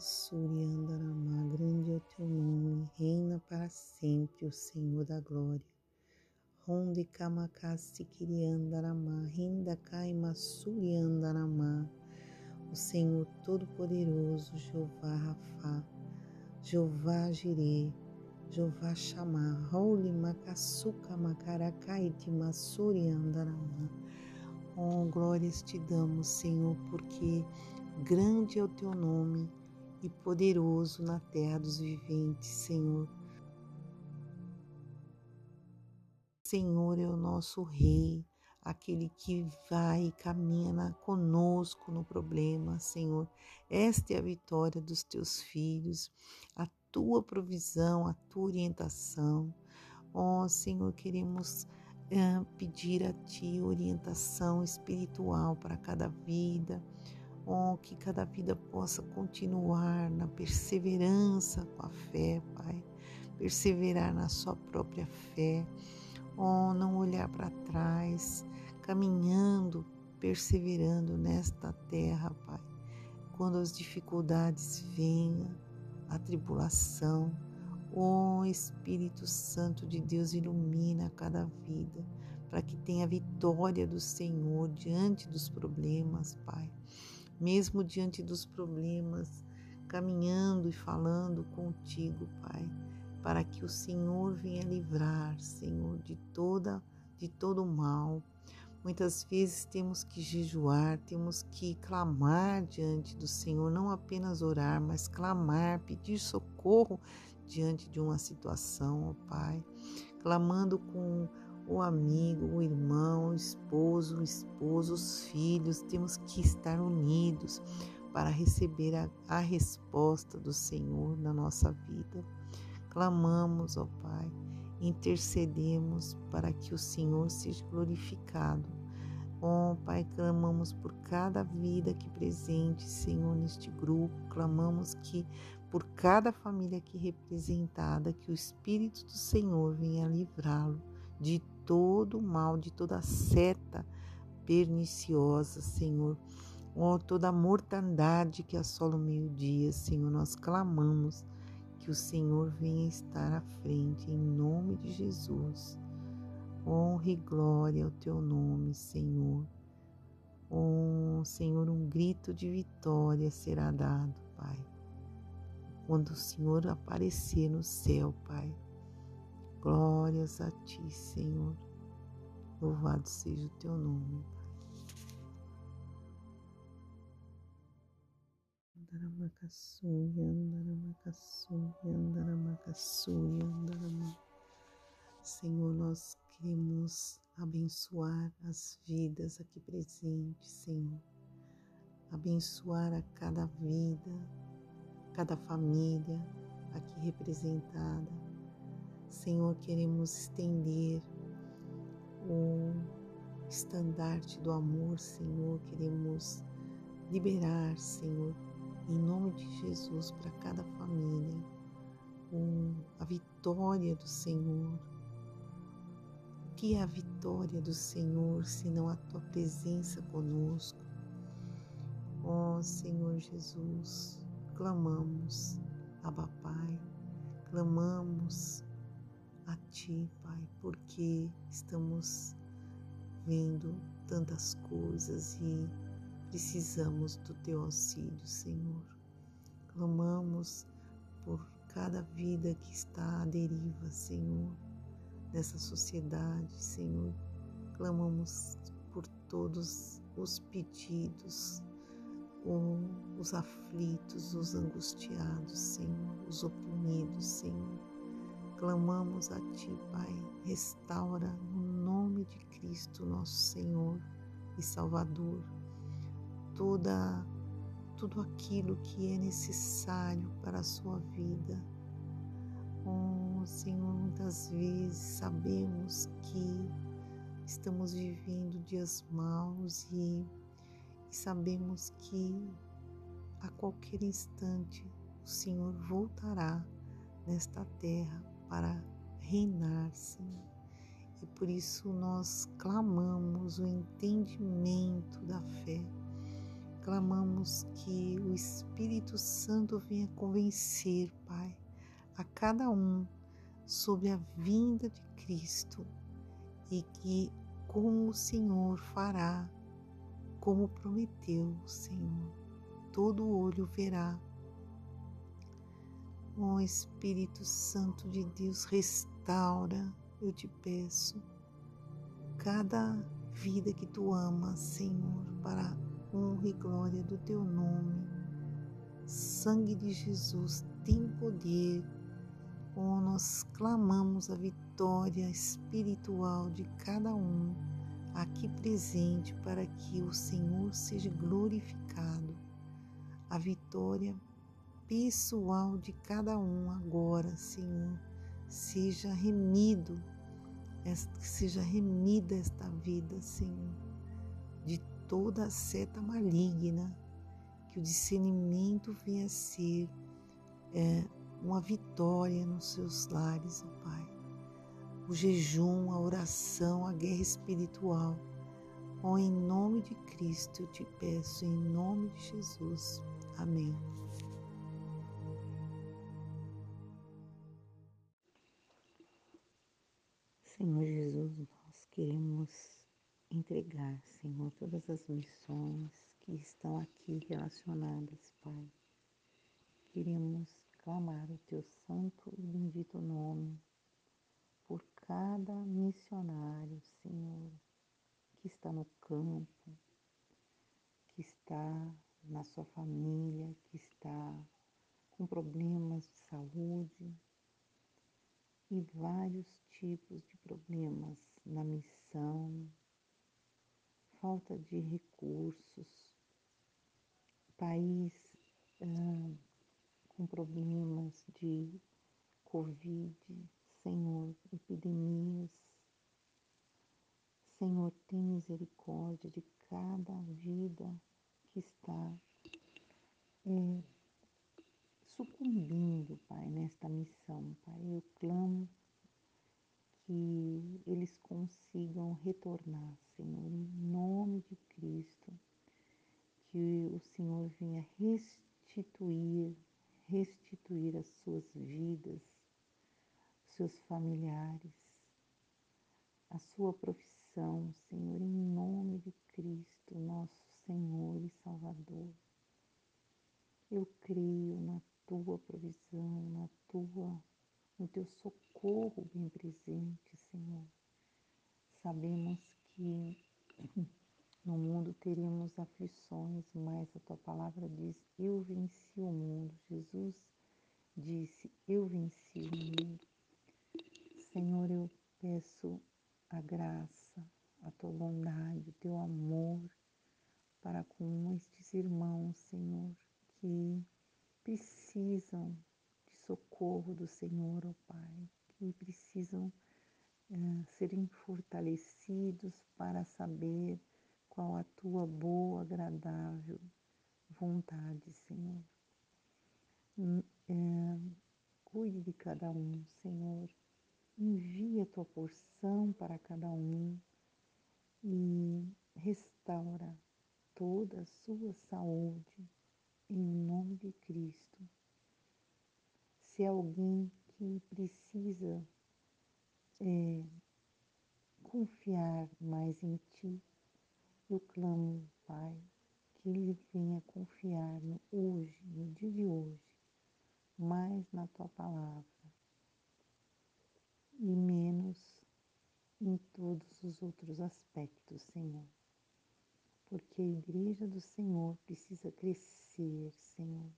S1: Andarama, grande é o teu nome, reina para sempre o Senhor da glória. Ronde Kamakasi Kiriandarama, Rinda Kaimasuri Andarama, o Senhor Todo-Poderoso, Jeová Rafa, Jeová Jireh, Jeová Shama, Holy Makasuka Makarakaiti Masuri Andarama. Oh, glórias te damos, Senhor, porque Grande é o teu nome e poderoso na terra dos viventes, Senhor. Senhor é o nosso Rei, aquele que vai e caminha conosco no problema, Senhor. Esta é a vitória dos teus filhos, a tua provisão, a tua orientação. Ó oh, Senhor, queremos é, pedir a Ti orientação espiritual para cada vida Oh, que cada vida possa continuar na perseverança com a fé, Pai. Perseverar na sua própria fé. Oh, não olhar para trás, caminhando, perseverando nesta terra, Pai. Quando as dificuldades venham, a tribulação, oh, Espírito Santo de Deus, ilumina cada vida para que tenha vitória do Senhor diante dos problemas, Pai. Mesmo diante dos problemas, caminhando e falando contigo, Pai, para que o Senhor venha livrar, Senhor, de toda de todo o mal. Muitas vezes temos que jejuar, temos que clamar diante do Senhor, não apenas orar, mas clamar, pedir socorro diante de uma situação, ó Pai, clamando com o amigo, o irmão, o esposo, o esposo, os filhos, temos que estar unidos para receber a, a resposta do Senhor na nossa vida. Clamamos, ó Pai, intercedemos para que o Senhor seja glorificado. Ó Pai, clamamos por cada vida aqui presente, Senhor, neste grupo. Clamamos que por cada família aqui representada, que o Espírito do Senhor venha livrá-lo de todo o mal, de toda seta perniciosa, Senhor. Ó, toda a mortandade que assola o meio-dia, Senhor, nós clamamos que o Senhor venha estar à frente, em nome de Jesus. Honra e glória ao teu nome, Senhor. Oh, Senhor, um grito de vitória será dado, Pai quando o Senhor aparecer no céu, Pai. Glórias a Ti, Senhor. Louvado seja o Teu nome, Pai. Andaramacassuia, andaramacassuia, andaramacassuia, andaramacassuia. Senhor, nós queremos abençoar as vidas aqui presentes, Senhor. Abençoar a cada vida, cada família aqui representada. Senhor, queremos estender o estandarte do amor, Senhor, queremos liberar, Senhor, em nome de Jesus, para cada família, a vitória do Senhor. Que é a vitória do Senhor, senão a tua presença conosco? Ó oh, Senhor Jesus, clamamos, Abba Pai, clamamos a Ti, Pai, porque estamos vendo tantas coisas e precisamos do Teu auxílio, Senhor. Clamamos por cada vida que está à deriva, Senhor, nessa sociedade, Senhor. Clamamos por todos os pedidos os aflitos, os angustiados, Senhor, os oprimidos, Senhor. Clamamos a Ti, Pai, restaura no nome de Cristo, nosso Senhor e Salvador, toda tudo aquilo que é necessário para a sua vida. Oh, Senhor, muitas vezes sabemos que estamos vivendo dias maus e e sabemos que a qualquer instante o Senhor voltará nesta terra para reinar, Senhor. E por isso nós clamamos o entendimento da fé. Clamamos que o Espírito Santo venha convencer, Pai, a cada um sobre a vinda de Cristo e que como o Senhor fará como prometeu Senhor. Todo olho verá. Ó oh, Espírito Santo de Deus, restaura, eu te peço, cada vida que tu amas, Senhor, para honra e glória do teu nome. Sangue de Jesus tem poder. Oh, nós clamamos a vitória espiritual de cada um aqui presente para que o Senhor seja glorificado. A vitória pessoal de cada um agora, Senhor, seja remido, seja remida esta vida, Senhor, de toda a seta maligna, que o discernimento venha a ser é, uma vitória nos seus lares, ó Pai o jejum, a oração, a guerra espiritual. Oh, em nome de Cristo eu te peço, em nome de Jesus. Amém. Queremos entregar, Senhor, todas as missões que estão aqui relacionadas, Pai. Queremos clamar o teu santo e bendito nome por cada missionário, Senhor, que está no campo, que está na sua família, que está com problemas de saúde e vários tipos de problemas na missão, falta de recursos, país ah, com problemas de Covid, Senhor, epidemias. Senhor, tem misericórdia de cada vida que está é, sucumbindo, Pai, nesta missão, Pai. Eu clamo que eles consigam retornar, Senhor, em nome de Cristo. Que o Senhor venha restituir, restituir as suas vidas, seus familiares, a sua profissão, Senhor, em nome de Cristo, nosso Senhor e Salvador. Eu creio na tua provisão, na tua, no teu socorro bem presente, Senhor. Sabemos que no mundo teremos aflições, mas a tua palavra diz: Eu venci o mundo. Jesus disse: Eu venci o mundo. Senhor, eu peço a graça, a tua bondade, o teu amor para com estes irmãos, Senhor, que precisam de socorro do Senhor, ó oh Pai, que precisam é, serem fortalecidos para saber qual a tua boa, agradável vontade, Senhor. É, cuide de cada um, Senhor. Envia a tua porção para cada um e restaura toda a sua saúde em nome de Cristo. Se é alguém que precisa é, confiar mais em Ti, eu clamo, Pai, que ele venha confiar no hoje, no dia de hoje, mais na Tua palavra e menos em todos os outros aspectos, Senhor porque a igreja do Senhor precisa crescer, Senhor.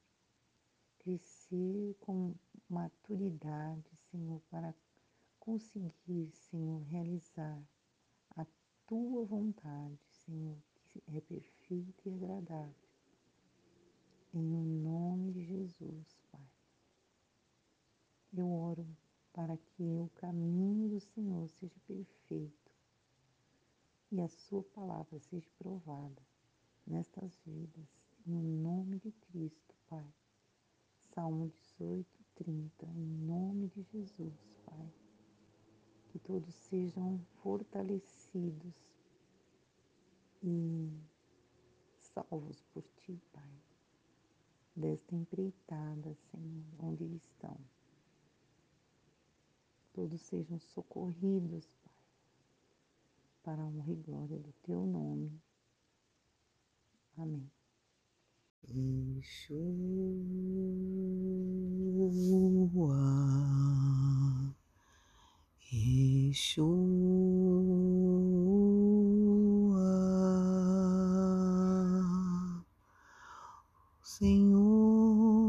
S1: Crescer com maturidade, Senhor, para conseguir, Senhor, realizar a tua vontade, Senhor, que é perfeita e agradável. Em nome de Jesus, Pai. Eu oro para que o caminho do Senhor seja perfeito e a Sua palavra seja provada nestas vidas, no nome de Cristo, Pai. Salmo 18, 30, em nome de Jesus, Pai. Que todos sejam fortalecidos e salvos por Ti, Pai, desta empreitada, Senhor, onde estão. Todos sejam socorridos, para a honra e glória do teu nome. Amém. Yeshua, Yeshua, o Senhor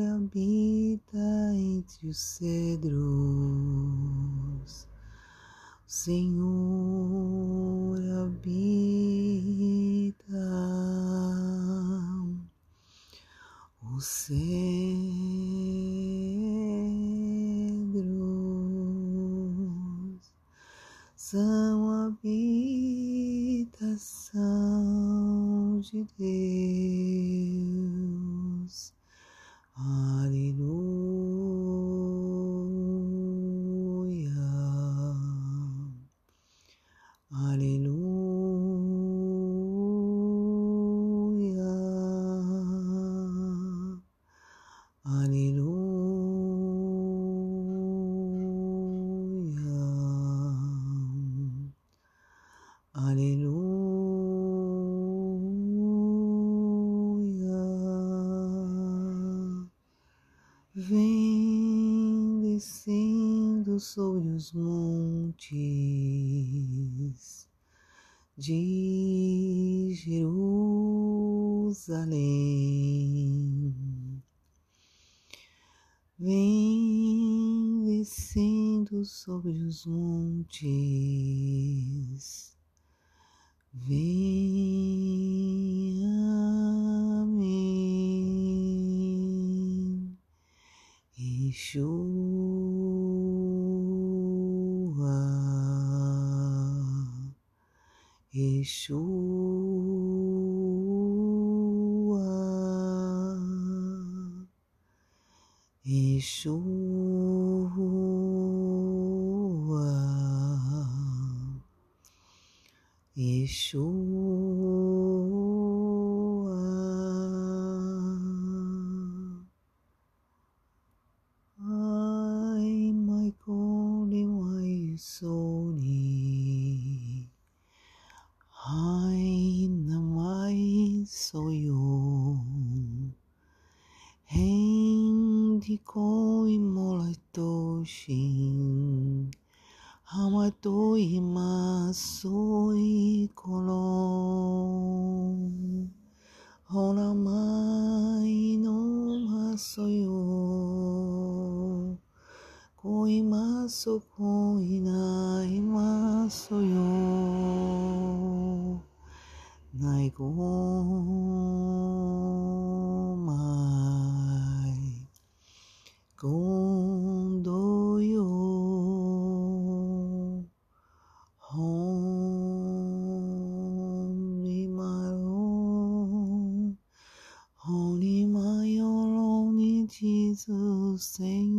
S1: habita entre os cedros. Senhor habita os cedros, são habitação de Deus. De Jerusalém. Vem descendo sobre os montes. Yeshua, そこいないますよ。ないごまい。ごんどよ。ほにまろほにまよろにちずせよ。